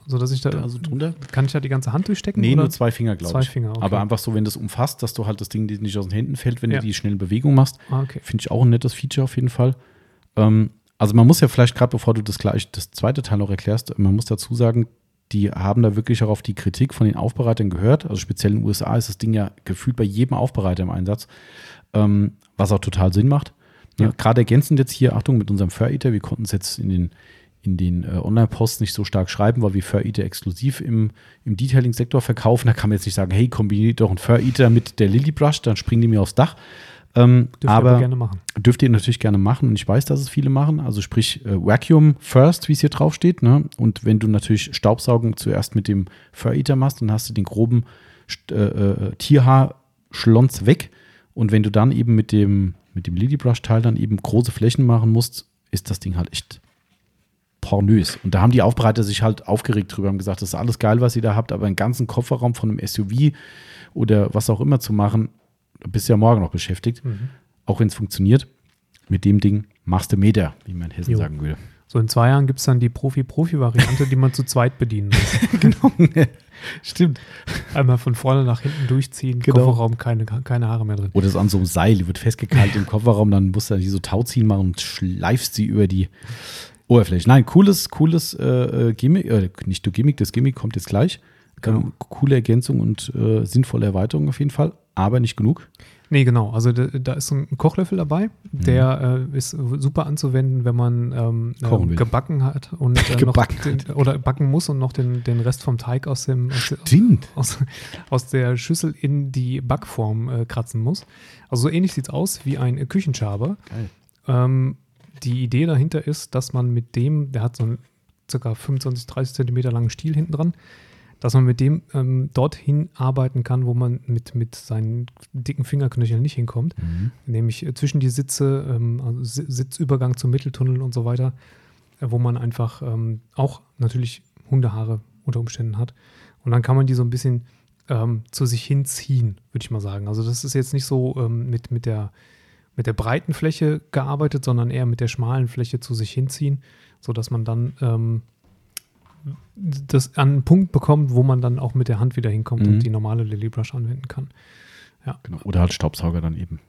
sodass ich da, da so drunter. kann ich da die ganze Hand durchstecken? Nee, oder? nur zwei Finger, glaube Zwei ich. Finger, okay. Aber einfach so, wenn das umfasst, dass du halt das Ding nicht aus den Händen fällt, wenn Ja. du die schnelle Bewegung machst. Ah, okay. Finde ich auch ein nettes Feature auf jeden Fall. Ähm, also man muss ja vielleicht gerade, bevor du das gleich das zweite Teil noch erklärst, man muss dazu sagen, die haben da wirklich auch auf die Kritik von den Aufbereitern gehört. Also speziell in den USA ist das Ding ja gefühlt bei jedem Aufbereiter im Einsatz, ähm, was auch total Sinn macht. Ja. Ja. Gerade ergänzend jetzt hier, Achtung, mit unserem Fur Eater, wir konnten es jetzt in den, in den äh, Online-Posts nicht so stark schreiben, weil wir Fur Eater exklusiv im, im Detailing-Sektor verkaufen. Da kann man jetzt nicht sagen, hey, kombiniert doch einen Fur Eater mit der Lily Brush, dann springen die mir aufs Dach. Ähm, Dürft ihr aber gerne machen. dürft ihr natürlich gerne machen und ich weiß, dass es viele machen. Also sprich äh, Vacuum first, wie es hier drauf steht. Ne? Und wenn du natürlich Staubsaugen zuerst mit dem Fur Eater machst, dann hast du den groben äh, äh, Tierhaarschlons weg. Und wenn du dann eben mit dem, mit dem Lily Brush Teil dann eben große Flächen machen musst, ist das Ding halt echt pornös. Und da haben die Aufbereiter sich halt aufgeregt drüber, haben gesagt, das ist alles geil, was ihr da habt, aber einen ganzen Kofferraum von einem SUV oder was auch immer zu machen, bist ja morgen noch beschäftigt Mhm. auch wenn es funktioniert, mit dem Ding machst du Meter, wie man in Hessen Jo. sagen würde. So in zwei Jahren gibt es dann die Profi-Profi-Variante, die man zu zweit bedienen muss. genau. Stimmt. Einmal von vorne nach hinten durchziehen, Genau. Kofferraum, keine, keine Haare mehr drin. Oder es an so einem Seil, die wird festgehalten im Kofferraum, dann musst du hier so Tauziehen machen und schleifst sie über die, Oberfläche. Nein, cooles, cooles äh, Gimmick, äh, nicht nur Gimmick, das Gimmick kommt jetzt gleich. Genau. Ähm, coole Ergänzung und äh, sinnvolle Erweiterung auf jeden Fall, aber nicht genug. Nee, genau. Also da, da ist so ein Kochlöffel dabei, der äh, ist super anzuwenden, wenn man ähm, will. gebacken hat und äh, Gebacken noch den, oder backen muss und noch den, den Rest vom Teig aus dem aus, aus, aus der Schüssel in die Backform äh, kratzen muss. Also so ähnlich sieht es aus wie ein Küchenschaber. Geil. Ähm, die Idee dahinter ist, dass man mit dem, der hat so einen ca. 25, 30 Zentimeter langen Stiel hinten dran, dass man mit dem ähm, dorthin arbeiten kann, wo man mit, mit seinen dicken Fingerknöcheln nicht hinkommt, Mhm. nämlich äh, zwischen die Sitze, ähm, also Si- Sitzübergang zum Mitteltunnel und so weiter, äh, wo man einfach ähm, auch natürlich Hundehaare unter Umständen hat. Und dann kann man die so ein bisschen ähm, zu sich hinziehen, würde ich mal sagen. Also das ist jetzt nicht so ähm, mit, mit, der, mit der breiten Fläche gearbeitet, sondern eher mit der schmalen Fläche zu sich hinziehen, sodass man dann ähm, das an einen Punkt bekommt, wo man dann auch mit der Hand wieder hinkommt Mhm. und die normale Lily Brush anwenden kann. Genau. Oder halt Staubsauger dann eben.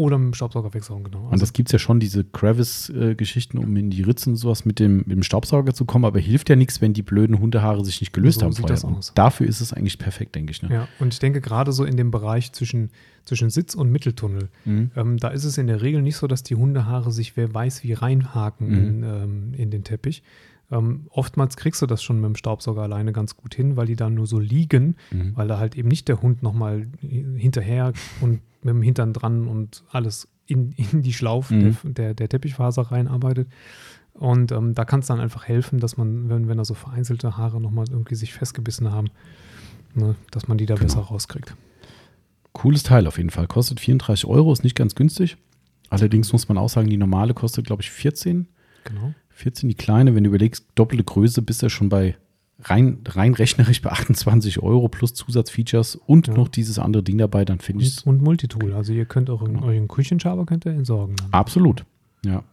Oder mit dem Staubsaugerwechselung, genau. Und das gibt es ja schon, diese Crevice-Geschichten, um in die Ritzen und sowas mit dem, mit dem Staubsauger zu kommen, aber hilft ja nichts, wenn die blöden Hundehaare sich nicht gelöst So haben sieht vorher. das Und aus. dafür ist es eigentlich perfekt, denke ich. Ne? Ja, und ich denke gerade so in dem Bereich zwischen, zwischen Sitz und Mitteltunnel, Mhm. ähm, da ist es in der Regel nicht so, dass die Hundehaare sich wer weiß wie reinhaken Mhm. in, ähm, in den Teppich. Ähm, oftmals kriegst du das schon mit dem Staubsauger alleine ganz gut hin, weil die da nur so liegen, Mhm. weil da halt eben nicht der Hund nochmal hinterher und mit dem Hintern dran und alles in, in die Schlaufe Mhm. der, der, der Teppichfaser reinarbeitet. Und ähm, da kann es dann einfach helfen, dass man, wenn, wenn da so vereinzelte Haare nochmal irgendwie sich festgebissen haben, ne, dass man die da Genau. besser rauskriegt. Cooles Teil auf jeden Fall. Kostet 34 Euro, ist nicht ganz günstig. Allerdings muss man auch sagen, die normale kostet, glaube ich, 14. Genau. 14 die kleine. Wenn du überlegst, doppelte Größe, bist du schon bei rein, rein rechnerisch bei 28 Euro plus Zusatzfeatures und Ja. noch dieses andere Ding dabei, dann finde ich Und, es und Multitool. Also ihr könnt euren, Genau. euren Küchenschaber könnt ihr entsorgen. Dann. absolut. Ja.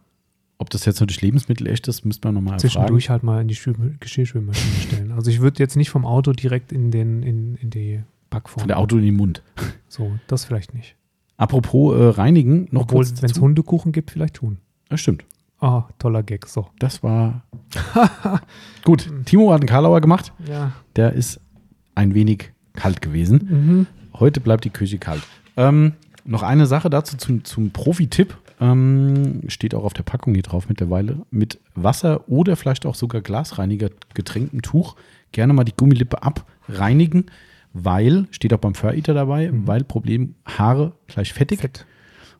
Ob das jetzt natürlich Lebensmittel echt ist, müsste man nochmal. Zwischendurch halt mal in die Spül Geschirrspülmaschine stellen. Also ich würde jetzt nicht vom Auto direkt in, den, in, in die Backform. Von der Auto in den Mund. So, das vielleicht nicht. Apropos äh, reinigen, noch Obwohl, kurz wenn es. Hundekuchen gibt, vielleicht tun. Ja, stimmt. Ah, toller Gag. So. Das war gut. Timo hat einen Karlauer gemacht. Ja. Der ist ein wenig kalt gewesen. Mhm. Heute bleibt die Küche kalt. Ähm, noch eine Sache dazu zum, zum Profi-Tipp. Ähm, steht auch auf der Packung hier drauf mittlerweile. Mit Wasser oder vielleicht auch sogar Glasreiniger getränktem Tuch gerne mal die Gummilippe abreinigen, weil, steht auch beim Fur Eater dabei, Mhm. weil Problem Haare gleich fettig. Fett.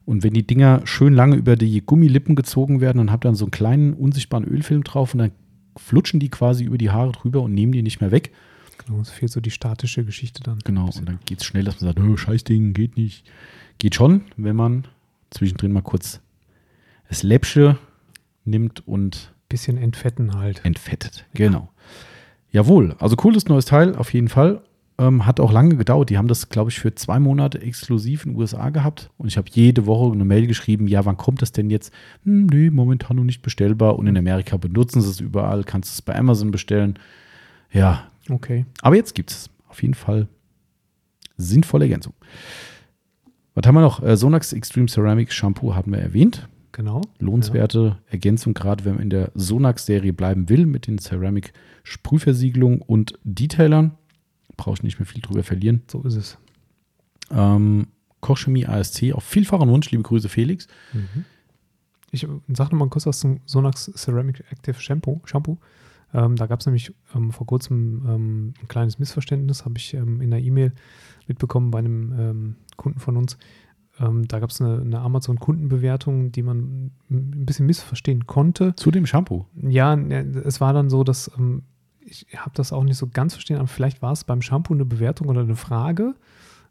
Und wenn die Dinger schön lange über die Gummilippen gezogen werden, dann habt ihr dann so einen kleinen unsichtbaren Ölfilm drauf und dann flutschen die quasi über die Haare drüber und nehmen die nicht mehr weg. Genau, es fehlt so die statische Geschichte dann. Genau, und dann geht es schnell, dass man sagt, oh, scheiß Ding, geht nicht. Geht schon, wenn man zwischendrin mal kurz das Läppsche nimmt und Bisschen entfetten halt. entfettet. Genau. Jawohl, also cooles neues Teil, auf jeden Fall. Ähm, hat auch lange gedauert. Die haben das, glaube ich, für zwei Monate exklusiv in den USA gehabt. Und ich habe jede Woche eine Mail geschrieben, ja, wann kommt das denn jetzt? Hm, nee, momentan noch nicht bestellbar. Und in Amerika benutzen sie es überall, kannst es bei Amazon bestellen. Ja, Okay. aber jetzt gibt es auf jeden Fall sinnvolle Ergänzung. Was haben wir noch? Äh, Sonax Extreme Ceramic Shampoo hatten wir erwähnt. Genau. Lohnenswerte Ergänzung, gerade wenn man in der Sonax-Serie bleiben will, mit den Ceramic Sprühversiegelungen und Detailern. Brauche ich nicht mehr viel drüber verlieren. So ist es. Ähm, Kochchemie ASC auf vielfachen Wunsch. Liebe Grüße, Felix. Mhm. Ich sag noch mal kurz was zum Sonax Ceramic Active Shampoo. Shampoo. Ähm, da gab es nämlich ähm, vor kurzem ähm, ein kleines Missverständnis, habe ich ähm, in der E-Mail mitbekommen bei einem ähm, Kunden von uns. Ähm, da gab es eine, eine Amazon-Kundenbewertung, die man ein bisschen missverstehen konnte. Zu dem Shampoo. Ja, es war dann so, dass ich habe das auch nicht so ganz verstehen, aber vielleicht war es beim Shampoo eine Bewertung oder eine Frage,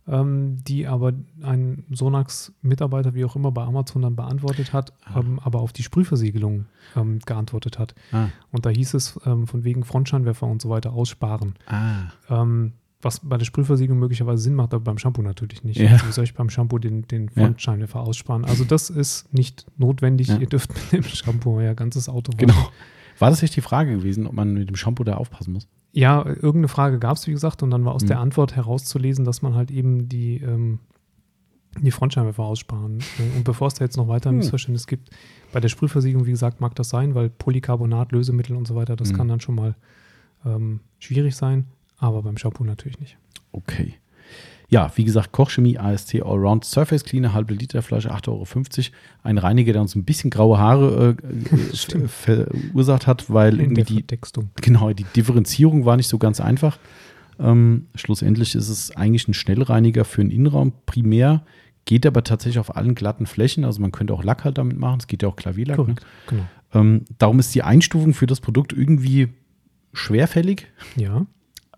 ähm, die aber ein Sonax-Mitarbeiter, wie auch immer, bei Amazon dann beantwortet hat, Ah. ähm, aber auf die Sprühversiegelung ähm, geantwortet hat. Ah. Und da hieß es ähm, von wegen Frontscheinwerfer und so weiter aussparen. Ah. Ähm, was bei der Sprühversiegelung möglicherweise Sinn macht, aber beim Shampoo natürlich nicht. Ja. Also wie soll ich beim Shampoo den, den Ja. Frontscheinwerfer aussparen? Also das ist nicht notwendig. Ja. Ihr dürft mit dem Shampoo euer ganzes Auto waschen. Genau. War das echt die Frage gewesen, ob man mit dem Shampoo da aufpassen muss? Ja, irgendeine Frage gab es, wie gesagt, und dann war aus Mhm. der Antwort herauszulesen, dass man halt eben die, ähm, die Frontscheinwerfer aussparen. Und bevor es da jetzt noch weiter ein Hm. Missverständnis gibt, bei der Sprühversiegelung, wie gesagt, mag das sein, weil Polycarbonat, Lösemittel und so weiter, das Hm. kann dann schon mal ähm, schwierig sein, aber beim Shampoo natürlich nicht. Okay. Ja, wie gesagt, Kochchemie ASC Allround Surface Cleaner, halbe Liter Flasche, 8,50 Euro. Ein Reiniger, der uns ein bisschen graue Haare äh, äh, verursacht hat, weil irgendwie die, Vertextung. genau, die Differenzierung war nicht so ganz einfach. Ähm, schlussendlich ist es eigentlich ein Schnellreiniger für den Innenraum primär, geht aber tatsächlich auf allen glatten Flächen. Also man könnte auch Lack halt damit machen. Es geht ja auch Klavierlack. Ne? Korrekt, genau. Ähm, darum ist die Einstufung für das Produkt irgendwie schwerfällig, Ja,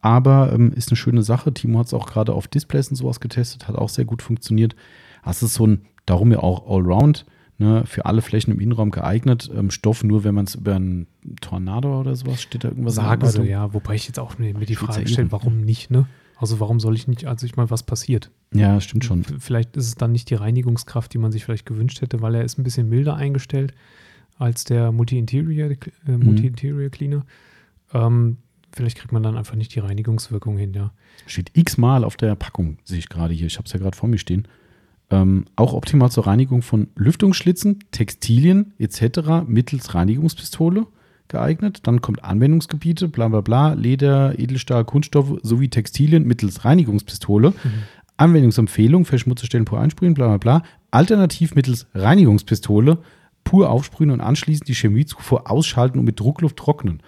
aber ähm, ist eine schöne Sache. Timo hat es auch gerade auf Displays und sowas getestet, hat auch sehr gut funktioniert. Das ist so ein, darum ja auch Allround, ne, für alle Flächen im Innenraum geeignet. Ähm, Stoff nur, wenn man es über einen Tornado oder sowas steht da irgendwas. sagen Anleitung? sie, ja. Wobei ich jetzt auch mir die Frage stelle, warum nicht, ne? Also warum soll ich nicht, also ich meine, was passiert? Ja, stimmt schon. Vielleicht ist es dann nicht die Reinigungskraft, die man sich vielleicht gewünscht hätte, weil er ist ein bisschen milder eingestellt als der Multi-Interior äh, Mhm. Multi-Interior Cleaner. Ähm, vielleicht kriegt man dann einfach nicht die Reinigungswirkung hin, ja. Steht x-mal auf der Packung, sehe ich gerade hier. Ich habe es ja gerade vor mir stehen. Ähm, auch optimal zur Reinigung von Lüftungsschlitzen, Textilien etc. mittels Reinigungspistole geeignet. Dann kommt Anwendungsgebiete, bla bla bla, Leder, Edelstahl, Kunststoffe sowie Textilien mittels Reinigungspistole. Anwendungsempfehlung, verschmutzte Stellen pur einsprühen, bla bla bla. Alternativ mittels Reinigungspistole pur aufsprühen und anschließend die Chemiezufuhr ausschalten und mit Druckluft trocknen.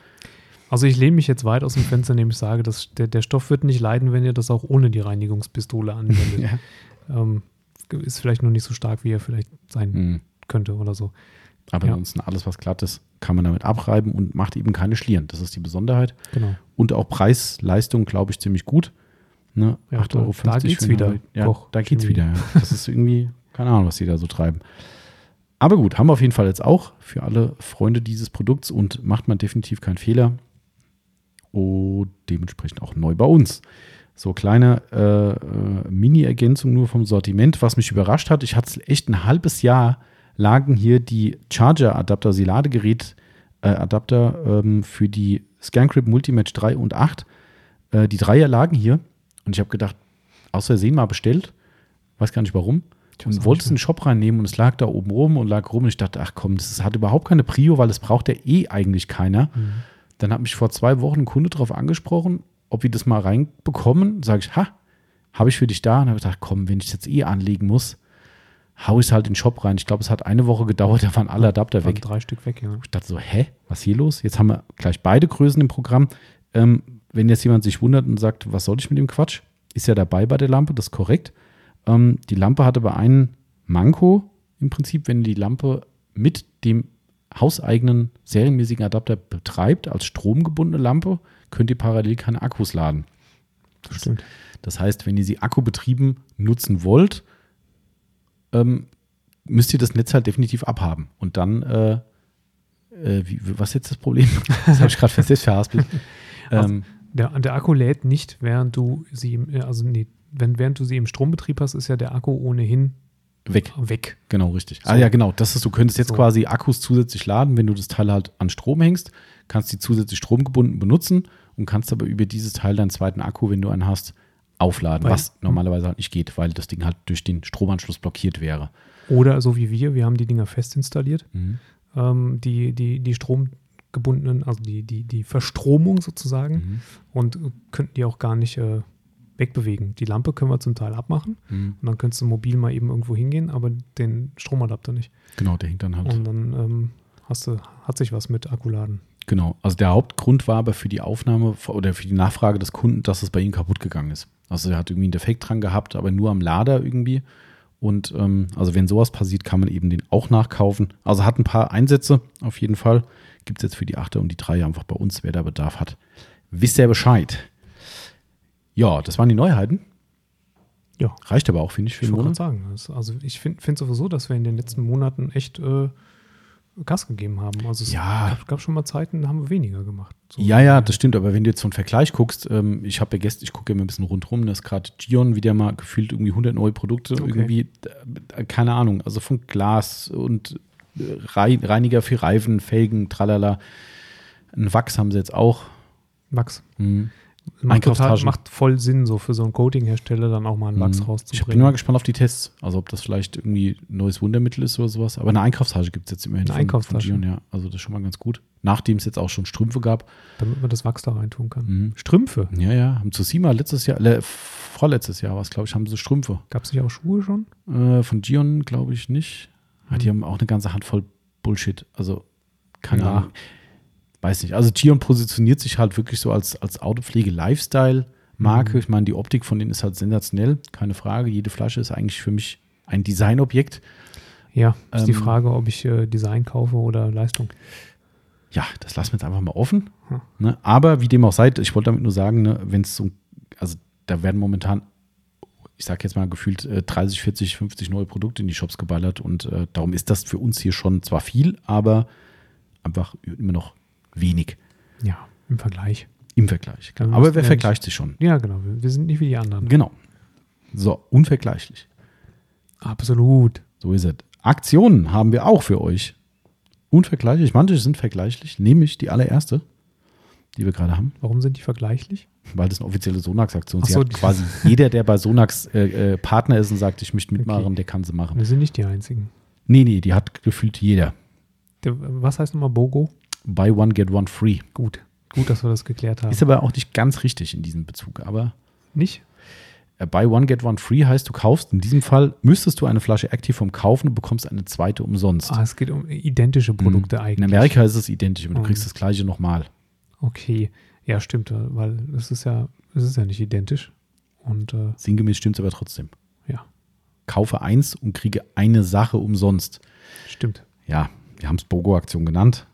Also ich lehne mich jetzt weit aus dem Fenster, indem ich sage, dass der, der Stoff wird nicht leiden, wenn ihr das auch ohne die Reinigungspistole anwendet. ähm, ist vielleicht nur nicht so stark, wie er vielleicht sein Hm. könnte oder so. Aber Ja. ansonsten alles, was glatt ist, kann man damit abreiben und macht eben keine Schlieren. Das ist die Besonderheit. Genau. Und auch Preis-Leistung, glaube ich, ziemlich gut. Ne? Ja, 8,50 Euro. da- da geht's wieder. Ja, Koch- da geht's wieder. Ja. Das ist irgendwie, keine Ahnung, was die da so treiben. Aber gut, haben wir auf jeden Fall jetzt auch für alle Freunde dieses Produkts und macht man definitiv keinen Fehler. Und dementsprechend auch neu bei uns. So kleine äh, äh, Mini-Ergänzung nur vom Sortiment, was mich überrascht hat. Ich hatte echt ein halbes Jahr lagen hier die Charger-Adapter, also die Ladegerät-Adapter ähm, für die ScanCrip Multimatch 3 und 8. Äh, die Dreier lagen hier und ich habe gedacht, aus Versehen mal bestellt, weiß gar nicht warum. Und wollte es in den Shop reinnehmen und es lag da oben rum und lag rum und ich dachte, ach komm, das hat überhaupt keine Prio, weil es braucht ja eh eigentlich keiner. Mhm. Dann hat mich vor zwei Wochen ein Kunde darauf angesprochen, ob wir das mal reinbekommen. Sage ich, ha, habe ich für dich da. Und habe gedacht, komm, wenn ich jetzt eh anlegen muss, hau ich es halt in den Shop rein. Ich glaube, es hat eine Woche gedauert, da waren alle Adapter Waren weg. drei Stück weg, ja. Ich dachte so, hä, was hier los? Jetzt haben wir gleich beide Größen im Programm. Ähm, wenn jetzt jemand sich wundert und sagt, was soll ich mit dem Quatsch? Ist ja dabei bei der Lampe, das ist korrekt. Ähm, die Lampe hat aber einen Manko im Prinzip, wenn die Lampe mit dem hauseigenen serienmäßigen Adapter betreibt, als stromgebundene Lampe, könnt ihr parallel keine Akkus laden. Das stimmt. Das heißt, wenn ihr sie akkubetrieben nutzen wollt, ähm, müsst ihr das Netz halt definitiv abhaben. Und dann, äh, äh, wie, was ist jetzt das Problem? Das habe ich gerade fest verhaspelt. Ähm, Der, der Akku lädt nicht, während du sie äh, also nee, wenn, während du sie im Strombetrieb hast, ist ja der Akku ohnehin weg, weg. genau, richtig. So. Ah ja, genau. Das ist, du könntest jetzt So. quasi Akkus zusätzlich laden, wenn du das Teil halt an Strom hängst, kannst die zusätzlich stromgebunden benutzen und kannst aber über dieses Teil deinen zweiten Akku, wenn du einen hast, aufladen, Weil- was normalerweise halt nicht geht, weil das Ding halt durch den Stromanschluss blockiert wäre. Oder so wie wir, wir haben die Dinger fest installiert. Ähm, die, die, die stromgebundenen, also die, die, die Verstromung sozusagen Mhm. und könnten die auch gar nicht äh, wegbewegen. Die Lampe können wir zum Teil abmachen Mhm. und dann könntest du mobil mal eben irgendwo hingehen, aber den Stromadapter nicht. Genau, der hängt dann halt. Und dann ähm, hast du, hat sich was mit Akkuladen. Genau. Also der Hauptgrund war aber für die Aufnahme oder für die Nachfrage des Kunden, dass es bei ihm kaputt gegangen ist. Also er hat irgendwie einen Defekt dran gehabt, aber nur am Lader irgendwie. Und ähm, also wenn sowas passiert, kann man eben den auch nachkaufen. Also hat ein paar Einsätze auf jeden Fall. Gibt es jetzt für die Achter und die Dreier einfach bei uns, wer da Bedarf hat. Wisst ihr Bescheid. Ja, das waren die Neuheiten. Ja. Reicht aber auch, finde ich, für Ich den Monat. sagen, also ich finde find sowieso, dass wir in den letzten Monaten echt äh, Gas gegeben haben. Also es Ja. gab, gab schon mal Zeiten, da haben wir weniger gemacht. So. Ja, ja, das stimmt, aber wenn du jetzt so einen Vergleich guckst, ähm, ich habe ja gestern, ich gucke ja mal ein bisschen rundrum, da ist gerade Gion wieder mal gefühlt irgendwie 100 neue Produkte, Okay. irgendwie, äh, keine Ahnung, also von Glas und äh, Rei- Reiniger für Reifen, Felgen, tralala. Ein Wachs haben sie jetzt auch. Max, Hm. Macht, total, macht voll Sinn, so für so einen Coating-Hersteller dann auch mal einen Wachs Mhm. Ich bin rauszubringen. mal gespannt auf die Tests. Also ob das vielleicht irgendwie ein neues Wundermittel ist oder sowas. Aber eine Einkaufstasche gibt es jetzt immerhin Eine von, Einkaufstasche. von Gion, ja. Also das ist schon mal ganz gut. Nachdem es jetzt auch schon Strümpfe gab. damit man das Wachs da reintun kann. Mhm. Strümpfe. Ja, ja. Haben zu Sima letztes Jahr, le, vorletztes Jahr war es, glaube ich, haben sie Strümpfe. Gab es nicht auch Schuhe schon? Äh, von Gion glaube ich nicht. Ja, die Mhm. haben auch eine ganze Handvoll Bullshit. Also keine Ja. Ahnung. Weiß nicht. Also Gion positioniert sich halt wirklich so als, als Autopflege-Lifestyle-Marke. Mhm. Ich meine, die Optik von denen ist halt sensationell. Keine Frage. Jede Flasche ist eigentlich für mich ein Designobjekt. Ja, ist die Ähm, Frage, ob ich äh, Design kaufe oder Leistung. Ja, das lassen wir jetzt einfach mal offen. Hm. Ne? Aber wie dem auch sei, ich wollte damit nur sagen, ne, wenn es so, also da werden momentan, ich sage jetzt mal gefühlt äh, 30, 40, 50 neue Produkte in die Shops geballert und äh, darum ist das für uns hier schon zwar viel, aber einfach immer noch wenig Ja, im Vergleich. im Vergleich. Ja, wir aber wer vergleicht sich schon? Ja, genau. Wir, sind nicht wie die anderen. Genau. So, unvergleichlich. Absolut. So ist es. Aktionen haben wir auch für euch. Unvergleichlich. Manche sind vergleichlich, nämlich die allererste, die wir gerade haben. Warum sind die vergleichlich? Weil das eine offizielle Sonax-Aktion ist. So, quasi jeder, der bei Sonax äh, äh, Partner ist und sagt, ich möchte mitmachen, Okay. der kann sie machen. Wir sind nicht die einzigen. Nee, nee, die hat gefühlt jeder. Der, was heißt nochmal BOGO? Buy one, get one free. Gut. Gut, dass wir das geklärt haben. Ist aber auch nicht ganz richtig in diesem Bezug. Aber nicht? äh, Buy one, get one free heißt, du kaufst, in diesem Fall müsstest du eine Flasche Active kaufen und bekommst eine zweite umsonst. Ah, es geht um identische Produkte Mhm. eigentlich. In Amerika ist es identisch, aber du Mhm. kriegst das gleiche nochmal. Okay. Ja, stimmt, weil es ist ja, es ist ja nicht identisch. Und äh, Sinngemäß stimmt es aber trotzdem. ja, Kaufe eins und kriege eine Sache umsonst. stimmt. Ja, wir haben es BOGO-Aktion genannt.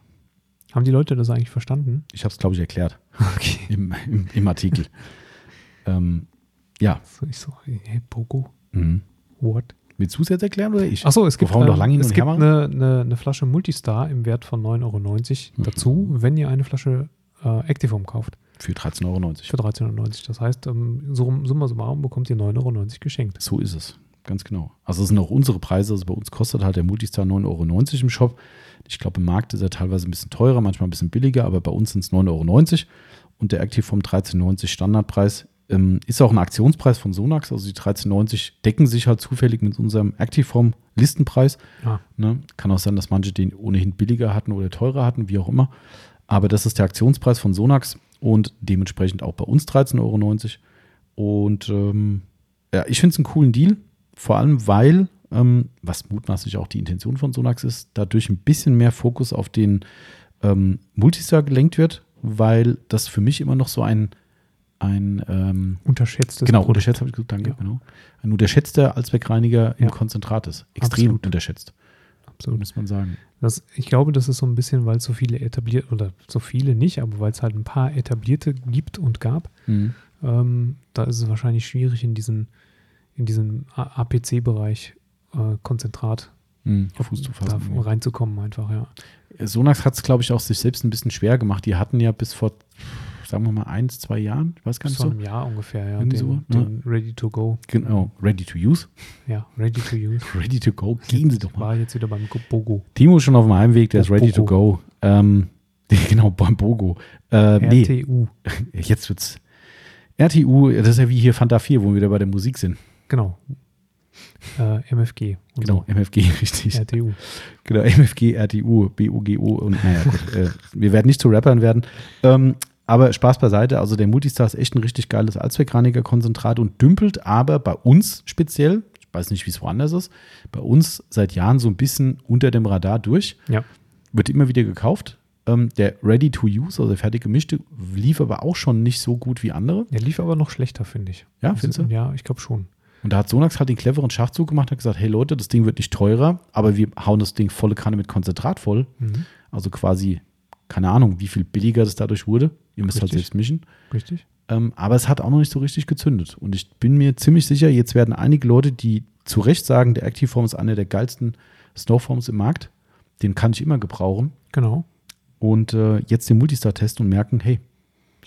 Haben die Leute das eigentlich verstanden? Ich habe es, glaube ich, erklärt Okay. im, im, im Artikel. ähm, ja. So, ich so, hey, BOGO? Mhm. What? Willst du es jetzt erklären oder ich? Achso, es gibt, wir noch ähm, lange es gibt eine, eine, eine Flasche Multistar im Wert von 9,90 Euro Mhm. dazu, wenn ihr eine Flasche äh, Activum kauft. Für 13,90 Euro. Für 13,90 Euro. Das heißt, ähm, so, summa summarum bekommt ihr 9,90 Euro geschenkt. So ist es. Ganz genau. Also das sind auch unsere Preise. Also bei uns kostet halt der Multistar 9,90 Euro im Shop. Ich glaube, im Markt ist er teilweise ein bisschen teurer, manchmal ein bisschen billiger, aber bei uns sind es 9,90 Euro. Und der Active vom 13,90 Standardpreis ähm, ist auch ein Aktionspreis von Sonax. Also die 13,90 decken sich halt zufällig mit unserem Activeform Listenpreis. Ah, Ne? Kann auch sein, dass manche den ohnehin billiger hatten oder teurer hatten, wie auch immer. Aber das ist der Aktionspreis von Sonax und dementsprechend auch bei uns 13,90 Euro. Und ähm, ja, ich finde es einen coolen Deal, vor allem weil, ähm, was mutmaßlich auch die Intention von Sonax ist, dadurch ein bisschen mehr Fokus auf den ähm, Multistar gelenkt wird, weil das für mich immer noch so ein, ein ähm, unterschätztes genau, Produkt. unterschätzt habe ich gesagt, danke, Ja. genau. Ein unterschätzter Allzweckreiniger im Ja. Konzentrat ist. Extrem Absolut. unterschätzt, Absolut. muss man sagen. Das, ich glaube, das ist so ein bisschen, weil es so viele etabliert, oder so viele nicht, aber weil es halt ein paar etablierte gibt und gab, Mhm. ähm, da ist es wahrscheinlich schwierig in diesen, in diesen APC-Bereich äh, Konzentrat Mhm. Fuß zu da fassen. reinzukommen einfach, ja. Sonax hat es, glaube ich, auch sich selbst ein bisschen schwer gemacht. Die hatten ja bis vor, sagen wir mal, eins, zwei Jahren, ich weiß gar nicht vor so. einem Jahr ungefähr, ja. Den, so, ne? Ready to Go, Genau, ready to use. ja, Ready to Use. Ready to go, gehen Sie doch mal. War jetzt wieder beim Go- Bogo. Timo ist schon auf dem Heimweg, der ist ready to Bogo. go. Ähm, genau, beim Bogo. Äh, nee, RTU, jetzt wird's. RTU, das ist ja wie hier Fanta 4, wo wir wieder bei der Musik sind. genau. Äh, MFG. Genau, MFG, richtig. so. RTU. Genau, MFG, RTU, BUGO und naja, gut. äh, wir werden nicht zu Rappern werden. Ähm, aber Spaß beiseite, also der Multistar ist echt ein richtig geiles Allzweckreiniger-Konzentrat und dümpelt aber bei uns speziell, ich weiß nicht, wie es woanders ist, bei uns seit Jahren so ein bisschen unter dem Radar durch. Ja. Wird immer wieder gekauft. Ähm, der Ready to Use, also der fertig gemischte, lief aber auch schon nicht so gut wie andere. Der lief aber noch schlechter, finde ich. Ja, Also, findest du? Ja, ich glaube schon. Und da hat Sonax halt den cleveren Schachzug gemacht, hat gesagt, hey Leute, das Ding wird nicht teurer, aber wir hauen das Ding volle Kanne mit Konzentrat voll. Mhm. Also quasi, keine Ahnung, wie viel billiger das dadurch wurde. Ihr müsst halt Richtig. selbst mischen. Richtig? Ähm, aber es hat auch noch nicht so richtig gezündet. Und ich bin mir ziemlich sicher, jetzt werden einige Leute, die zu Recht sagen, der Activeform ist einer der geilsten Snowforms im Markt, den kann ich immer gebrauchen. Genau. Und äh, jetzt den Multistar testen und merken, hey,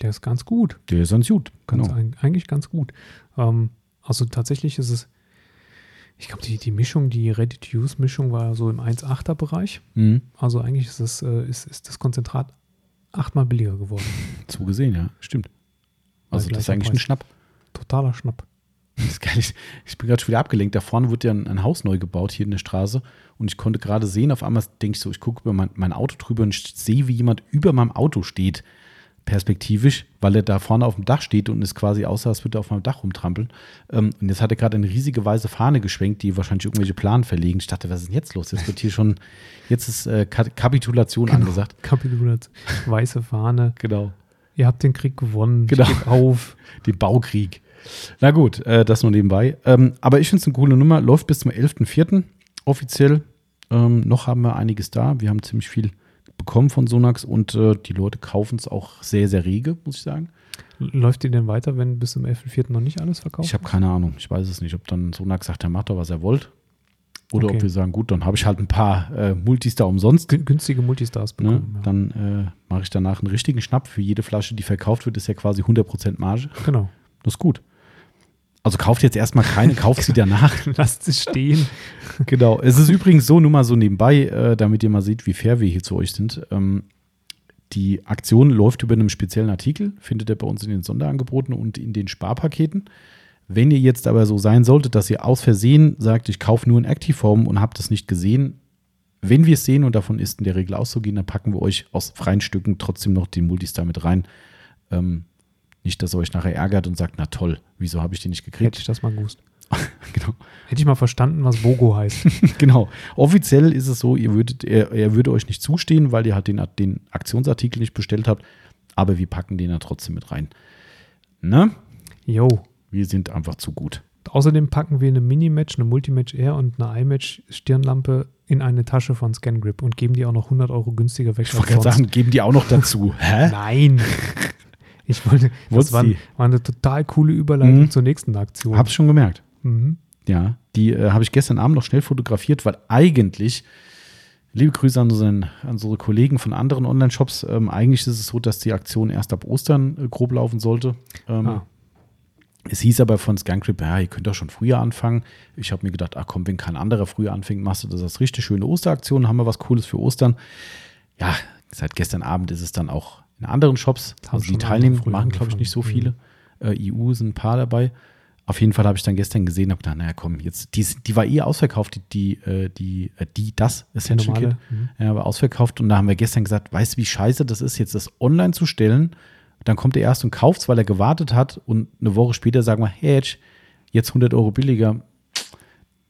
Der ist ganz gut. der ist ganz gut. Ganz Genau. eig- eigentlich ganz gut. Ähm, also tatsächlich ist es, ich glaube, die, die Mischung, die Ready-to-Use-Mischung war so im 1,8er-Bereich. Mhm. Also eigentlich ist, es, äh, ist, ist das Konzentrat achtmal billiger geworden. So gesehen, ja, stimmt. Also das ist eigentlich ein Preis. Schnapp. Totaler Schnapp. Das ist geil. Ich, ich bin gerade schon wieder abgelenkt. Da vorne wird ja ein, ein Haus neu gebaut hier in der Straße. Und ich konnte gerade sehen, auf einmal denke ich so, ich gucke über mein, mein Auto drüber und ich sehe, wie jemand über meinem Auto steht. Perspektivisch, weil er da vorne auf dem Dach steht und es quasi aussah, als würde er auf meinem Dach rumtrampeln. Ähm, und jetzt hat er gerade eine riesige weiße Fahne geschwenkt, die wahrscheinlich irgendwelche Planen verlegen. Ich dachte, was ist denn jetzt los? Jetzt wird hier schon, jetzt ist äh, Ka- Kapitulation angesagt. Kapitulation. Weiße Fahne. Genau. Ihr habt den Krieg gewonnen. Genau. Auf. Den Baukrieg. Na gut, äh, das nur nebenbei. Ähm, aber ich finde es eine coole Nummer. Läuft bis zum 11.04. offiziell. Ähm, noch haben wir einiges da. Wir haben ziemlich viel bekommen von Sonax und äh, die Leute kaufen es auch sehr, sehr rege, muss ich sagen. Läuft die denn weiter, wenn bis zum 11.04. noch nicht alles verkauft Ich habe keine Ahnung. Ich weiß es nicht, ob dann Sonax sagt, er macht doch, was er wollt. Oder Okay. ob wir sagen, gut, dann habe ich halt ein paar äh, Multis da umsonst. Gün- günstige Multistars Ne? bekommen. ja. Dann äh, mache ich danach einen richtigen Schnapp. Für jede Flasche, die verkauft wird, ist ja quasi 100% Marge. Genau. Das ist gut. Also kauft jetzt erstmal keine, kauft sie danach. Lasst es stehen. Genau. Es ist übrigens so, nur mal so nebenbei, äh, damit ihr mal seht, wie fair wir hier zu euch sind. Ähm, die Aktion läuft über einen speziellen Artikel, findet ihr bei uns in den Sonderangeboten und in den Sparpaketen. Wenn ihr jetzt aber so sein solltet, dass ihr aus Versehen sagt, ich kaufe nur in Active-Form und habt das nicht gesehen, wenn wir es sehen und davon ist in der Regel auszugehen, dann packen wir euch aus freien Stücken trotzdem noch den Multistar mit rein. Ähm, nicht, dass ihr euch nachher ärgert und sagt, na toll, wieso habe ich den nicht Hätte gekriegt? ich das mal gewusst. genau. Hätte ich mal verstanden, was Bogo heißt. Genau. Offiziell ist es so, ihr würdet, er, er würde euch nicht zustehen, weil ihr halt den, den Aktionsartikel nicht bestellt habt. Aber wir packen den da trotzdem mit rein. Ne? Jo. Wir sind einfach zu gut. Außerdem packen wir eine Mini-Match, eine Multimatch Air und eine iMatch-Stirnlampe in eine Tasche von ScanGrip und geben die auch noch 100 Euro günstiger weg. Ich wollte gerade sagen, geben die auch noch dazu. Hä? Nein. Ich wollte, das war, war eine total coole Überleitung Mhm. zur nächsten Aktion. Hab's schon gemerkt. Mhm. Ja, die äh, habe ich gestern Abend noch schnell fotografiert, weil eigentlich, liebe Grüße an, unseren, an unsere Kollegen von anderen Online-Shops, ähm, eigentlich ist es so, dass die Aktion erst ab Ostern äh, grob laufen sollte. Ähm, Ah. Es hieß aber von Scancrip, ja, ihr könnt doch schon früher anfangen. Ich habe mir gedacht, ach komm, wenn kein anderer früher anfängt, machst du das als richtig schöne Osteraktion, haben wir was Cooles für Ostern. Ja, seit gestern Abend ist es dann auch in anderen Shops. Also die teilnehmen, machen, glaube ich, nicht so angefangen. viele. Äh, EU sind ein paar dabei. Auf jeden Fall habe ich dann gestern gesehen, habe gedacht, naja, komm, jetzt, die, die war eh ausverkauft, die, die, äh, die, äh, die das Essential Kit. Mhm. Ja, war ausverkauft und da haben wir gestern gesagt, weißt du, wie scheiße das ist, jetzt das online zu stellen. Dann kommt er erst und kauft weil er gewartet hat und eine Woche später sagen wir, hey, jetzt- jetzt 100 Euro billiger.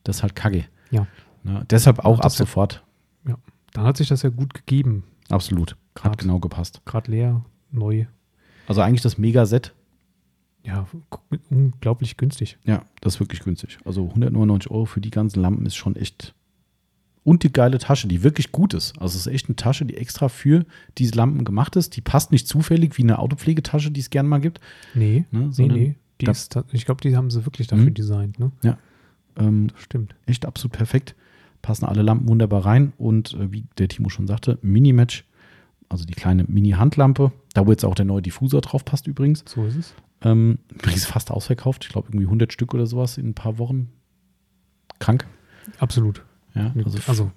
Das ist halt kacke. Ja. Ne? Deshalb auch ab sofort. ja. Dann hat sich das ja gut gegeben. Absolut. Hat Grad. genau gepasst. Gerade leer, neu. Also eigentlich das Mega-Set. Ja, unglaublich günstig. Ja, das ist wirklich günstig. Also 199 Euro für die ganzen Lampen ist schon echt. Und die geile Tasche, die wirklich gut ist. Also es ist echt eine Tasche, die extra für diese Lampen gemacht ist. Die passt nicht zufällig wie eine Autopflegetasche, die es gerne mal gibt. Nee, Ne, nee, nee. Die ist, ich glaube, die haben sie wirklich dafür Mhm. designt. Ne? Ähm, Das stimmt. echt absolut perfekt. Passen alle Lampen wunderbar rein. Und äh, wie der Timo schon sagte, Mini-Match, also die kleine Mini-Handlampe, da wo jetzt auch der neue Diffusor drauf passt übrigens. So ist es. Ähm, übrigens fast ausverkauft. Ich glaube irgendwie 100 Stück oder sowas in ein paar Wochen. Krank. Absolut. Ja, Also, also,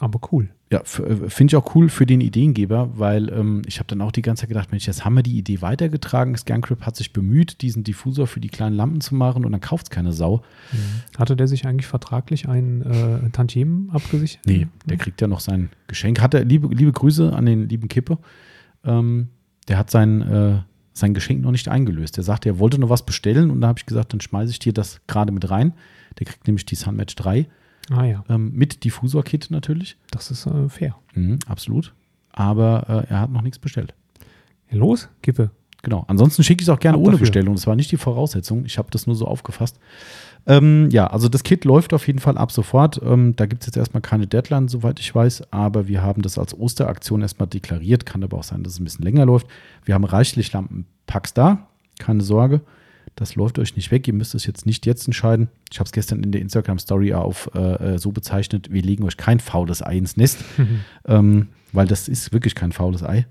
aber cool. ja, äh, finde ich auch cool für den Ideengeber, weil ähm, ich habe dann auch die ganze Zeit gedacht, Mensch, jetzt haben wir die Idee weitergetragen. Scancrip hat sich bemüht, diesen Diffusor für die kleinen Lampen zu machen und dann kauft es keine Sau. Hatte der sich eigentlich vertraglich ein äh, Tantiemen abgesichert? Nee, der kriegt ja noch sein Geschenk. Hat er, liebe, liebe Grüße an den lieben Kippe. Ähm, der hat sein, äh, sein Geschenk noch nicht eingelöst. Der sagte, er wollte noch was bestellen und da habe ich gesagt, dann schmeiße ich dir das gerade mit rein. Der kriegt nämlich die Sunmatch 3 Ah ja, ähm, mit Diffusor-Kit natürlich. das ist äh, fair. Mhm, absolut. Aber äh, er hat noch nichts bestellt. Los, Kippe. Genau. Ansonsten schicke ich es auch gerne Ab ohne dafür. Bestellung. Das war nicht die Voraussetzung. Ich habe das nur so aufgefasst. Ähm, ja, also das Kit läuft auf jeden Fall ab sofort. Ähm, da gibt es jetzt erstmal keine Deadline, soweit ich weiß. Aber wir haben das als Osteraktion erstmal deklariert. Kann aber auch sein, dass es ein bisschen länger läuft. Wir haben reichlich Lampenpacks da. Keine Sorge. Das läuft euch nicht weg. Ihr müsst es jetzt nicht jetzt entscheiden. Ich habe es gestern in der Instagram-Story auf äh, äh, so bezeichnet. Wir legen euch kein faules Ei ins Nest. ähm, weil das ist wirklich kein faules Ei.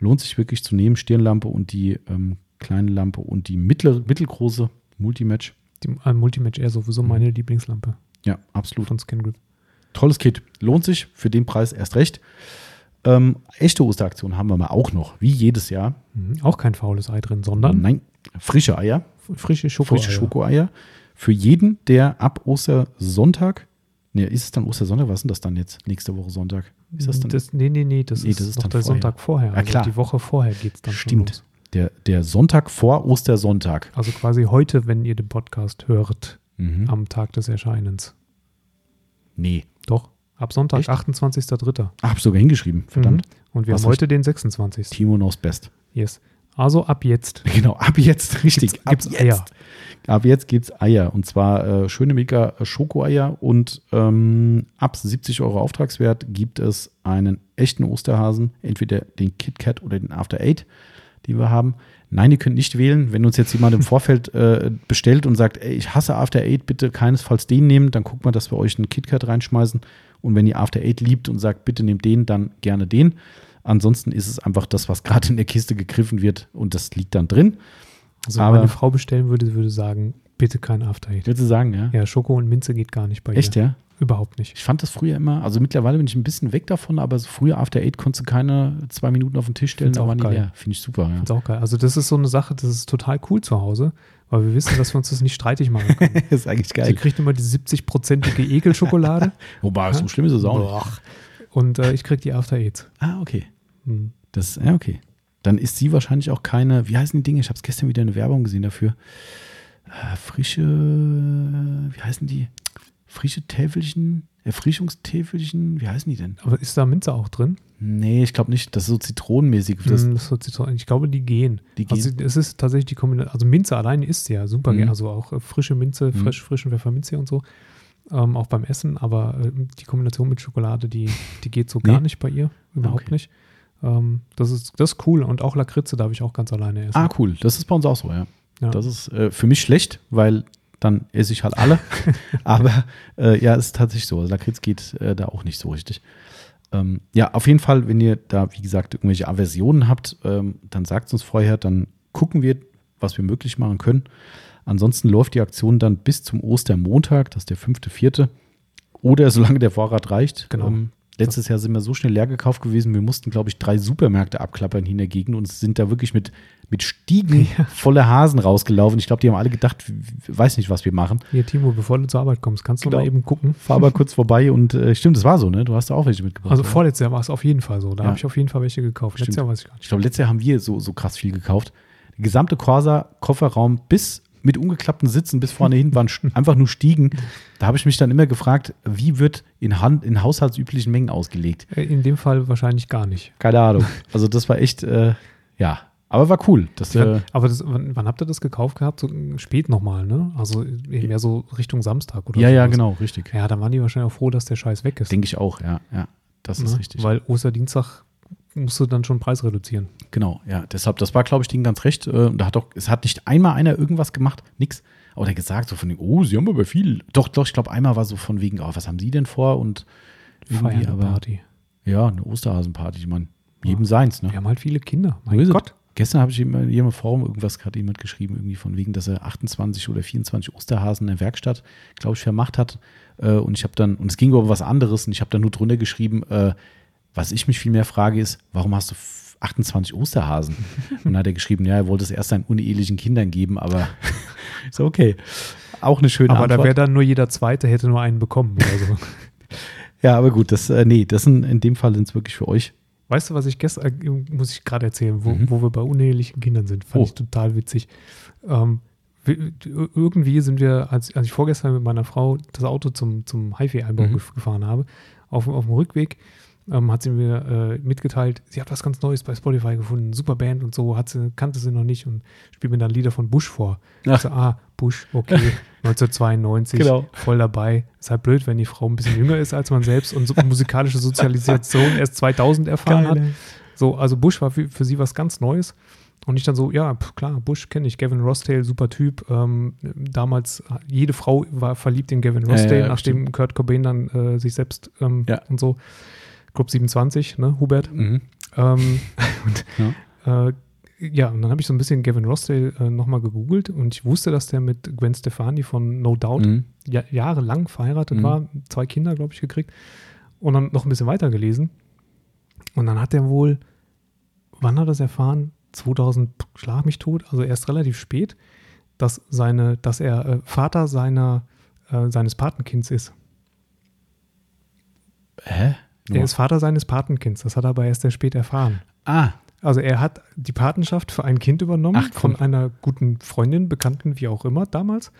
Lohnt sich wirklich zu nehmen, Stirnlampe und die ähm, kleine Lampe und die mittlere, mittelgroße Multimatch. Die äh, Multimatch Air sowieso meine Lieblingslampe Ja, absolut. von ScanGrip. Tolles Kit. Lohnt sich für den Preis erst recht. Ähm, echte Osteraktion haben wir mal auch noch, wie jedes Jahr. Mhm. Auch kein faules Ei drin, sondern Nein, frische Eier, frische Schokoeier. frische Schokoeier. Für jeden, der ab Ostersonntag, ne, ist es dann Ostersonntag? Was ist denn das dann jetzt? Nächste Woche Sonntag? Ist das dann? Das, nee, nee, nee, das, Nee, ist, das ist doch dann der vorher. Sonntag vorher. Ja, Also klar. Die Woche vorher geht es dann Stimmt. los. Der, der Sonntag vor Ostersonntag. Also quasi heute, wenn ihr den Podcast hört, Mhm. am Tag des Erscheinens. Nee. Doch, ab Sonntag, Echt? 28.03. Ah, hab sogar hingeschrieben. Verdammt. Mhm. Und wir Was haben heute den 26. Timo knows best. Yes. Also ab jetzt. Genau, ab jetzt, richtig. Gibt's- ab gibt's jetzt. Eier. Ab jetzt gibt es Eier. Und zwar äh, schöne mega Schokoeier. Und ähm, ab 70 Euro Auftragswert gibt es einen echten Osterhasen. Entweder den KitKat oder den After Eight, die wir haben. Nein, ihr könnt nicht wählen. Wenn uns jetzt jemand im Vorfeld äh, bestellt und sagt, ey, ich hasse After Eight, bitte keinesfalls den nehmen, dann guckt mal, dass wir euch einen KitKat reinschmeißen. Und wenn ihr After Eight liebt und sagt, bitte nehmt den, dann gerne den. Ansonsten ist es einfach das, was gerade in der Kiste gegriffen wird und das liegt dann drin. Also wenn Aber- meine Frau bestellen würde, sie würde sagen, bitte kein After Eight. Würdest du sagen, ja? Ja, Schoko und Minze geht gar nicht bei Echt, ihr. ja? Überhaupt nicht. Ich fand das früher immer, also mittlerweile bin ich ein bisschen weg davon, aber so früher After Eight konntest du keine zwei Minuten auf den Tisch stellen, Find's da die geil. leer. Finde ich super, ja. Ist auch geil. Also das ist so eine Sache, das ist total cool zu Hause, weil wir wissen, dass wir uns das nicht streitig machen können. ist eigentlich Sie kriegt immer die 70-prozentige Ekelschokolade Wobei, so schlimm ist es auch nicht. Und äh, ich krieg die After Eights. Ah, okay. Hm. Das, ja, okay. Dann ist sie wahrscheinlich auch keine, wie heißen die Dinge? Ich habe es gestern wieder eine Werbung gesehen dafür. Äh, frische, wie heißen die? Frische Täfelchen, Erfrischungstäfelchen, wie heißen die denn? Aber ist da Minze auch drin? Nee, ich glaube nicht. Das ist so zitronenmäßig. Das, Hm, das ist so Zitronen. ich glaube, die gehen. Die Also es ist tatsächlich die Kombination. Also Minze alleine ist ja super. Mhm. Also auch äh, frische Minze, Mhm. frisch, frischen Pfefferminze und so. Ähm, auch beim Essen. Aber äh, die Kombination mit Schokolade, die, die geht so Nee. gar nicht bei ihr. Überhaupt Okay. nicht. Ähm, das, ist, das ist cool. Und auch Lakritze darf ich auch ganz alleine essen. ah, cool. Das ist bei uns auch so, ja. Ja. Das ist äh, für mich schlecht, weil dann esse ich halt alle. Aber äh, ja, es ist tatsächlich so. Also Lakritz geht äh, da auch nicht so richtig. Ähm, ja, auf jeden Fall, wenn ihr da, wie gesagt, irgendwelche Aversionen habt, ähm, dann sagt es uns vorher, dann gucken wir, was wir möglich machen können. Ansonsten läuft die Aktion dann bis zum Ostermontag, das ist der fünfte, vierte. Oder solange der Vorrat reicht. Genau. Ähm, letztes Jahr sind wir so schnell leer gekauft gewesen. Wir mussten, glaube ich, drei Supermärkte abklappern hier in der Gegend und sind da wirklich mit, mit Stiegen voller Hasen rausgelaufen. Ich glaube, die haben alle gedacht, weiß nicht, was wir machen. Hier, Timo, bevor du zur Arbeit kommst, kannst du Genau. mal eben gucken. Fahr aber kurz vorbei und äh, stimmt, das war so, ne? Du hast da auch welche mitgebracht. Also vorletztes Jahr war es auf jeden Fall so. Da Ja. habe ich auf jeden Fall welche gekauft. Letztes Stimmt. Jahr weiß ich gar nicht. Ich glaube, letztes Jahr haben wir so, so krass viel gekauft. Der gesamte Corsa-Kofferraum bis mit umgeklappten Sitzen bis vorne hin waren einfach nur Stiegen. Da habe ich mich dann immer gefragt, wie wird in, Hand, in haushaltsüblichen Mengen ausgelegt? Äh, In dem Fall wahrscheinlich gar nicht. Keine Ahnung. Also das war echt, äh, ja, aber war cool. Das, Ja, äh, aber das, wann, wann habt ihr das gekauft gehabt? So äh, spät nochmal, ne? Also mehr so Richtung Samstag oder ja, sowas. ja, genau, richtig. Ja, dann waren die wahrscheinlich auch froh, dass der Scheiß weg ist. Denke ich auch, ja, ja. Das ist ne? richtig. Weil Osterdienstag musst du dann schon Preis reduzieren. Genau, ja. Deshalb, das war, glaube ich, denen ganz recht. Äh, und da hat doch, es hat nicht einmal einer irgendwas gemacht, nix. Oder gesagt, so von dem, oh, sie haben aber viel. Doch, doch, ich glaube, einmal war so von wegen, oh, was haben sie denn vor? Und irgendwie, aber, Party. ja, eine Osterhasenparty, ich meine, jedem seins, ne? Wir haben halt viele Kinder. Mein es. Gott. Gestern habe ich in jedem Forum irgendwas gerade jemand geschrieben, irgendwie von wegen, dass er 28 oder 24 Osterhasen in der Werkstatt, glaube ich, vermacht hat. Äh, und ich habe dann, und es ging über was anderes, und ich habe dann nur drunter geschrieben, äh, was ich mich viel mehr frage, ist, warum hast du f- 28 Osterhasen? und dann hat er geschrieben, ja, er wollte es erst seinen unehelichen Kindern geben, aber ist okay. Auch eine schöne Aber da Antwort. wäre dann nur jeder Zweite hätte nur einen bekommen oder so. ja, aber gut, das, äh, nee, das sind, in dem Fall sind es wirklich für euch. Weißt du, was ich gestern, äh, muss ich gerade erzählen, wo, Mhm. wo wir bei unehelichen Kindern sind? Fand Oh. ich total witzig. Ähm, wir, irgendwie sind wir, als, als ich vorgestern mit meiner Frau das Auto zum, zum HiFi-Einbau Mhm. gef- gefahren habe, auf, auf dem Rückweg ähm, hat sie mir äh, mitgeteilt, sie hat was ganz Neues bei Spotify gefunden, super Band und so, hat sie, kannte sie noch nicht und spielt mir dann Lieder von Bush vor. Ach. Ich so, ah, Bush, okay, 1992, Genau. voll dabei. Ist halt blöd, wenn die Frau ein bisschen jünger ist als man selbst und so musikalische Sozialisation erst 2000 erfahren hat. So, also Bush war für, für sie was ganz Neues. Und ich dann so, ja, pf, klar, Bush kenne ich, Gavin Rossdale, super Typ. Ähm, damals, jede Frau war verliebt in Gavin Ja, Rossdale, ja, nachdem Kurt Cobain dann äh, sich selbst ähm, Ja. und so, Club 27, ne, Hubert. Mhm. Ähm, und, äh, ja, und dann habe ich so ein bisschen Gavin Rossdale äh, nochmal gegoogelt und ich wusste, dass der mit Gwen Stefani von No Doubt Mhm. ja, jahrelang verheiratet Mhm. war, zwei Kinder, glaube ich, gekriegt und dann noch ein bisschen weiter gelesen. Und dann hat er wohl, wann hat er es erfahren? 2000, schlag mich tot, also erst relativ spät, dass, seine, dass er äh, Vater seiner, äh, seines Patenkinds ist. Hä? Er ist Vater seines Patenkinds, das hat er aber erst sehr spät erfahren. Ah, Also er hat die Patenschaft für ein Kind übernommen Ach, von einer guten Freundin, Bekannten, wie auch immer damals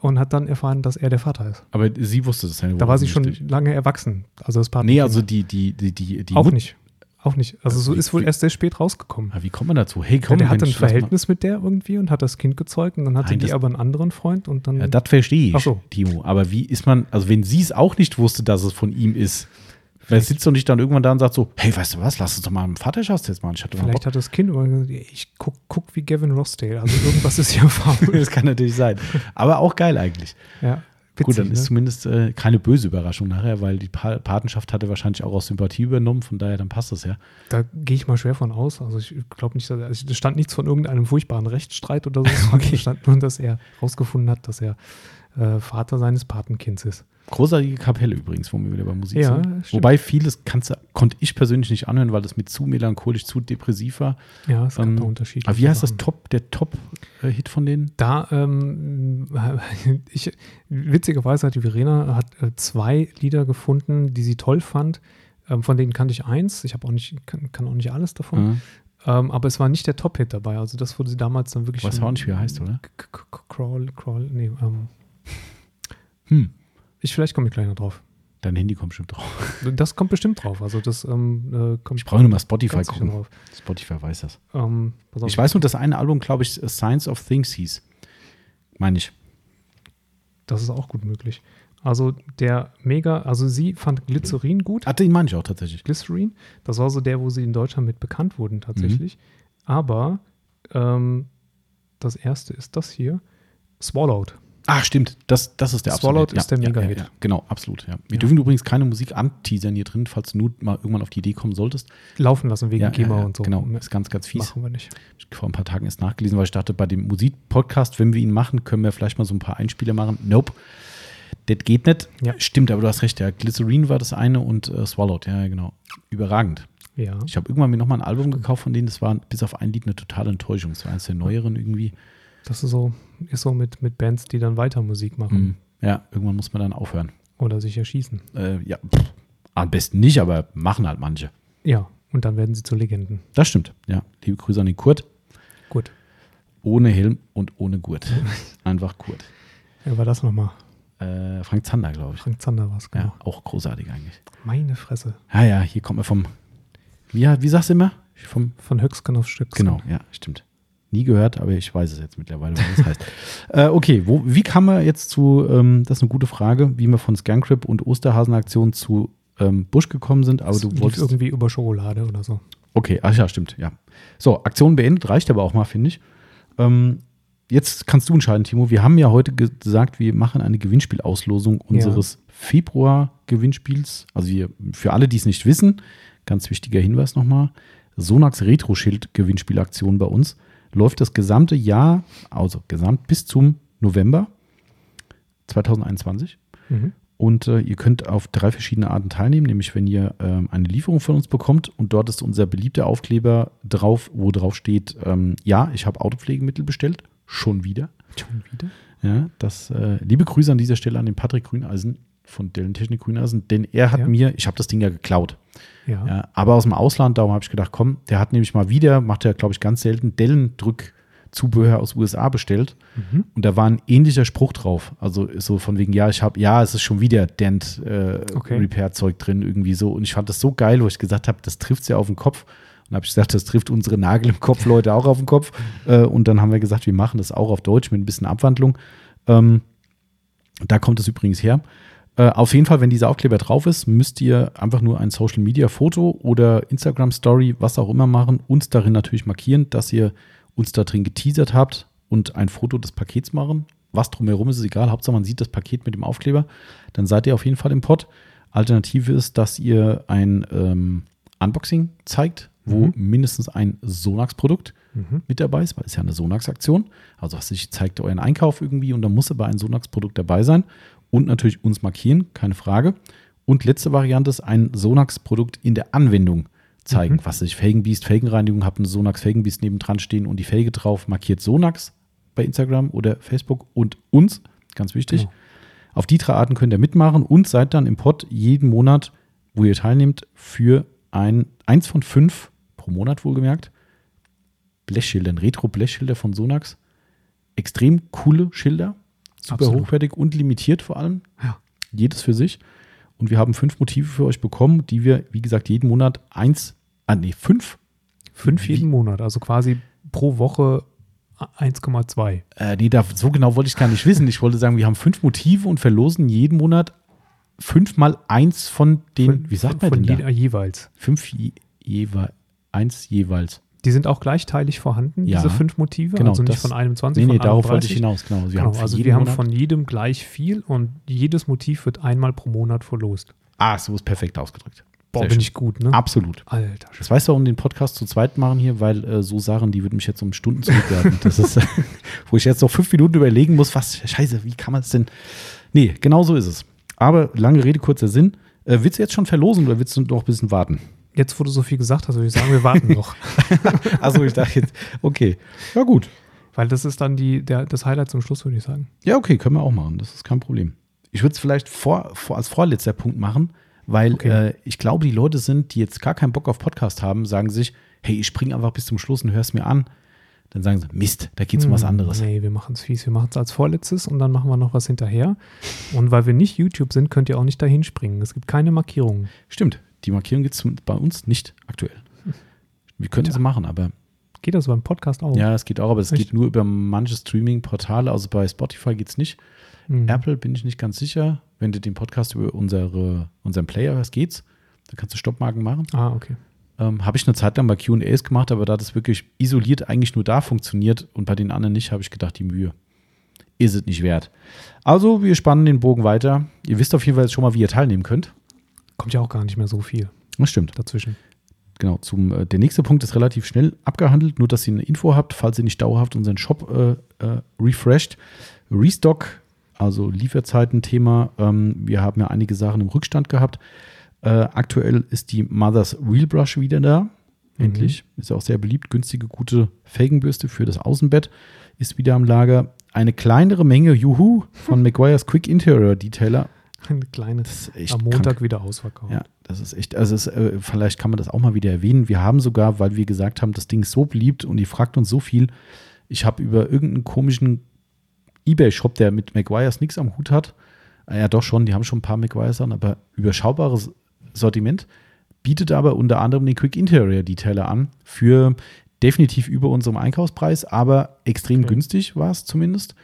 und hat dann erfahren, dass er der Vater ist. aber sie wusste das ja Da war sie schon offensichtlich. lange erwachsen, also das Patenkind. Nee, also die, die, die, die, die auch Mut- nicht. Auch nicht. Also so Wie- ist wohl wie- erst sehr spät rausgekommen. Ah, Wie kommt man dazu? Hey, Ja, komm, der hatte ein Mensch, lass mal- Verhältnis mit der irgendwie und hat das Kind gezeugt und dann hatte Nein, die aber einen anderen Freund und dann. Ja, das verstehe ich, Ach so. Timo. Aber wie ist man, also wenn sie es auch nicht wusste, dass es von ihm ist, wer sitzt doch nicht dann irgendwann da und sagt so, hey, weißt du was, lass uns doch mal einen Vaterschaftstest machen. Ich hatte vielleicht hat das Kind ich guck, guck wie Gavin Rossdale. Also irgendwas ist hier faul. das kann natürlich sein. Aber auch geil eigentlich. ja, Gut, dann witzig, ist ne? zumindest äh, keine böse Überraschung nachher, weil die pa Patenschaft hatte wahrscheinlich auch aus Sympathie übernommen, von daher dann passt das ja. Da gehe ich mal schwer von aus. Also ich glaube nicht, dass also es stand nichts von irgendeinem furchtbaren Rechtsstreit oder so. Okay. Es stand nur, dass er herausgefunden hat, dass er äh, Vater seines Patenkinds ist. Großartige Kapelle übrigens, wo wir wieder bei Musik Ja, sind. stimmt. Wobei vieles kannst, konnte ich persönlich nicht anhören, weil das mir zu melancholisch, zu depressiv war. Ja, es gab Ähm, da unterschiedliche Aber wie heißt das. Top, der Top-Hit von denen? Da, ähm, ich, witzigerweise hat die Verena hat äh, zwei Lieder gefunden, die sie toll fand. Ähm, von denen kannte ich eins. Ich habe auch nicht, kann, kann auch nicht alles davon. Ja. Ähm, aber es war nicht der Top-Hit dabei. Also das wurde sie damals dann wirklich. Weiß auch nicht, wie heißt, oder? Crawl, Crawl, nee, ähm, Hm. Ich, vielleicht komme ich gleich noch drauf. Dein Handy kommt bestimmt drauf. Das kommt bestimmt drauf. Also das ähm, äh, kommt Ich brauche nur mal Spotify gucken. drauf. Spotify weiß das. Ähm. Ich weiß nur, das eine Album, glaube ich, Science of Things hieß. Meine ich. Das ist auch gut möglich. Also der Mega, also sie fand Glycerin gut. Ah, den meine ich auch tatsächlich. Glycerin. Das war so der, wo sie in Deutschland mit bekannt wurden tatsächlich. Mhm. Aber ähm, das erste ist das hier. Swallowed. Ah, stimmt. Das, das ist der Swallowed absolute. ist der ja, Mega-Hit. Ja, ja, genau, absolut. Ja. Wir dürfen übrigens keine Musik anteasern hier drin, falls du nur mal irgendwann auf die Idee kommen solltest. Laufen lassen wegen GEMA und so. Genau, ist ganz, ganz fies. Machen wir nicht. Vor ein paar Tagen erst nachgelesen, weil ich dachte, bei dem Musikpodcast, wenn wir ihn machen, können wir vielleicht mal so ein paar Einspieler machen. Nope. Das geht nicht. Stimmt, aber du hast recht, ja. Glycerine war das eine und äh, Swallowed, ja, genau. Überragend. Ja. Ich habe irgendwann mir nochmal ein Album gekauft von denen, das war bis auf ein Lied eine totale Enttäuschung. Das war eines der neueren irgendwie. Das ist so, ist so mit, mit Bands, die dann weiter Musik machen Hm. Ja, irgendwann muss man dann aufhören. oder sich erschießen. Äh, ja, pff, am besten nicht, aber machen halt manche. Ja, und dann werden sie zu Legenden. Das stimmt, ja. Liebe Grüße an den Kurt. Gut. Ohne Helm und ohne Gurt. Einfach Kurt. Wer war das nochmal? Äh, Frank Zander, glaube ich. Frank Zander war es, genau. Ja, auch großartig eigentlich. Meine Fresse. Ja, ja, hier kommt man vom. Wie, wie sagst du immer? Vom. Von Höchsken auf Stöcksken. Genau, ja, stimmt. Nie gehört, aber ich weiß es jetzt mittlerweile, was das heißt. Äh, okay, wo, wie kam man jetzt zu, ähm, das ist eine gute Frage, wie wir von Scancrip und Osterhasenaktion zu ähm, Busch gekommen sind, aber Das du wolltest. irgendwie über Schokolade oder so. Okay, ach ja, stimmt, ja. So, Aktion beendet, reicht aber auch mal, finde ich. Ähm, jetzt kannst du entscheiden, Timo. Wir haben ja heute ge- gesagt, wir machen eine Gewinnspielauslosung unseres Februar-Gewinnspiels. Also wir, für alle, die es nicht wissen, ganz wichtiger Hinweis nochmal, Sonax Retro-Schild-Gewinnspielaktion bei uns läuft das gesamte Jahr, also gesamt bis zum November 2021. Mhm. Und äh, ihr könnt auf drei verschiedene Arten teilnehmen, nämlich wenn ihr ähm, eine Lieferung von uns bekommt und dort ist unser beliebter Aufkleber drauf, wo drauf steht, ähm, ja, ich habe Autopflegemittel bestellt, schon wieder. Schon wieder? Ja, das, äh, liebe Grüße an dieser Stelle an den Patrick Grüneisen von Dellen Technik Grüneisen, denn er hat Ja. mir, ich habe das Ding ja geklaut, Ja. ja, aber aus dem Ausland, darum habe ich gedacht, komm, der hat nämlich mal wieder, macht er glaube ich ganz selten, Dellen-Drückzubehör aus USA bestellt Mhm. und da war ein ähnlicher Spruch drauf. Also so von wegen, ja, ich habe, ja, es ist schon wieder Dent äh, Okay. Drin, irgendwie so. Und ich fand das so geil, wo ich gesagt habe, das trifft ja auf den Kopf. Und habe ich gesagt, das trifft unsere Nagel im Kopf Leute auch auf den Kopf. Äh, und dann haben wir gesagt, wir machen das auch auf Deutsch mit ein bisschen Abwandlung. Ähm, da kommt es übrigens her. Äh, auf jeden Fall, wenn dieser Aufkleber drauf ist, müsst ihr einfach nur ein Social Media Foto oder Instagram Story, was auch immer machen, uns darin natürlich markieren, dass ihr uns da drin geteasert habt und ein Foto des Pakets machen. Was drumherum ist, ist egal. Hauptsache, man sieht das Paket mit dem Aufkleber. Dann seid ihr auf jeden Fall im Pod. Alternative ist, dass ihr ein ähm, Unboxing zeigt, wo Mhm. mindestens ein Sonax-Produkt Mhm. mit dabei ist, weil es ja eine Sonax-Aktion. Also was ich zeigt euren Einkauf irgendwie und da muss aber ein Sonax-Produkt dabei sein und natürlich uns markieren, keine Frage. Und letzte Variante ist ein Sonax-Produkt in der Anwendung zeigen. Mhm. Was weiß ich, Felgenbiest, Felgenreinigung, habe eine Sonax Felgenbiest nebendran stehen und die Felge drauf, markiert Sonax bei Instagram oder Facebook und uns, ganz wichtig. Genau. Auf die drei Arten könnt ihr mitmachen und seid dann im Pod jeden Monat, wo ihr teilnehmt, für ein, eins von fünf pro Monat wohlgemerkt, Blechschildern, Retro-Blechschilder von Sonax. Extrem coole Schilder, super Absolut. hochwertig und limitiert vor allem. Ja. Jedes für sich. Und wir haben fünf Motive für euch bekommen, die wir, wie gesagt, jeden Monat eins, ah nee, fünf. Fünf Wie- jeden Monat, also quasi pro Woche 1,2. Äh, nee, da, so genau wollte ich gar nicht wissen. Ich wollte sagen, wir haben fünf Motive und verlosen jeden Monat fünfmal eins von den, Von- wie sagt von man denn da? jeweils. Fünf je, jeweils, eins jeweils. Die sind auch gleichteilig vorhanden, Ja, diese fünf Motive, genau, also nicht das- von einem 20, Nee, nee, von darauf 31. wollte ich hinaus, genau. Wir Genau, also wir haben Monat- von jedem gleich viel und jedes Motiv wird einmal pro Monat verlost. Ah, so ist perfekt ausgedrückt. Boah, Sehr bin schön. ich gut, ne? Absolut. Alter, Das weißt du, warum den Podcast zu zweit machen hier, weil äh, so Sachen, die würden mich jetzt um Stunden zurückwerfen. Das ist, wo ich jetzt noch fünf Minuten überlegen muss, was, scheiße, wie kann man es denn? Nee, genau so ist es. Aber lange Rede, kurzer Sinn. Äh, willst du jetzt schon verlosen oder willst du noch ein bisschen warten? Jetzt, wo du so viel gesagt hast, würde ich sagen, wir warten noch. Also ich dachte jetzt, okay, ja gut. Weil das ist dann die, der, das Highlight zum Schluss, würde ich sagen. Ja, okay, können wir auch machen. Das ist kein Problem. Ich würde es vielleicht vor, vor, als vorletzter Punkt machen, weil Okay. äh, ich glaube, die Leute sind, die jetzt gar keinen Bock auf Podcast haben, sagen sich, hey, ich springe einfach bis zum Schluss und hör's mir an. Dann sagen sie, Mist, da geht's um was Hm, anderes. Nee, wir machen es fies. Wir machen es als vorletztes und dann machen wir noch was hinterher. Und weil wir nicht YouTube sind, könnt ihr auch nicht dahin springen. Es gibt keine Markierungen. Stimmt, die Markierung gibt es bei uns nicht aktuell. Wir könnten Tja. sie machen, aber Geht das beim Podcast auch? ja, es geht auch, aber es Echt? geht nur über manche Streaming-Portale. Also bei Spotify geht es nicht. Hm. Apple bin ich nicht ganz sicher. Wenn du den Podcast über unsere, unseren Player hörst, geht's. Da kannst du Stoppmarken machen. Ah, okay. Ähm, habe ich eine Zeit lang bei QAs gemacht, aber da das wirklich isoliert eigentlich nur da funktioniert und bei den anderen nicht, habe ich gedacht, die Mühe ist es nicht wert. Also, wir spannen den Bogen weiter. Ihr wisst auf jeden Fall jetzt schon mal, wie ihr teilnehmen könnt. Kommt ja auch gar nicht mehr so viel Das stimmt. dazwischen. Genau, zum, äh, der nächste Punkt ist relativ schnell abgehandelt, nur dass ihr eine Info habt, falls ihr nicht dauerhaft unseren Shop äh, äh, refresht. Restock, also Lieferzeiten-Thema. Ähm, wir haben ja einige Sachen im Rückstand gehabt. Äh, aktuell ist die Mothers Wheel Brush wieder da. Endlich. Ist ja auch sehr beliebt. Günstige, gute Felgenbürste für das Außenbett ist wieder am Lager. Eine kleinere Menge, juhu, von Meguiar's Quick Interior Detailer. Ein kleines ist am Montag krank. wieder ausverkauft. Ja, das ist echt, also es, äh, vielleicht kann man das auch mal wieder erwähnen. Wir haben sogar, weil wir gesagt haben, das Ding ist so beliebt und ihr fragt uns so viel. Ich habe über irgendeinen komischen Ebay-Shop, der mit Maguires nichts am Hut hat, äh, ja doch schon, die haben schon ein paar Maguires an, aber überschaubares Sortiment, bietet aber unter anderem den Quick Interior Detailer an für definitiv über unserem Einkaufspreis, aber extrem Okay. günstig war es zumindest.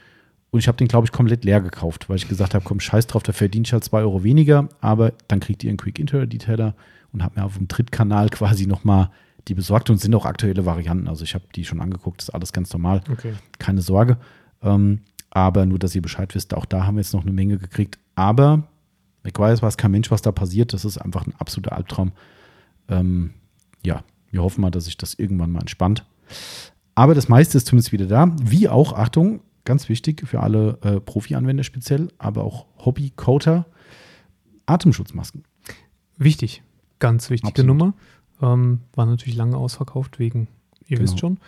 Und ich habe den, glaube ich, komplett leer gekauft, weil ich gesagt habe, komm, scheiß drauf, da verdient ich halt 2 Euro weniger, aber dann kriegt ihr einen Quick Interior Detailer und habe mir auf dem Drittkanal quasi nochmal die besorgt und sind auch aktuelle Varianten. Also ich habe die schon angeguckt, ist alles ganz normal, Okay. keine Sorge. Ähm, aber nur, dass ihr Bescheid wisst, auch da haben wir jetzt noch eine Menge gekriegt. Aber McGuire weiß kein Mensch, was da passiert. Das ist einfach ein absoluter Albtraum. Ähm, ja, wir hoffen mal, dass sich das irgendwann mal entspannt. Aber das meiste ist zumindest wieder da. Wie auch, Achtung, ganz wichtig für alle äh, Profi-Anwender speziell, aber auch Hobby-Coder, Atemschutzmasken. Wichtig, ganz wichtige Absolut. Nummer. Ähm, war natürlich lange ausverkauft wegen, ihr Genau. wisst schon.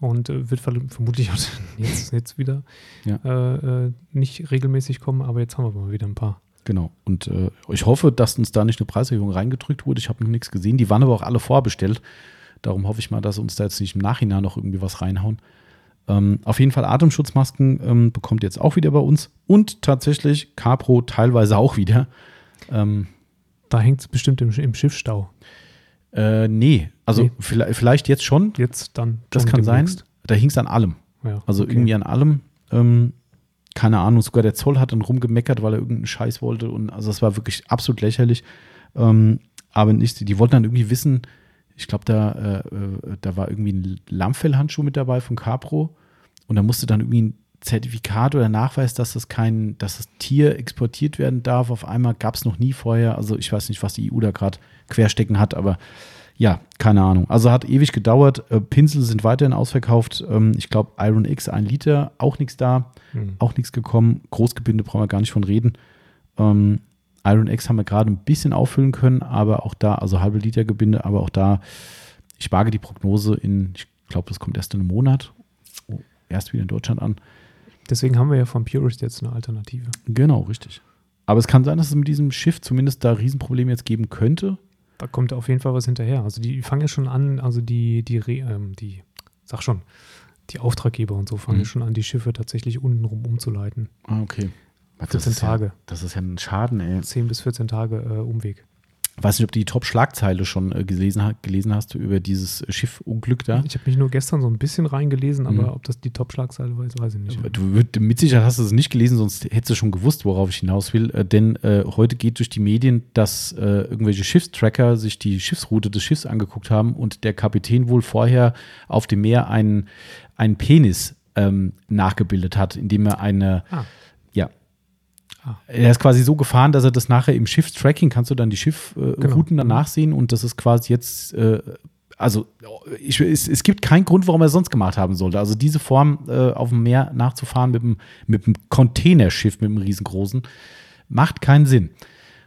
Und äh, wird vermutlich auch jetzt, jetzt wieder Ja. äh, äh, nicht regelmäßig kommen, aber jetzt haben wir mal wieder ein paar. Genau. Und äh, ich hoffe, dass uns da nicht eine Preiserhöhung reingedrückt wurde. Ich habe noch nichts gesehen. Die waren aber auch alle vorbestellt. Darum hoffe ich mal, dass uns da jetzt nicht im Nachhinein noch irgendwie was reinhauen. Ähm, auf jeden Fall Atemschutzmasken ähm, bekommt ihr jetzt auch wieder bei uns. Und tatsächlich Capro teilweise auch wieder. Ähm, Da hängt es bestimmt im, im Schiffsstau. äh, nee, also Nee. Vielleicht, vielleicht jetzt schon. Jetzt dann. Das kann sein. demnächst. Da hing es an allem. Ja, Also okay. irgendwie an allem. Ähm, keine Ahnung, sogar der Zoll hat dann rumgemeckert, weil er irgendeinen Scheiß wollte. Und also es war wirklich absolut lächerlich. Ähm, aber nicht, die wollten dann irgendwie wissen, ich glaube, da, äh, äh, da war irgendwie ein Lammfellhandschuh mit dabei von Capro. Und da musste dann irgendwie ein Zertifikat oder Nachweis, dass das kein, dass das Tier exportiert werden darf. Auf einmal gab es noch nie vorher. Also ich weiß nicht, was die EU da gerade querstecken hat, aber ja, keine Ahnung. Also hat ewig gedauert. Äh, Pinsel sind weiterhin ausverkauft. Ähm, ich glaube, Iron X, ein Liter, auch nichts da, Hm. auch nichts gekommen. Großgebinde brauchen wir gar nicht von reden. Ähm, Iron X haben wir gerade ein bisschen auffüllen können, aber auch da, also halbe Liter Gebinde, aber auch da, ich wage die Prognose in, ich glaube, das kommt erst in einem Monat, erst wieder in Deutschland an. Deswegen haben wir ja von Purist jetzt eine Alternative. Genau, richtig. Aber es kann sein, dass es mit diesem Schiff zumindest da Riesenprobleme jetzt geben könnte. Da kommt auf jeden Fall was hinterher. Also die fangen ja schon an, also die, die, ähm, die, sag schon, die Auftraggeber und so fangen mhm. schon an, die Schiffe tatsächlich untenrum umzuleiten. Ah, okay. 14 Tage. Ja, das ist ja ein Schaden, ey. 10 bis 14 Tage äh, Umweg. Weiß nicht, ob du die Top-Schlagzeile schon äh, gelesen, gelesen, hast über dieses Schiffunglück da. Ich habe mich nur gestern so ein bisschen reingelesen, aber mhm. ob das die Top-Schlagzeile war, weiß ich nicht. Du, du, mit Sicherheit hast du es nicht gelesen, sonst hättest du schon gewusst, worauf ich hinaus will. Äh, denn äh, heute geht durch die Medien, dass äh, irgendwelche Schiffstracker sich die Schiffsroute des Schiffs angeguckt haben und der Kapitän wohl vorher auf dem Meer einen, einen Penis ähm, nachgebildet hat, indem er eine. Ah Ah. Er ist quasi so gefahren, dass er das nachher im Schiffstracking kannst du dann die Schiffrouten äh, genau. danach sehen und das ist quasi jetzt, äh, also ich, es, es, gibt keinen Grund, warum er es sonst gemacht haben sollte. Also diese Form äh, auf dem Meer nachzufahren mit einem, mit einem Containerschiff, mit einem riesengroßen, macht keinen Sinn.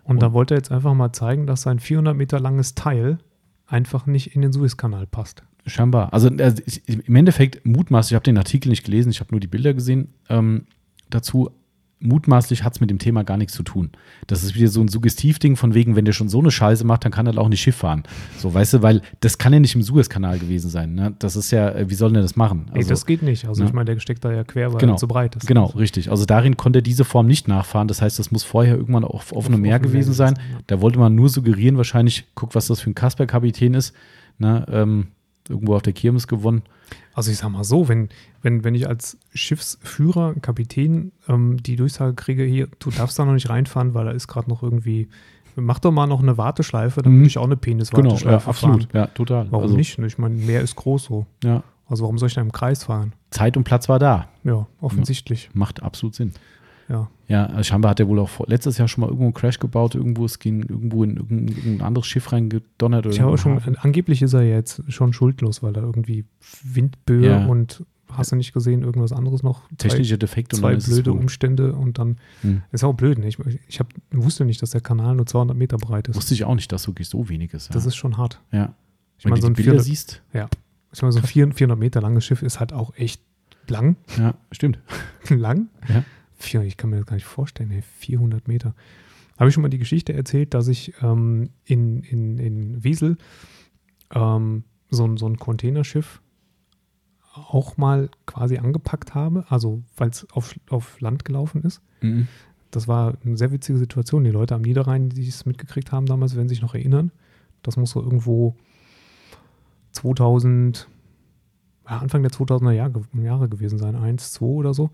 Und, und da wollte er jetzt einfach mal zeigen, dass sein 400 Meter langes Teil einfach nicht in den Suezkanal passt. Scheinbar. Also äh, im Endeffekt mutmaßlich, ich habe den Artikel nicht gelesen, ich habe nur die Bilder gesehen ähm, dazu, mutmaßlich hat es mit dem Thema gar nichts zu tun. Das ist wieder so ein Suggestivding von wegen, wenn der schon so eine Scheiße macht, dann kann er auch nicht Schiff fahren. So, weißt du, weil das kann ja nicht im Suezkanal gewesen sein. Ne? Das ist ja, äh, wie soll der das machen? Also, nee, das geht nicht. Also ne? ich meine, der steckt da ja quer, weil genau, er zu breit ist. Genau, richtig. Also darin konnte er diese Form nicht nachfahren. Das heißt, das muss vorher irgendwann auf offenem Meer gewesen sein. sein ja. Da wollte man nur suggerieren, wahrscheinlich, guck, was das für ein Kasper-Kapitän ist. Ne? Ähm, irgendwo auf der Kirmes gewonnen. Also ich sag mal so, wenn, wenn, wenn ich als Schiffsführer, Kapitän ähm, die Durchsage kriege, hier, du darfst da noch nicht reinfahren, weil da ist gerade noch irgendwie, mach doch mal noch eine Warteschleife, dann mhm. würde ich auch eine Peniswarteschleife genau, ja, absolut. Fahren. Ja, total. Warum also, nicht? Ich meine, mehr ist groß so. Ja. Also warum soll ich da im Kreis fahren? Zeit und Platz war da. Ja, offensichtlich. Macht absolut Sinn. Ja. Ja, also scheinbar hat er wohl auch letztes Jahr schon mal irgendwo einen Crash gebaut, irgendwo, es ging irgendwo in irgendein anderes Schiff reingedonnert. Ich habe schon, angeblich ist er jetzt schon schuldlos, weil da irgendwie Windböe ja. und hast du nicht gesehen, irgendwas anderes noch? Technische Defekte zwei und blöde Umstände und dann hm. ist auch blöd. Ne? Ich, ich hab, wusste nicht, dass der Kanal nur 200 Meter breit ist. Wusste ich auch nicht, dass wirklich so wenig ist. Ja. Das ist schon hart. Ja. Ich meine, so ein 400, siehst. Ja. Ich meine, so ein 400 Meter langes Schiff ist halt auch echt lang. Ja, stimmt. lang. Ja ich kann mir das gar nicht vorstellen, ey, 400 Meter. Habe ich schon mal die Geschichte erzählt, dass ich ähm, in, in, in Wiesel ähm, so, so ein Containerschiff auch mal quasi angepackt habe, also weil es auf, auf Land gelaufen ist. Mhm. Das war eine sehr witzige Situation. Die Leute am Niederrhein, die es mitgekriegt haben damals, werden sich noch erinnern. Das muss so irgendwo 2000, ja, Anfang der 2000er Jahre, Jahre gewesen sein, 1, 2 oder so.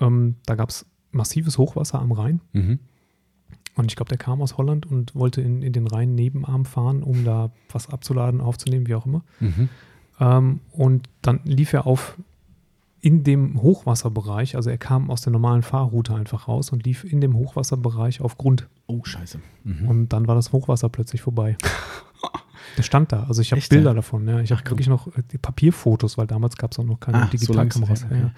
Ähm, da gab es massives Hochwasser am Rhein. Mhm. Und ich glaube, der kam aus Holland und wollte in, in den Rhein-Nebenarm fahren, um da was abzuladen, aufzunehmen, wie auch immer. Mhm. Ähm, und dann lief er auf in dem Hochwasserbereich, also er kam aus der normalen Fahrroute einfach raus und lief in dem Hochwasserbereich auf Grund. Oh, scheiße. Mhm. Und dann war das Hochwasser plötzlich vorbei. der stand da. Also ich habe Bilder ja? davon. Ja. Ich habe wirklich noch äh, die Papierfotos, weil damals gab es auch noch keine ah, Digitalkameras. So ja,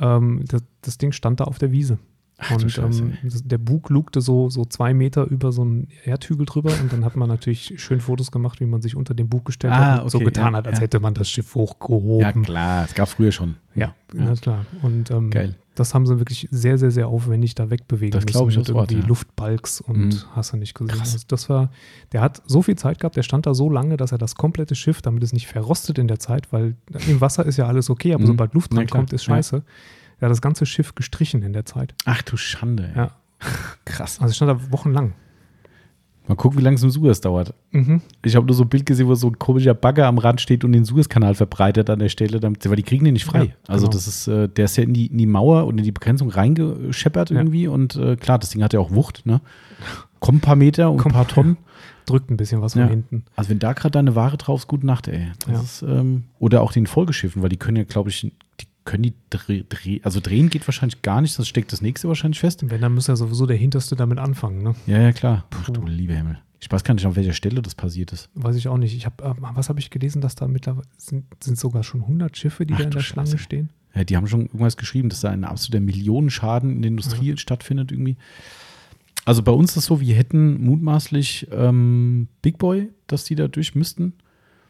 ähm, das, das, Ding stand da auf der Wiese. Ach, und ähm, der Bug lugte so, so zwei Meter über so einen Erdhügel drüber und dann hat man natürlich schön Fotos gemacht, wie man sich unter den Bug gestellt ah, hat und okay, so getan ja, hat, als ja. hätte man das Schiff hochgehoben. Ja, klar, es gab früher schon. Ja, ja. klar. Und ähm, Geil. Das haben sie wirklich sehr, sehr, sehr aufwendig da wegbewegen das müssen. Ich mit irgendwie Ort, Luftbalks und mhm. hast du nicht gesehen. Also das war, der hat so viel Zeit gehabt, der stand da so lange, dass er das komplette Schiff, damit es nicht verrostet in der Zeit, weil im Wasser ist ja alles okay, aber mhm. sobald Luft drankommt, ist scheiße er hat das ganze Schiff gestrichen in der Zeit. Ach du Schande. Ey. Ja. Krass. Also ich stand da wochenlang. Mal gucken, wie lange es im Suez dauert. Mhm. Ich habe nur so ein Bild gesehen, wo so ein komischer Bagger am Rand steht und den Suezkanal verbreitet an der Stelle, damit, weil die kriegen den nicht frei. Ja, also genau. das ist, äh, der ist ja in die, in die Mauer und in die Begrenzung reingescheppert ja. irgendwie und äh, klar, das Ding hat ja auch Wucht, ne? Kommen ein paar Meter und Komm, ein paar Tonnen. Drückt ein bisschen was von hinten. Also wenn da gerade deine Ware drauf ist, gute Nacht, ey. Ist, ähm, oder auch den Folgeschiffen, weil die können ja, glaube ich, können die drehen, dreh, also drehen geht wahrscheinlich gar nicht, das steckt das nächste wahrscheinlich fest. Wenn, dann muss ja sowieso der Hinterste damit anfangen, ne? Ja, ja, klar. Puh, du liebe Himmel. Ich weiß gar nicht, an welcher Stelle das passiert ist. Weiß ich auch nicht. Ich hab, äh, was habe ich gelesen, dass da mittlerweile sind, sind sogar schon 100 Schiffe, die Ach, da in der Schlange Scheiße. stehen? Ja, die haben schon irgendwas geschrieben, dass da ein absoluter Millionenschaden in der Industrie ja. stattfindet irgendwie. Also bei uns ist es so, wir hätten mutmaßlich ähm, Big Boy, dass die da durch müssten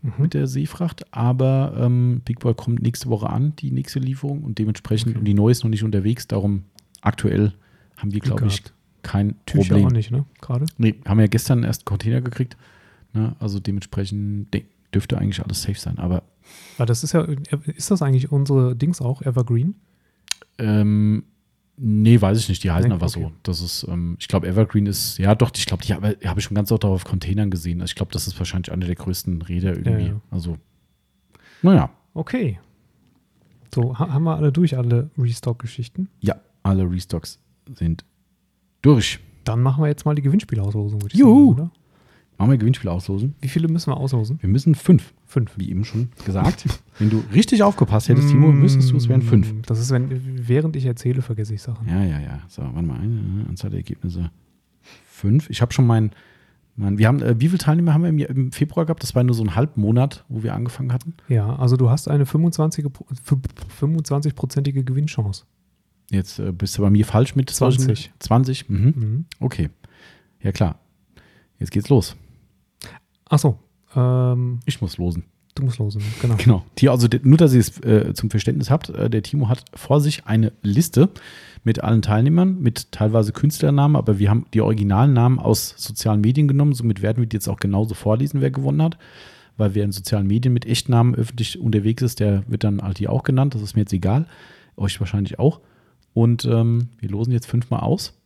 Mhm. mit der Seefracht, aber ähm, Big Boy kommt nächste Woche an, die nächste Lieferung und dementsprechend Okay. und die neue ist noch nicht unterwegs, darum aktuell haben wir, glaube ich, kein Tücher Problem. auch nicht, ne? Gerade. Nee, haben ja gestern erst einen Container gekriegt, ne? also dementsprechend de- dürfte eigentlich alles safe sein, aber Aber das ist ja, ist das eigentlich unsere Dings auch, Evergreen? Ähm, nee, weiß ich nicht. Die heißen Nee, einfach okay. so. Das ist, ähm, ich glaube, Evergreen ist, ja doch, ich glaube, die habe hab ich schon ganz oft auf Containern gesehen. Also ich glaube, das ist wahrscheinlich einer der größten Räder irgendwie. Ja, ja. Also, naja, Okay. So, ha haben wir alle durch, alle Restock-Geschichten? ja, alle Restocks sind durch. Dann machen wir jetzt mal die Gewinnspielauslosung, Juhu. sagen, oder? Machen wir Gewinnspiel auslosen. Wie viele müssen wir auslosen? Wir müssen fünf, Fünf. wie eben schon gesagt. Wenn du richtig aufgepasst hättest, Timo, wüsstest du, es wären fünf. Mm, Das ist, wenn, während ich erzähle, vergesse ich Sachen. Ja, ja, ja. So, warte mal. Eine Anzahl der Ergebnisse. Fünf. Ich habe schon mein, mein wir haben, äh, wie viele Teilnehmer haben wir im, im Februar gehabt? Das war nur so ein Halbmonat, wo wir angefangen hatten. Ja, also du hast eine 25 pro- fü- 25-prozentige Gewinnchance. Jetzt äh, bist du bei mir falsch mit 20. 20. Mhm. Mhm. Okay. Ja, klar. Jetzt geht's los. Achso, ähm, Ich muss losen. du musst losen, genau. Genau. Die, also nur, dass ihr es äh, zum Verständnis habt, äh, der Timo hat vor sich eine Liste mit allen Teilnehmern, mit teilweise Künstlernamen, aber wir haben die originalen Namen aus sozialen Medien genommen. Somit werden wir die jetzt auch genauso vorlesen, wer gewonnen hat. Weil wer in sozialen Medien mit Echtnamen öffentlich unterwegs ist, der wird dann halt hier auch genannt. Das ist mir jetzt egal. Euch wahrscheinlich auch. Und ähm, wir losen jetzt fünfmal aus.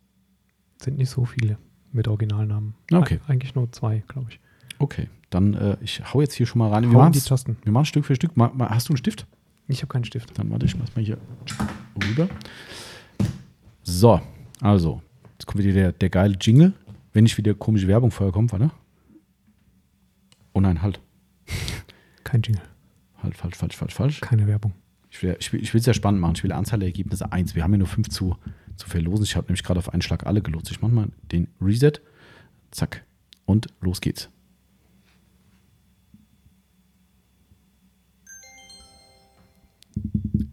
Sind nicht so viele mit Originalnamen. Okay. Eig- Eigentlich nur zwei, glaube ich. Okay, dann äh, ich hau jetzt hier schon mal rein. Wir machen die Tasten. wir machen Stück für Stück. Ma, ma, hast du einen Stift? Ich habe keinen Stift. Dann warte ich mach's mal hier rüber. So, also, jetzt kommt wieder der, der geile Jingle. Wenn nicht wieder komische Werbung vorher kommt, warte. Oh nein, halt. Kein Jingle. Halt, falsch, falsch, falsch, falsch. Keine Werbung. Ich will es ich will's ja spannend machen. Ich will Anzahl der Ergebnisse 1. Wir haben ja nur 5 zu, zu verlosen. Ich habe nämlich gerade auf einen Schlag alle gelost. Ich mache mal den Reset. Zack. Und los geht's.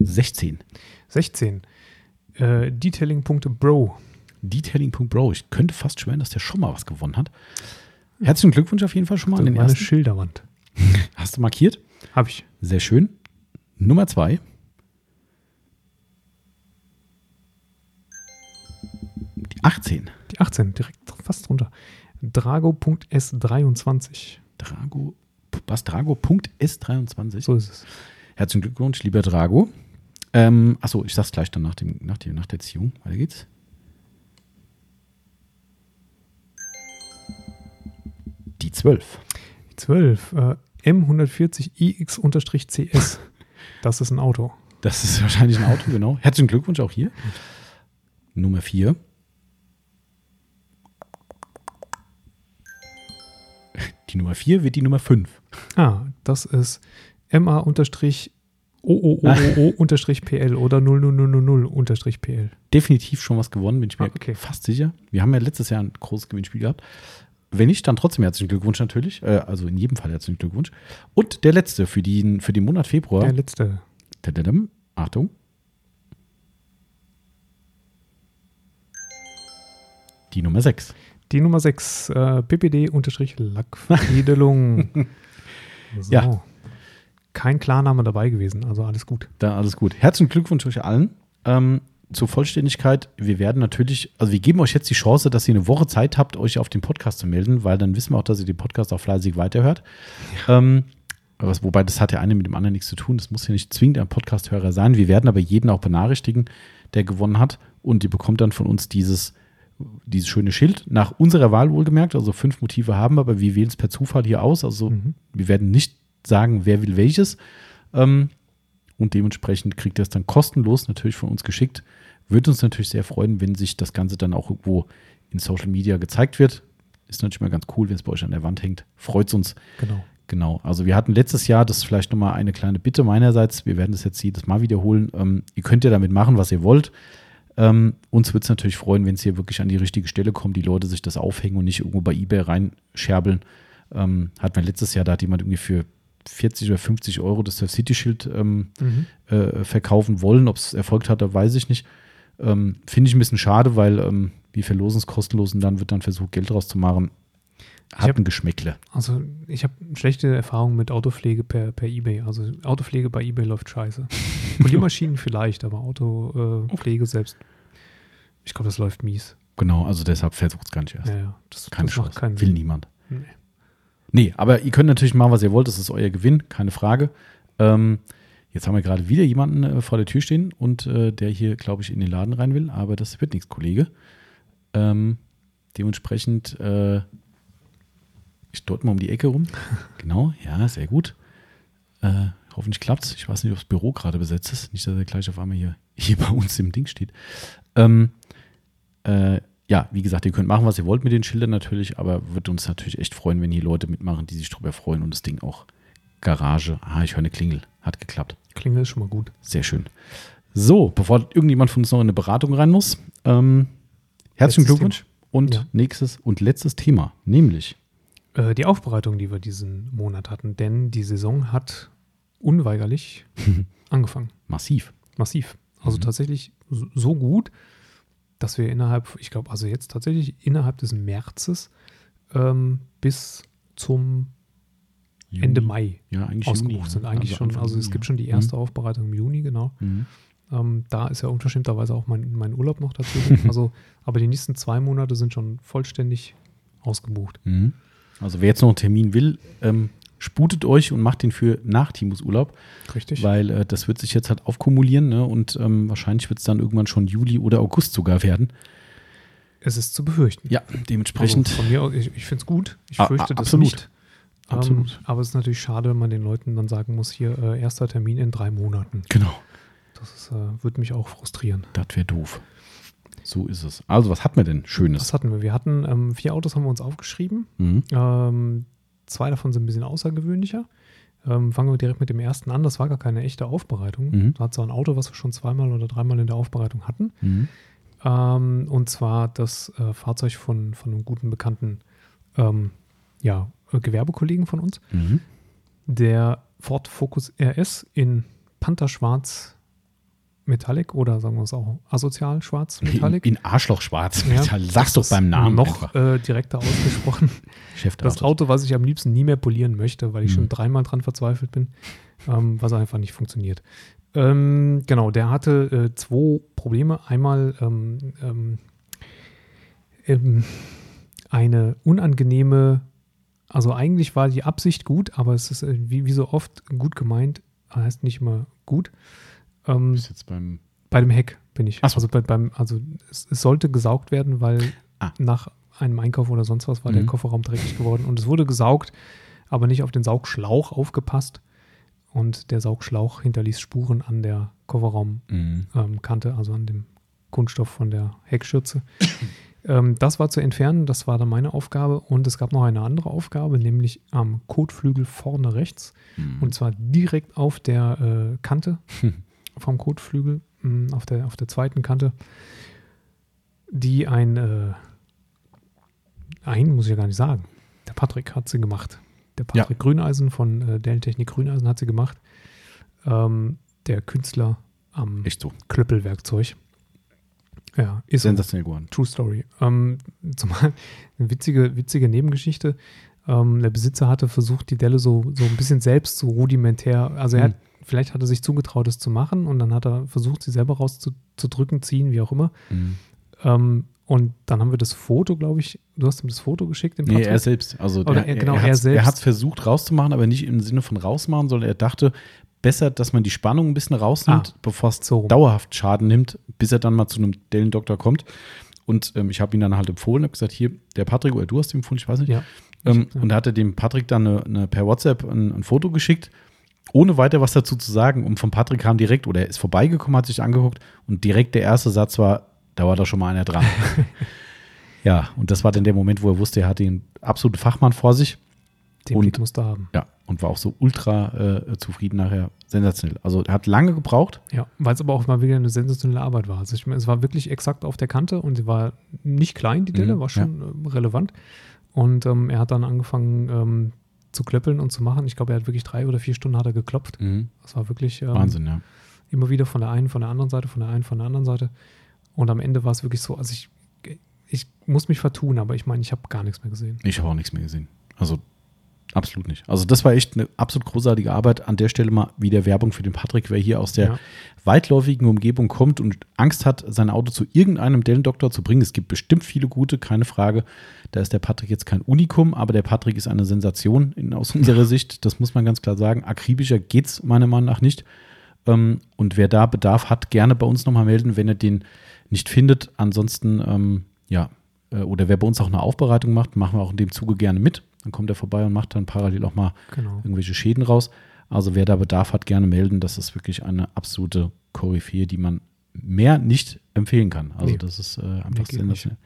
Sechzehn. 16. Äh, Detailing.bro. Detailing.bro. Ich könnte fast schwören, dass der schon mal was gewonnen hat. Herzlichen Glückwunsch auf jeden Fall schon mal an den ersten. Schilderwand. Hast du markiert? Habe ich. Sehr schön. Nummer zwei. Die 18. Die 18, direkt fast drunter. Drago.s23. Drago. Was? Drago.s23. So ist es. Herzlichen Glückwunsch, lieber Drago. Ähm, achso, ich sag's gleich dann nach, dem, nach, dem, nach der Ziehung. Weiter geht's. Die 12. Die 12. Äh, M140iX-CS. Das ist ein Auto. Das ist wahrscheinlich ein Auto, genau. Herzlichen Glückwunsch auch hier. Nummer 4. Die Nummer 4 wird die Nummer 5. Ah, das ist MA-OOOO-PL oder 00000-PL. Definitiv schon was gewonnen, bin ich mir Ah, okay. fast sicher. Wir haben ja letztes Jahr ein großes Gewinnspiel gehabt. Wenn nicht, dann trotzdem herzlichen Glückwunsch natürlich. Äh, also in jedem Fall herzlichen Glückwunsch. Und der letzte für den, für den Monat Februar. Der letzte. Tadadam. Achtung. Die Nummer 6. Die Nummer 6, äh, BPD-Lackveredelung. so. Ja. Kein Klarname dabei gewesen, also alles gut. Da alles gut. Herzlichen Glückwunsch euch allen. Ähm, zur Vollständigkeit, wir werden natürlich, also wir geben euch jetzt die Chance, dass ihr eine Woche Zeit habt, euch auf den Podcast zu melden, weil dann wissen wir auch, dass ihr den Podcast auch fleißig weiterhört. Ähm, was, wobei das hat ja eine mit dem anderen nichts zu tun. Das muss ja nicht zwingend ein Podcast-Hörer sein. Wir werden aber jeden auch benachrichtigen, der gewonnen hat. Und ihr bekommt dann von uns dieses, dieses schöne Schild nach unserer Wahl wohlgemerkt. Also fünf Motive haben wir, aber wir wählen es per Zufall hier aus. Also Mhm. wir werden nicht sagen, wer will welches. Ähm, und dementsprechend kriegt ihr es dann kostenlos natürlich von uns geschickt. Würde uns natürlich sehr freuen, wenn sich das Ganze dann auch irgendwo in Social Media gezeigt wird. Ist natürlich mal ganz cool, wenn es bei euch an der Wand hängt. Freut uns. Genau. Genau. Also wir hatten letztes Jahr, das ist vielleicht nochmal eine kleine Bitte meinerseits, wir werden das jetzt jedes Mal wiederholen. Ähm, ihr könnt ja damit machen, was ihr wollt. Ähm, uns würde es natürlich freuen, wenn es hier wirklich an die richtige Stelle kommt, die Leute sich das aufhängen und nicht irgendwo bei Ebay reinscherbeln. Ähm, hat man letztes Jahr, da hat jemand irgendwie für 40 oder 50 Euro das City Schild ähm, Mhm. äh, verkaufen wollen. Ob es erfolgt hat, da weiß ich nicht. Ähm, Finde ich ein bisschen schade, weil ähm, wir verlosen es kostenlos und dann wird dann versucht, Geld draus zu machen. Hat hab- ein Geschmäckle. Also ich habe schlechte Erfahrungen mit Autopflege per, per Ebay. Also Autopflege bei Ebay läuft scheiße. Poliermaschinen vielleicht, aber Autopflege selbst, ich glaube, das läuft mies. Genau, also deshalb versucht es gar nicht erst. Ja, ja. Das, Keine das macht Chance. Will niemand. Nee. Nee, aber ihr könnt natürlich machen, was ihr wollt. Das ist euer Gewinn, keine Frage. Ähm, jetzt haben wir gerade wieder jemanden äh, vor der Tür stehen und äh, der hier, glaube ich, in den Laden rein will. Aber das wird nichts, Kollege. Ähm, dementsprechend, äh, ich deute mal um die Ecke rum. genau, ja, sehr gut. Äh, hoffentlich klappt's. Ich weiß nicht, ob das Büro gerade besetzt ist. Nicht, dass er gleich auf einmal hier, hier bei uns im Ding steht. Ähm, äh, ja, wie gesagt, ihr könnt machen, was ihr wollt mit den Schildern natürlich, aber würde uns natürlich echt freuen, wenn hier Leute mitmachen, die sich drüber freuen und das Ding auch Garage. Ah, ich höre eine Klingel. Hat geklappt. Klingel ist schon mal gut. Sehr schön. So, bevor irgendjemand von uns noch in eine Beratung rein muss, ähm, herzlichen Letztes Glückwunsch und Ja. nächstes und letztes Thema, nämlich Äh, die Aufbereitung, die wir diesen Monat hatten, denn die Saison hat unweigerlich angefangen. massiv. Massiv. Also Mhm. tatsächlich so gut, dass wir innerhalb, ich glaube, also jetzt tatsächlich innerhalb des Märzes ähm, bis zum Ende Juni. Mai Ja, ausgebucht Juni, sind. Eigentlich schon, Anfang also es Juni, gibt ja. schon die erste Aufbereitung im Juni, genau. Mhm. Ähm, da ist ja unverschämterweise auch mein, mein Urlaub noch dazu. also, aber die nächsten zwei Monate sind schon vollständig ausgebucht. Mhm. Also wer jetzt noch einen Termin will, ähm, sputet euch und macht den für nach Timus Urlaub, Richtig. weil äh, das wird sich jetzt halt aufkumulieren ne? und ähm, wahrscheinlich wird es dann irgendwann schon Juli oder August sogar werden. es ist zu befürchten. Ja, dementsprechend. Also von mir aus, ich, ich finde es gut. Ich Ah, fürchte ah, das absolut. nicht. Ähm, Absolut. aber es ist natürlich schade, wenn man den Leuten dann sagen muss, hier äh, erster Termin in drei Monaten. genau, Das ist, äh, würde mich auch frustrieren. das wäre doof. So ist es. Also, was hat man denn Schönes? Was hatten wir? Wir hatten ähm, vier Autos haben wir uns aufgeschrieben. Mhm. Ähm, zwei davon sind ein bisschen außergewöhnlicher. Ähm, fangen wir direkt mit dem ersten an. Das war gar keine echte Aufbereitung. Mhm. Das hat so ein Auto, was wir schon zweimal oder dreimal in der Aufbereitung hatten. Mhm. Ähm, und zwar das äh, Fahrzeug von, von einem guten bekannten ähm, ja, äh, Gewerbekollegen von uns. Mhm. Der Ford Focus RS in Pantherschwarz Metallic oder sagen wir es auch asozial schwarz In, Metallic. in Arschlochschwarz. Ja, Sag's doch beim Namen. Noch äh, direkter ausgesprochen. Chef Das Auto, was ich am liebsten nie mehr polieren möchte, weil ich Mhm. schon dreimal dran verzweifelt bin, ähm, was einfach nicht funktioniert. Ähm, genau, der hatte äh, zwei Probleme. Einmal ähm, ähm, ähm, eine unangenehme, also eigentlich war die Absicht gut, aber es ist äh, wie, wie so oft gut gemeint, heißt nicht immer gut. Ähm, bist jetzt beim. bei dem Heck bin ich. So. Also, bei, beim, also es, es sollte gesaugt werden, weil Ah. nach einem Einkauf oder sonst was war der Mhm. Kofferraum dreckig geworden. Und es wurde gesaugt, aber nicht auf den Saugschlauch aufgepasst. Und der Saugschlauch hinterließ Spuren an der Kofferraumkante, Mhm. also an dem Kunststoff von der Heckschürze. ähm, das war zu entfernen, das war dann meine Aufgabe. Und es gab noch eine andere Aufgabe, nämlich am Kotflügel vorne rechts. Mhm. Und zwar direkt auf der äh, Kante vom Kotflügel, mh, auf der, auf der zweiten Kante, die ein, äh, ein, muss ich ja gar nicht sagen, der Patrick hat sie gemacht. Der Ja. Patrick Grüneisen von äh, Dellentechnik Grüneisen hat sie gemacht. Ähm, der Künstler am Echt so. Klöppelwerkzeug. Ja, ist. Sensationell geworden. True Story. Ähm, zumal eine witzige, witzige Nebengeschichte. Ähm, der Besitzer hatte versucht, die Delle so, so ein bisschen selbst so rudimentär, also er Hm. hat, vielleicht hat er sich zugetraut, es zu machen und dann hat er versucht, sie selber rauszudrücken, ziehen, wie auch immer. Mhm. Ähm, und dann haben wir das Foto, glaube ich, du hast ihm das Foto geschickt, dem Nee, Patrick? er selbst. Also Oder der, er- genau, er, er selbst. er hat es versucht rauszumachen, aber nicht im Sinne von rausmachen, sondern er dachte, besser, dass man die Spannung ein bisschen rausnimmt, Ah, bevor es so dauerhaft Schaden nimmt, bis er dann mal zu einem Dellendoktor kommt. Und ähm, ich habe ihn dann halt empfohlen, habe gesagt, hier, der Patrick, oder du hast ihn empfohlen, ich weiß nicht. Ja. Ähm, Ja. Und da hat er dem Patrick dann eine, eine, per WhatsApp ein, ein Foto geschickt, ohne weiter was dazu zu sagen. Und von Patrick kam direkt, oder er ist vorbeigekommen, hat sich angeguckt und direkt der erste Satz war, da war doch schon mal einer dran. ja, und das war dann der Moment, wo er wusste, er hatte den absoluten Fachmann vor sich. Den und- Blick musst du haben. Ja, und war auch so ultra äh, zufrieden nachher. Sensationell. Also er hat lange gebraucht. Ja, weil es aber auch mal wieder eine sensationelle Arbeit war. Also ich meine, es war wirklich exakt auf der Kante und sie war nicht klein, die Delle, Mhm, war schon ähm, relevant. Und ähm, er hat dann angefangen ähm, zu klöppeln und zu machen. Ich glaube, er hat wirklich drei oder vier Stunden hat er geklopft. Das war wirklich ähm, Wahnsinn, ja. immer wieder von der einen, von der anderen Seite, von der einen, von der anderen Seite. Und am Ende war es wirklich so, also ich, ich muss mich vertun, aber ich meine, ich habe gar nichts mehr gesehen. Ich habe auch nichts mehr gesehen. Also absolut nicht. Also das war echt eine absolut großartige Arbeit. An der Stelle mal wieder Werbung für den Patrick, wer hier aus der Ja. weitläufigen Umgebung kommt und Angst hat, sein Auto zu irgendeinem Dellendoktor zu bringen. Es gibt bestimmt viele gute, keine Frage. Da ist der Patrick jetzt kein Unikum, aber der Patrick ist eine Sensation in, aus unserer Sicht. Das muss man ganz klar sagen. Akribischer geht es meiner Meinung nach nicht. Ähm, und wer da Bedarf hat, gerne bei uns nochmal melden, wenn er den nicht findet. Ansonsten, ähm, ja, oder wer bei uns auch eine Aufbereitung macht, machen wir auch in dem Zuge gerne mit. Dann kommt er vorbei und macht dann parallel auch mal Genau. irgendwelche Schäden raus. Also wer da Bedarf hat, gerne melden. Das ist wirklich eine absolute Koryphäe, die man mehr nicht empfehlen kann. Also Nee. das ist äh, einfach Nee, geht sensationell.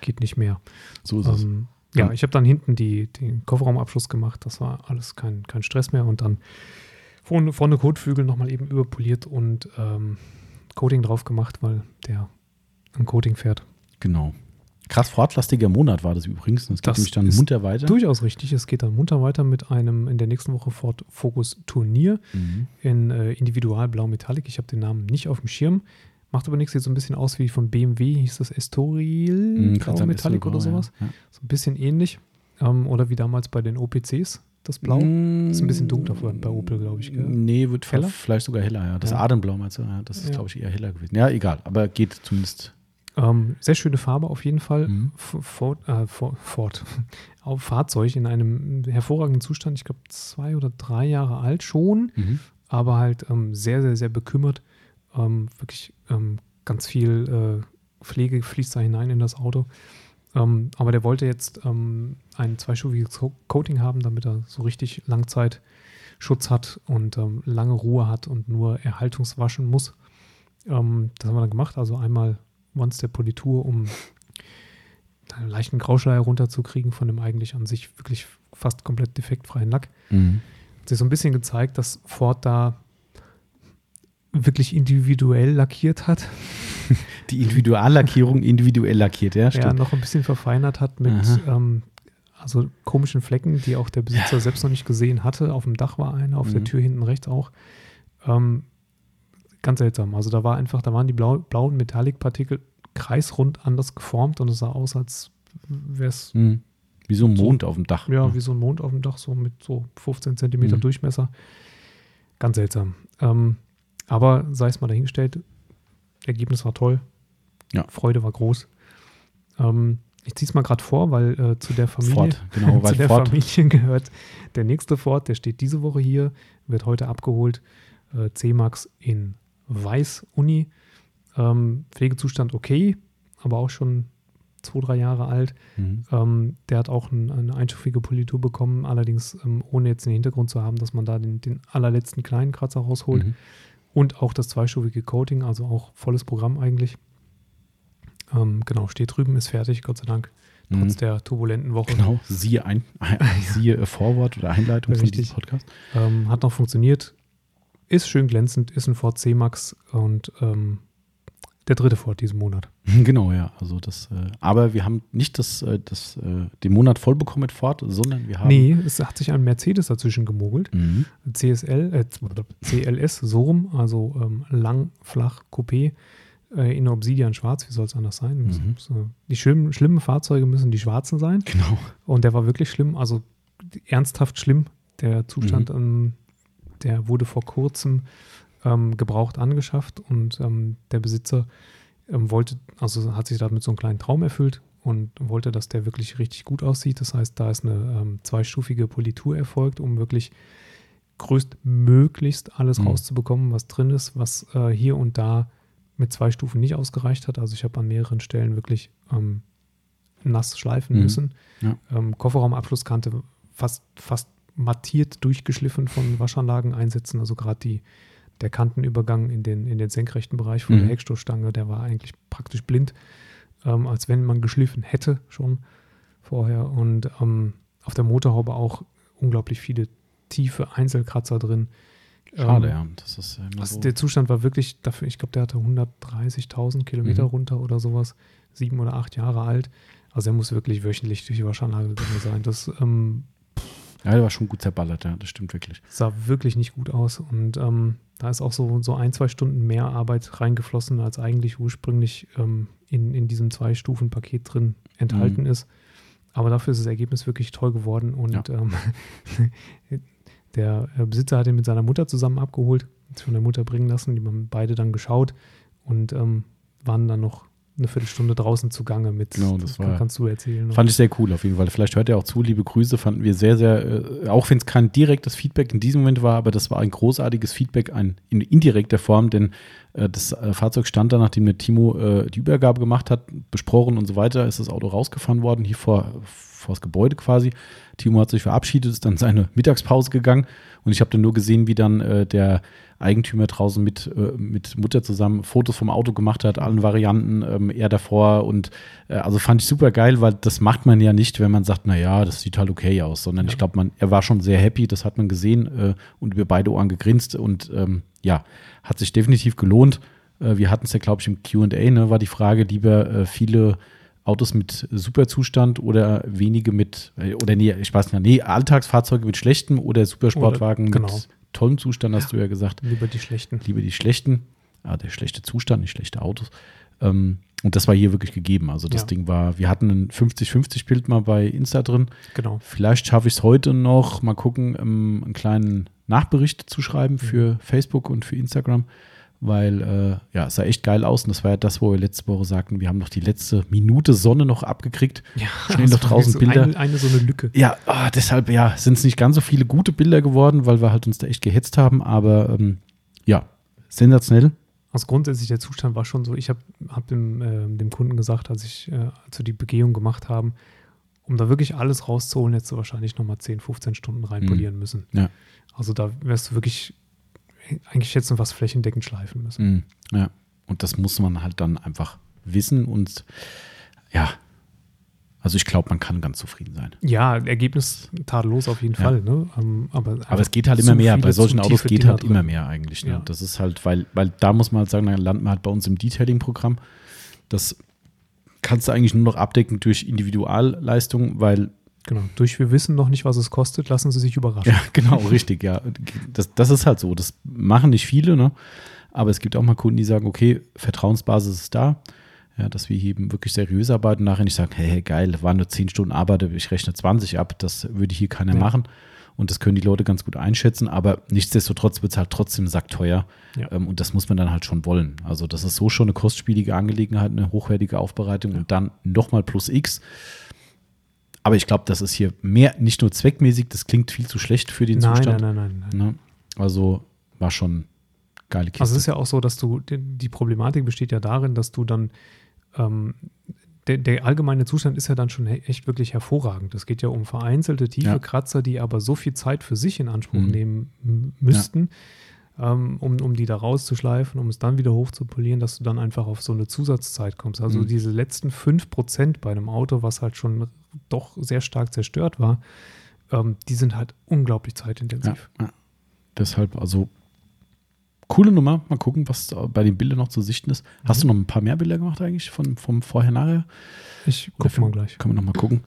Geht nicht mehr. So ist es. Ähm, ja, Ja. ich habe dann hinten die, den Kofferraumabschluss gemacht. Das war alles kein, kein Stress mehr. Und dann vorne, vorne Kotflügel nochmal eben überpoliert und ähm, Coating drauf gemacht, weil der ein Coating fährt. Genau. Krass fortlastiger Monat war das übrigens. Es geht Das nämlich dann munter weiter. Durchaus richtig. Es geht dann munter weiter mit einem in der nächsten Woche Ford Focus Turnier Mhm. in äh, Individual Blau Metallic. Ich habe den Namen nicht auf dem Schirm. Macht aber nichts, sieht so ein bisschen aus wie von BMW, hieß das Estoril Mhm, Blau Metallic oder sowas. Ja. So ein bisschen ähnlich. Ähm, oder wie damals bei den OPCs, das Blau. Mm, Ist ein bisschen dunkler bei Opel, glaube ich, gell? Nee, wird Heller? vielleicht sogar heller, ja. Das Ja. Ademblau meinst du? Ja, das ist, Ja. glaube ich, eher heller gewesen. Ja, egal, aber geht zumindest. Ähm, sehr schöne Farbe auf jeden Fall. Mhm. Ford, äh, Ford. Auf Fahrzeug in einem hervorragenden Zustand. Ich glaube, zwei oder drei Jahre alt schon. Mhm. aber halt ähm, sehr, sehr, sehr bekümmert. Ähm, wirklich ähm, ganz viel äh, Pflege fließt da hinein in das Auto. Ähm, aber der wollte jetzt ähm, ein zweistufiges Co- Coating haben, damit er so richtig Langzeitschutz hat und ähm, lange Ruhe hat und nur Erhaltungswaschen muss. Ähm, das haben wir dann gemacht. Also einmal One-Step-Politur, um einen leichten Grauschleier runterzukriegen von dem eigentlich an sich wirklich fast komplett defektfreien Lack Mhm. hat sich so ein bisschen gezeigt, dass Ford da wirklich individuell lackiert hat. Die Individuallackierung individuell lackiert, ja, Ja, stimmt. noch ein bisschen verfeinert hat mit ähm, also komischen Flecken, die auch der Besitzer selbst noch nicht gesehen hatte. Auf dem Dach war einer, auf der Mhm. Tür hinten rechts auch. Ähm, ganz seltsam. Also da war einfach, da waren die blau, blauen Metallic-Partikel kreisrund anders geformt und es sah aus, als wäre es Mhm. Wie so ein Mond auf dem Dach. Ja, wie so ein Mond auf dem Dach, so mit so 15 Zentimeter Mhm. Durchmesser. Ganz seltsam. Ähm, aber sei es mal dahingestellt, Ergebnis war toll. Ja. Freude war groß. Ähm, ich ziehe es mal gerade vor, weil äh, zu der Familie, Ford, genau, weil zu der Ford, Familie gehört der nächste Ford, der steht diese Woche hier, wird heute abgeholt. Äh, C-Max in Weiß Uni. Ähm, Pflegezustand okay, aber auch schon zwei, drei Jahre alt. Mhm. Ähm, der hat auch ein, eine einstufige Politur bekommen, allerdings ähm, ohne jetzt den Hintergrund zu haben, dass man da den, den allerletzten kleinen Kratzer rausholt. Mhm. Und auch das zweistufige Coating, also auch volles Programm eigentlich. Ähm, genau, steht drüben, ist fertig, Gott sei Dank, trotz Mhm. der turbulenten Woche. Genau, siehe, ein, siehe Vorwort oder Einleitung von Richtig. diesem Podcast. Ähm, hat noch funktioniert, ist schön glänzend, ist ein Ford C-Max und ähm, der dritte Ford diesen Monat. Genau, ja. Also das, äh, aber wir haben nicht das, äh, das, äh, den Monat voll bekommen mit Ford, sondern wir haben. Nee, es hat sich ein Mercedes dazwischen gemogelt. Mhm. CSL, äh, CLS, so rum, also ähm, lang, flach, Coupé äh, in Obsidian schwarz, wie soll es anders sein? Mhm. Die schlimmen, schlimmen Fahrzeuge müssen die schwarzen sein. Genau. Und der war wirklich schlimm, also ernsthaft schlimm. Der Zustand, Mhm. ähm, der wurde vor kurzem ähm, gebraucht angeschafft und ähm, der Besitzer ähm, wollte, also hat sich damit so einen kleinen Traum erfüllt und wollte, dass der wirklich richtig gut aussieht. Das heißt, da ist eine ähm, zweistufige Politur erfolgt, um wirklich größtmöglichst alles Mhm. rauszubekommen, was drin ist, was äh, hier und da mit zwei Stufen nicht ausgereicht hat. Also ich habe an mehreren Stellen wirklich ähm, nass schleifen Mhm. müssen. Ja. Ähm, Kofferraumabschlusskante fast, fast mattiert durchgeschliffen von Waschanlageneinsätzen. Also gerade die, der Kantenübergang in den, in den senkrechten Bereich von Mhm. der Heckstoßstange, der war eigentlich praktisch blind, ähm, als wenn man geschliffen hätte schon vorher. Und ähm, auf der Motorhaube auch unglaublich viele tiefe Einzelkratzer drin. Schade, Ähm, ja. Das ist also so. der Zustand war wirklich dafür, ich glaube, der hatte 130.000 Kilometer Mhm. runter oder sowas, sieben oder acht Jahre alt. Also er muss wirklich wöchentlich durch die Waschanlage drin sein. Das, ähm, Ja, der war schon gut zerballert, ja, das stimmt wirklich. Sah wirklich nicht gut aus. Und ähm, da ist auch so, so ein, zwei Stunden mehr Arbeit reingeflossen, als eigentlich ursprünglich ähm, in, in diesem Zwei-Stufen-Paket drin enthalten Mhm. ist. Aber dafür ist das Ergebnis wirklich toll geworden. Und Ja. ähm, der äh, Besitzer hat ihn mit seiner Mutter zusammen abgeholt, von der Mutter bringen lassen. Die haben beide dann geschaut und ähm, waren dann noch eine Viertelstunde draußen zugange mit. Genau, das war- kannst du erzählen. Fand ich sehr cool auf jeden Fall. Vielleicht hört er auch zu. Liebe Grüße, fanden wir sehr, sehr, äh, auch wenn es kein direktes Feedback in diesem Moment war, aber das war ein großartiges Feedback ein, in indirekter Form, denn äh, das äh, Fahrzeug stand da, nachdem der Timo äh, die Übergabe gemacht hat, besprochen und so weiter, ist das Auto rausgefahren worden, hier vor, vor das Gebäude quasi. Timo hat sich verabschiedet, ist dann in seine Mittagspause gegangen und ich habe dann nur gesehen, wie dann äh, der Eigentümer draußen mit, äh, mit Mutter zusammen Fotos vom Auto gemacht hat, allen Varianten, ähm, er davor und äh, also fand ich super geil, weil das macht man ja nicht, wenn man sagt, naja, das sieht halt okay aus, sondern Ja. ich glaube, man, er war schon sehr happy, das hat man gesehen äh, und über beide Ohren gegrinst und ähm, ja, hat sich definitiv gelohnt. Äh, wir hatten es ja, glaube ich, im QA, ne, war die Frage, lieber äh, viele Autos mit Superzustand oder wenige mit, äh, oder nee, ich weiß nicht, nee, Alltagsfahrzeuge mit schlechtem oder Supersportwagen Oder- genau. mit tollem Zustand, hast du ja gesagt Lieber die schlechten. lieber die schlechten, ah, der schlechte Zustand, nicht schlechte Autos. Ähm, und das war hier wirklich gegeben. Also das Ja. Ding war, wir hatten ein 50-50-Bild mal bei Insta drin. Genau. Vielleicht schaffe ich es heute noch, mal gucken, ähm, einen kleinen Nachbericht zu schreiben für Facebook und für Instagram, weil äh, ja, es sah echt geil aus. Und das war ja das, wo wir letzte Woche sagten, wir haben noch die letzte Minute Sonne noch abgekriegt. Ja, Schnell noch draußen so Bilder. Eine, eine so eine Lücke. Ja, ah, deshalb ja, sind es nicht ganz so viele gute Bilder geworden, weil wir halt uns da echt gehetzt haben. Aber ähm, ja, sensationell. Also grundsätzlich der Zustand war schon so, ich habe hab dem, äh, dem Kunden gesagt, als ich, äh, als wir die Begehung gemacht haben, um da wirklich alles rauszuholen, hättest du wahrscheinlich nochmal 10, 15 Stunden reinpolieren müssen. Mhm. Ja. Also da wärst du wirklich, eigentlich hättest du was flächendeckend schleifen müssen. Mhm. Ja, und das muss man halt dann einfach wissen und ja, also ich glaube, man kann ganz zufrieden sein. Ja, Ergebnis tadellos auf jeden Ja. Fall. Ne? Ähm, aber, Aber es geht halt immer mehr. Bei solchen Autos geht Dinger halt drin. immer mehr eigentlich. Ne? Ja. Das ist halt, weil, weil da muss man halt sagen, dann landen wir halt bei uns im Detailing-Programm. Das kannst du eigentlich nur noch abdecken durch Individualleistung, weil Genau. Durch wir wissen noch nicht, was es kostet, lassen Sie sich überraschen. Ja, genau, richtig, ja. Das, das ist halt so. Das machen nicht viele, ne? Aber es gibt auch mal Kunden, die sagen, okay, Vertrauensbasis ist da. Ja, dass wir hier eben wirklich seriös arbeiten, nachher nicht sagen, hey, hey, geil, waren nur 10 Stunden Arbeit, ich rechne 20 ab, das würde hier keiner Ja. machen. Und das können die Leute ganz gut einschätzen, aber nichtsdestotrotz wird es halt trotzdem sackteuer. Ja. Ähm, und das muss man dann halt schon wollen. Also, das ist so schon eine kostspielige Angelegenheit, eine hochwertige Aufbereitung und dann nochmal plus X. Aber ich glaube, das ist hier mehr, nicht nur zweckmäßig, das klingt viel zu schlecht für den Nein, Zustand. nein, nein, nein, nein. Ne? Also war schon geile Kiste. Also es ist ja auch so, dass du, die, Problematik besteht ja darin, dass du dann, ähm, der, der allgemeine Zustand ist ja dann schon echt wirklich hervorragend. Es geht ja um vereinzelte tiefe Ja. Kratzer, die aber so viel Zeit für sich in Anspruch Mhm. nehmen müssten, ähm, um, um die da rauszuschleifen, um es dann wieder hochzupolieren, dass du dann einfach auf so eine Zusatzzeit kommst. Also Mhm. diese letzten 5% bei einem Auto, was halt schon doch sehr stark zerstört war, ähm, die sind halt unglaublich ja, zeitintensiv. ja. Deshalb, also coole Nummer. Mal gucken, was bei den Bildern noch zu sichten ist. Hast du noch ein paar mehr Bilder gemacht eigentlich von, vom Vorher-Nachher? Ich Oder gucke mal gleich. Können wir noch mal gucken.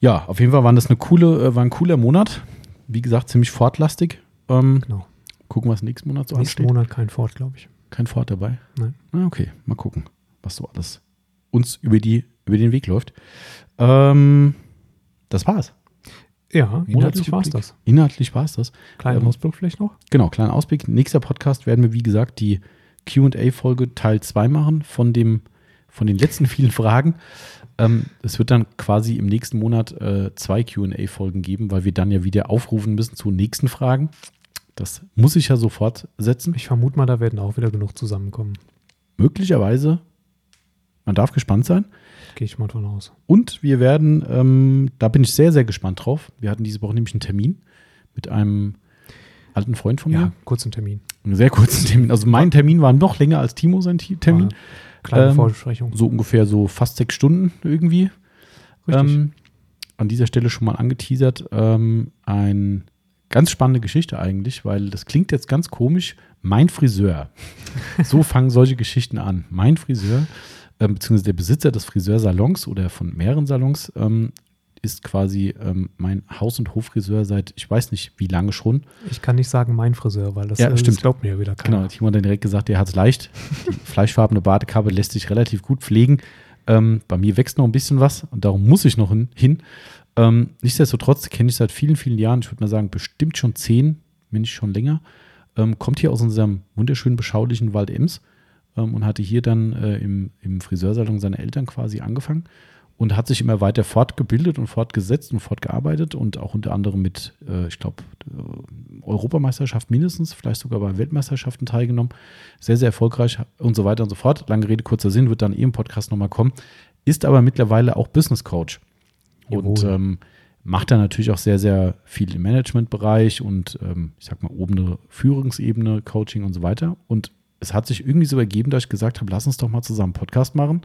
Ja, auf jeden Fall waren das eine coole, äh, war ein cooler Monat. Wie gesagt, ziemlich fortlastig. Ähm, Genau. Gucken, was nächsten Monat so Nächsten ansteht. Monat kein Ford, glaube ich. Kein Ford dabei? Nein. Na, okay, mal gucken, was so alles uns über, die, über den Weg läuft. Ähm, das war's. Ja, inhaltlich war es Monatsrückblick. das. Inhaltlich war es das. Kleinen Ähm, Ausblick vielleicht noch? Genau, kleiner Ausblick. Nächster Podcast werden wir, wie gesagt, die QA-Folge Teil 2 machen von, dem, von den letzten vielen Fragen. Ähm, es wird dann quasi im nächsten Monat äh, zwei QA-Folgen geben, weil wir dann ja wieder aufrufen müssen zu nächsten Fragen. Das muss ich ja sofort setzen. Ich vermute mal, da werden auch wieder genug zusammenkommen. Möglicherweise, man darf gespannt sein. Gehe ich mal von aus. Und wir werden, ähm, da bin ich sehr, sehr gespannt drauf. Wir hatten diese Woche nämlich einen Termin mit einem alten Freund von mir. Ja, kurzen Termin. Einen sehr kurzen Termin. Also mein Termin war noch länger als Timo sein Termin. Kleine Ähm, Vorbesprechung. So ungefähr so fast sechs Stunden irgendwie. Richtig. Ähm, an dieser Stelle schon mal angeteasert. Ähm, ein ganz spannende Geschichte eigentlich, weil das klingt jetzt ganz komisch. Mein Friseur. so fangen solche Geschichten an. Mein Friseur, ähm, beziehungsweise der Besitzer des Friseursalons oder von mehreren Salons, ähm, ist quasi ähm, mein Haus- und Hoffriseur seit, ich weiß nicht, wie lange schon. Ich kann nicht sagen mein Friseur, weil das, Ja, äh, das stimmt. glaubt mir ja wieder keiner. Genau, hat dann direkt gesagt, der hat es leicht. Die fleischfarbene Badekappe lässt sich relativ gut pflegen. Ähm, bei mir wächst noch ein bisschen was und darum muss ich noch hin. hin. Ähm, nichtsdestotrotz kenne ich seit vielen, vielen Jahren, ich würde mal sagen, bestimmt schon zehn, wenn nicht schon länger. Ähm, kommt hier aus unserem wunderschönen, beschaulichen Wald Ems ähm, und hatte hier dann äh, im, im Friseursalon seiner Eltern quasi angefangen und hat sich immer weiter fortgebildet und fortgesetzt und fortgearbeitet und auch unter anderem mit, äh, ich glaube, Europameisterschaft mindestens, vielleicht sogar bei Weltmeisterschaften teilgenommen. Sehr, sehr erfolgreich und so weiter und so fort. Lange Rede, kurzer Sinn, wird dann eh im Podcast nochmal kommen. Ist aber mittlerweile auch Business Coach. Und Jawohl. ähm, macht da natürlich auch sehr, sehr viel im Managementbereich und ähm, ich sag mal oben eine Führungsebene, Coaching und so weiter. Und es hat sich irgendwie so ergeben, dass ich gesagt habe, lass uns doch mal zusammen einen Podcast machen.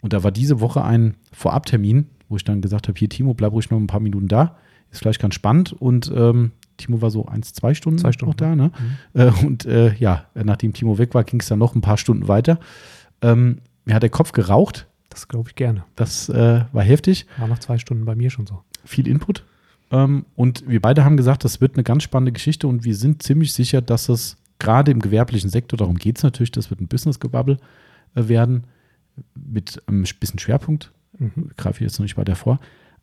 Und da war diese Woche ein Vorabtermin, wo ich dann gesagt habe, hier Timo, bleib ruhig noch ein paar Minuten da. Ist vielleicht ganz spannend. Und ähm, Timo war so eins, zwei Stunden, Zwei Stunden. noch da. Ne? Äh, und äh, ja, nachdem Timo weg war, ging es dann noch ein paar Stunden weiter. Ähm, mir hat der Kopf geraucht. Das glaube ich gerne. Das äh, war heftig War nach zwei Stunden bei mir schon so. viel Input. Ähm, und wir beide haben gesagt, das wird eine ganz spannende Geschichte und wir sind ziemlich sicher, dass es gerade im gewerblichen Sektor, darum geht es natürlich, das wird ein Business-Gebubble äh, werden, mit einem bisschen Schwerpunkt. Mhm. Greife ich jetzt noch nicht weiter vor.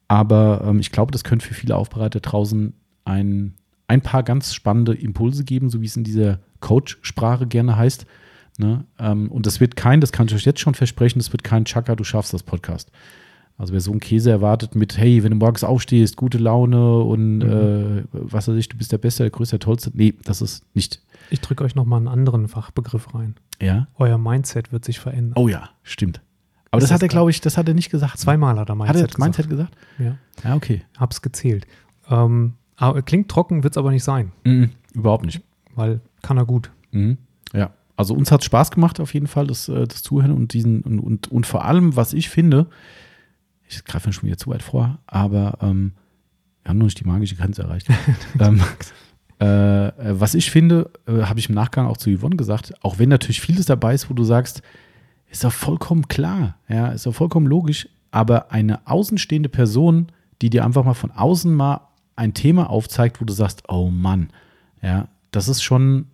Aber ähm, ich glaube, das könnte für viele Aufbereiter draußen ein, ein paar ganz spannende Impulse geben, so wie es in dieser Coach-Sprache gerne heißt. Ne? Ähm, und das wird kein, das kann ich euch jetzt schon versprechen, das wird kein Chaka, du schaffst das Podcast. Also wer so einen Käse erwartet mit, hey, wenn du morgens aufstehst, gute Laune und äh, was weiß ich, du bist der Beste, der Größte, der Tollste. Nee, das ist nicht. Ich drücke euch nochmal einen anderen Fachbegriff rein. Ja. Euer Mindset wird sich verändern. Oh ja, stimmt. Aber das, Das hat er, glaube ich, das hat er nicht gesagt. Zweimal hat er Hat er Mindset Mindset gesagt? Ja, Ja, okay. hab's gezählt. Ähm, aber, klingt trocken, wird's aber nicht sein, Mhm, überhaupt nicht. weil kann er gut. Mhm. Also uns hat es Spaß gemacht auf jeden Fall, das, äh, das Zuhören und diesen und, und, und vor allem, was ich finde, ich greife schon wieder zu weit vor, aber ähm, wir haben noch nicht die magische Grenze erreicht. ähm, äh, äh, was ich finde, äh, habe ich im Nachgang auch zu Yvonne gesagt, auch wenn natürlich vieles dabei ist, wo du sagst, ist doch vollkommen klar, ja, ist doch vollkommen logisch, aber eine außenstehende Person, die dir einfach mal von außen mal ein Thema aufzeigt, wo du sagst, oh Mann, ja, das ist schon,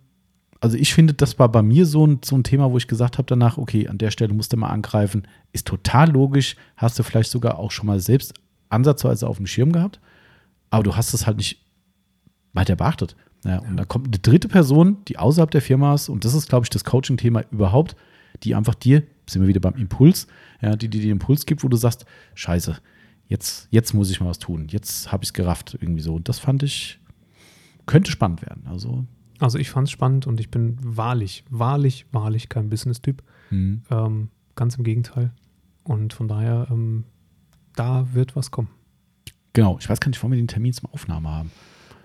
also ich finde, das war bei mir so ein, so ein Thema, wo ich gesagt habe danach, okay, an der Stelle musst du mal angreifen, ist total logisch, hast du vielleicht sogar auch schon mal selbst ansatzweise auf dem Schirm gehabt, aber du hast es halt nicht weiter beachtet. Ja, Und da kommt eine dritte Person, die außerhalb der Firma ist, und das ist, glaube ich, das Coaching-Thema überhaupt, die einfach dir, sind wir wieder beim Impuls, ja, die dir den Impuls gibt, wo du sagst, scheiße, jetzt, jetzt muss ich mal was tun, jetzt habe ich es gerafft, irgendwie so. Und das fand ich, könnte spannend werden. Also, Also ich fand's spannend und ich bin wahrlich, wahrlich, wahrlich kein Business-Typ. hm. Ähm, ganz im Gegenteil. Und von daher, ähm, da wird was kommen. genau, ich weiß gar nicht, wann wir den Termin zum Aufnahme haben.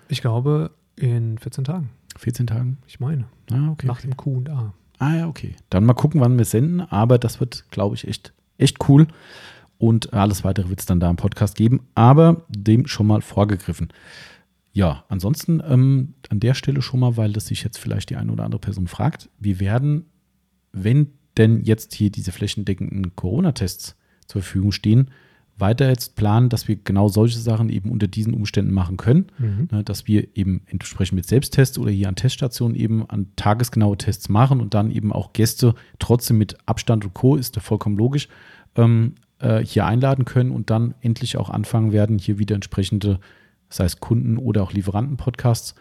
Ich glaube, in 14 Tagen. 14 Tagen? Ich meine, Ah, okay. nach dem Q&A. Ah ja, okay. Dann mal gucken, wann wir senden, aber das wird, glaube ich, echt, echt cool. Und alles weitere wird es dann da im Podcast geben, aber dem schon mal vorgegriffen. Ja, ansonsten ähm, an der Stelle schon mal, weil das sich jetzt vielleicht die eine oder andere Person fragt, wir werden, wenn denn jetzt hier diese flächendeckenden Corona-Tests zur Verfügung stehen, weiter jetzt planen, dass wir genau solche Sachen eben unter diesen Umständen machen können. Mhm. Ne, dass wir eben entsprechend mit Selbsttests oder hier an Teststationen eben an tagesgenaue Tests machen und dann eben auch Gäste trotzdem mit Abstand und Co. ist ja vollkommen logisch, ähm, äh, hier einladen können und dann endlich auch anfangen werden, hier wieder entsprechende, sei es Kunden oder auch Lieferanten-Podcasts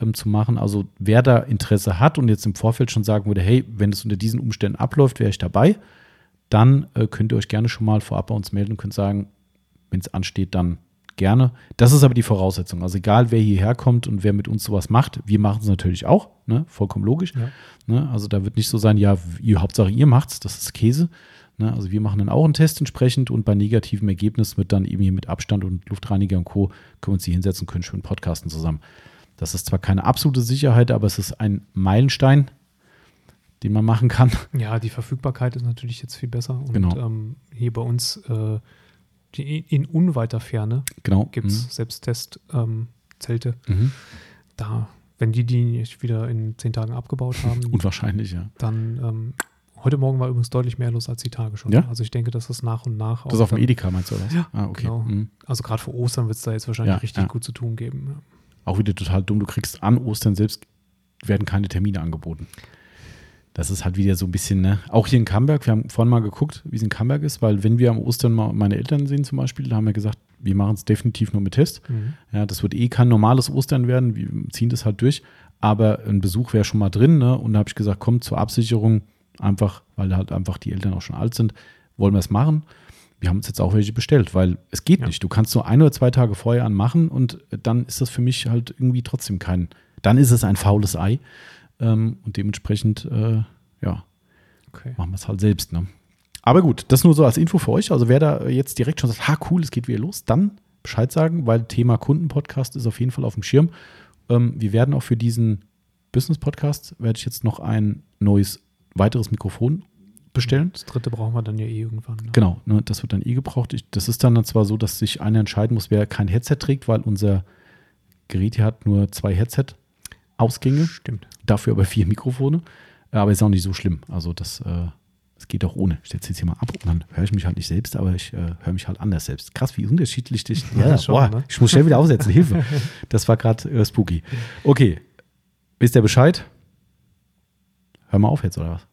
ähm, zu machen. Also wer da Interesse hat und jetzt im Vorfeld schon sagen würde, hey, wenn es unter diesen Umständen abläuft, wäre ich dabei, dann äh, könnt ihr euch gerne schon mal vorab bei uns melden und könnt sagen, wenn es ansteht, dann gerne. Das ist aber die Voraussetzung. Also egal, wer hierher kommt und wer mit uns sowas macht, wir machen es natürlich auch, ne? vollkommen logisch. Ja. Ne? Also da wird nicht so sein, ja, ihr, Hauptsache ihr macht's, das ist Käse. Ne? Also wir machen dann auch einen Test entsprechend und bei negativem Ergebnis wird dann eben hier mit Abstand und Luftreiniger und Co. können wir uns hier hinsetzen, können schön podcasten zusammen. Das ist zwar keine absolute Sicherheit, aber es ist ein Meilenstein, den man machen kann. Ja, die Verfügbarkeit ist natürlich jetzt viel besser. Und Genau. ähm, hier bei uns äh, die, in unweiter Ferne Genau. gibt es Selbsttest-Zelte. Mhm. Mhm. Da, wenn die die nicht wieder in zehn Tagen abgebaut haben, Unwahrscheinlich, ja. dann ähm, Heute Morgen war übrigens deutlich mehr los als die Tage schon. Ja? Also ich denke, dass das nach und nach Das ist auf dem Edeka, meinst du, oder? was? Ja, ah, okay. genau. Mhm. Also gerade für Ostern wird es da jetzt wahrscheinlich Ja, richtig ja. gut zu tun geben. Auch wieder total dumm. Du kriegst an Ostern selbst, werden keine Termine angeboten. Das ist halt wieder so ein bisschen, ne? Auch hier in Camberg, wir haben vorhin mal geguckt, wie es in Camberg ist, weil wenn wir am Ostern mal meine Eltern sehen zum Beispiel, da haben wir gesagt, wir machen es definitiv nur mit Test. Mhm. Ja, das wird eh kein normales Ostern werden, wir ziehen das halt durch, aber ein Besuch wäre schon mal drin, ne? Und da habe ich gesagt, komm zur Absicherung, einfach, weil halt einfach die Eltern auch schon alt sind, wollen wir es machen. Wir haben uns jetzt auch welche bestellt, weil es geht Ja. nicht. Du kannst nur ein oder zwei Tage vorher anmachen und dann ist das für mich halt irgendwie trotzdem kein, dann ist es ein faules Ei. Ähm, und dementsprechend, äh, ja, Okay. machen wir es halt selbst. Ne? Aber gut, das nur so als Info für euch. Also wer da jetzt direkt schon sagt, ha cool, es geht wieder los, dann Bescheid sagen, weil Thema Kundenpodcast ist auf jeden Fall auf dem Schirm. Ähm, wir werden auch für diesen Business-Podcast, werde ich jetzt noch ein neues, weiteres Mikrofon bestellen. Das dritte brauchen wir dann ja eh irgendwann. Ne? Genau, ne, das wird dann eh gebraucht. Ich, das ist dann zwar so, dass sich einer entscheiden muss, wer kein Headset trägt, weil unser Gerät hier hat nur zwei Headset-Ausgänge, Stimmt. dafür aber vier Mikrofone. Aber ist auch nicht so schlimm. Also das, äh, das geht auch ohne. Ich setze jetzt hier mal ab und dann höre ich mich halt nicht selbst, aber ich äh, höre mich halt anders selbst. Krass, wie unterschiedlich dich. Ja, schon, boah, ne? Ich muss schnell wieder aufsetzen. Hilfe. Das war gerade äh, spooky. Okay. Wisst ihr Bescheid? Hör mal auf jetzt, oder was?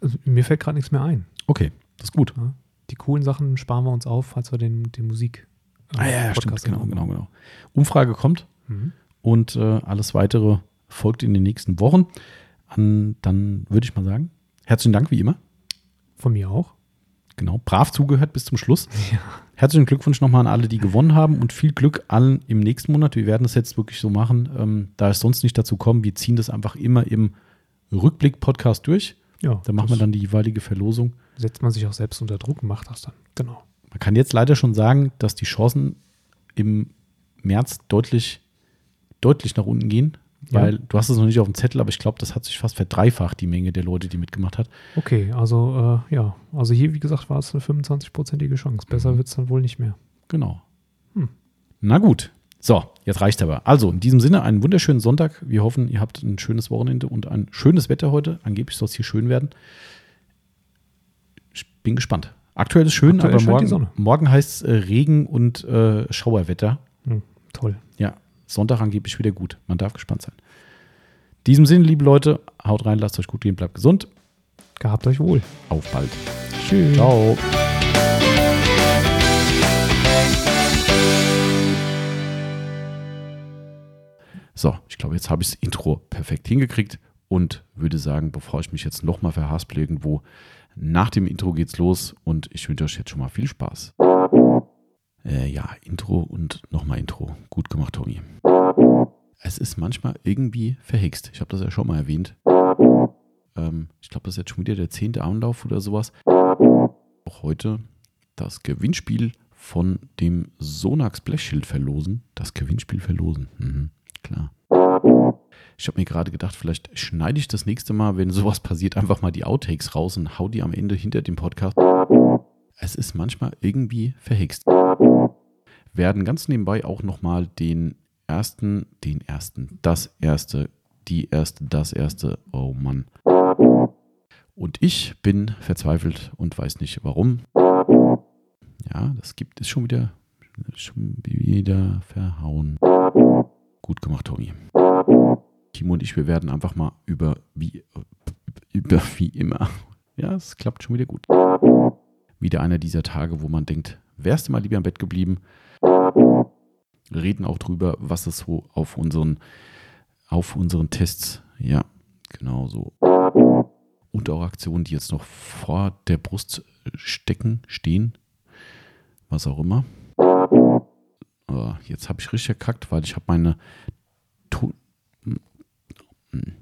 Also, mir fällt gerade nichts mehr ein. Okay, das ist gut. Ja? Die coolen Sachen sparen wir uns auf, falls wir den, den Musik. äh, Ah, ja, ja, stimmt. Genau, genau, genau. Umfrage kommt. Mhm. und äh, alles weitere folgt in den nächsten Wochen. An, dann würde ich mal sagen, herzlichen Dank wie immer. Von mir auch. Genau, brav zugehört bis zum Schluss. Ja. Herzlichen Glückwunsch nochmal an alle, die gewonnen haben und viel Glück allen im nächsten Monat. Wir werden es jetzt wirklich so machen, ähm, da es sonst nicht dazu kommt. Wir ziehen das einfach immer im Rückblick-Podcast durch. Ja, Da machen wir dann die jeweilige Verlosung. setzt man sich auch selbst unter Druck und macht das dann. Genau. Man kann jetzt leider schon sagen, dass die Chancen im März deutlich, deutlich nach unten gehen. Ja. Weil du hast es noch nicht auf dem Zettel, aber ich glaube, das hat sich fast verdreifacht, die Menge der Leute, die mitgemacht hat. Okay, also äh, ja, also hier, wie gesagt, war es eine 25-prozentige Chance. Besser Mhm. wird es dann wohl nicht mehr. Genau. Hm. Na gut. So, jetzt reicht aber. Also, in diesem Sinne, einen wunderschönen Sonntag. Wir hoffen, ihr habt ein schönes Wochenende und ein schönes Wetter heute. Angeblich soll es hier schön werden. Ich bin gespannt. Aktuell ist schön, Aktuell aber morgen, morgen heißt es äh, Regen und äh, Schauerwetter. Hm, toll. Ja, Sonntag angeblich wieder gut. Man darf gespannt sein. In diesem Sinne, liebe Leute, haut rein, lasst euch gut gehen, bleibt gesund. Gehabt euch wohl. Auf bald. Tschüss. Ciao. So, ich glaube, jetzt habe ich das Intro perfekt hingekriegt und würde sagen, bevor ich mich jetzt nochmal verhaspel irgendwo, nach dem Intro geht's los und ich wünsche euch jetzt schon mal viel Spaß. Äh, ja, Intro und nochmal Intro. Gut gemacht, Tommy. Es ist manchmal irgendwie verhext. Ich habe das ja schon mal erwähnt. Ähm, ich glaube, das ist jetzt schon wieder der zehnte Anlauf oder sowas. Auch heute das Gewinnspiel von dem Sonax Blechschild verlosen. Das Gewinnspiel verlosen. Mhm, klar. Ich habe mir gerade gedacht, vielleicht schneide ich das nächste Mal, wenn sowas passiert, einfach mal die Outtakes raus und hau die am Ende hinter dem Podcast. Es ist manchmal irgendwie verhext. Werden ganz nebenbei auch nochmal den ersten, den ersten, das erste, die erste, das erste, oh Mann. Und ich bin verzweifelt und weiß nicht warum. Ja, das gibt es schon wieder, schon wieder verhauen. Gut gemacht, Tommy. Timo und ich, wir werden einfach mal über wie, über wie immer. Ja, es klappt schon wieder gut. Wieder einer dieser Tage, wo man denkt, wärst du mal lieber im Bett geblieben? Reden auch drüber, was es so auf unseren, auf unseren Tests, ja, genau so. Und auch Aktionen, die jetzt noch vor der Brust stecken, stehen, was auch immer. Aber jetzt habe ich richtig erkackt, weil ich habe meine. Hm.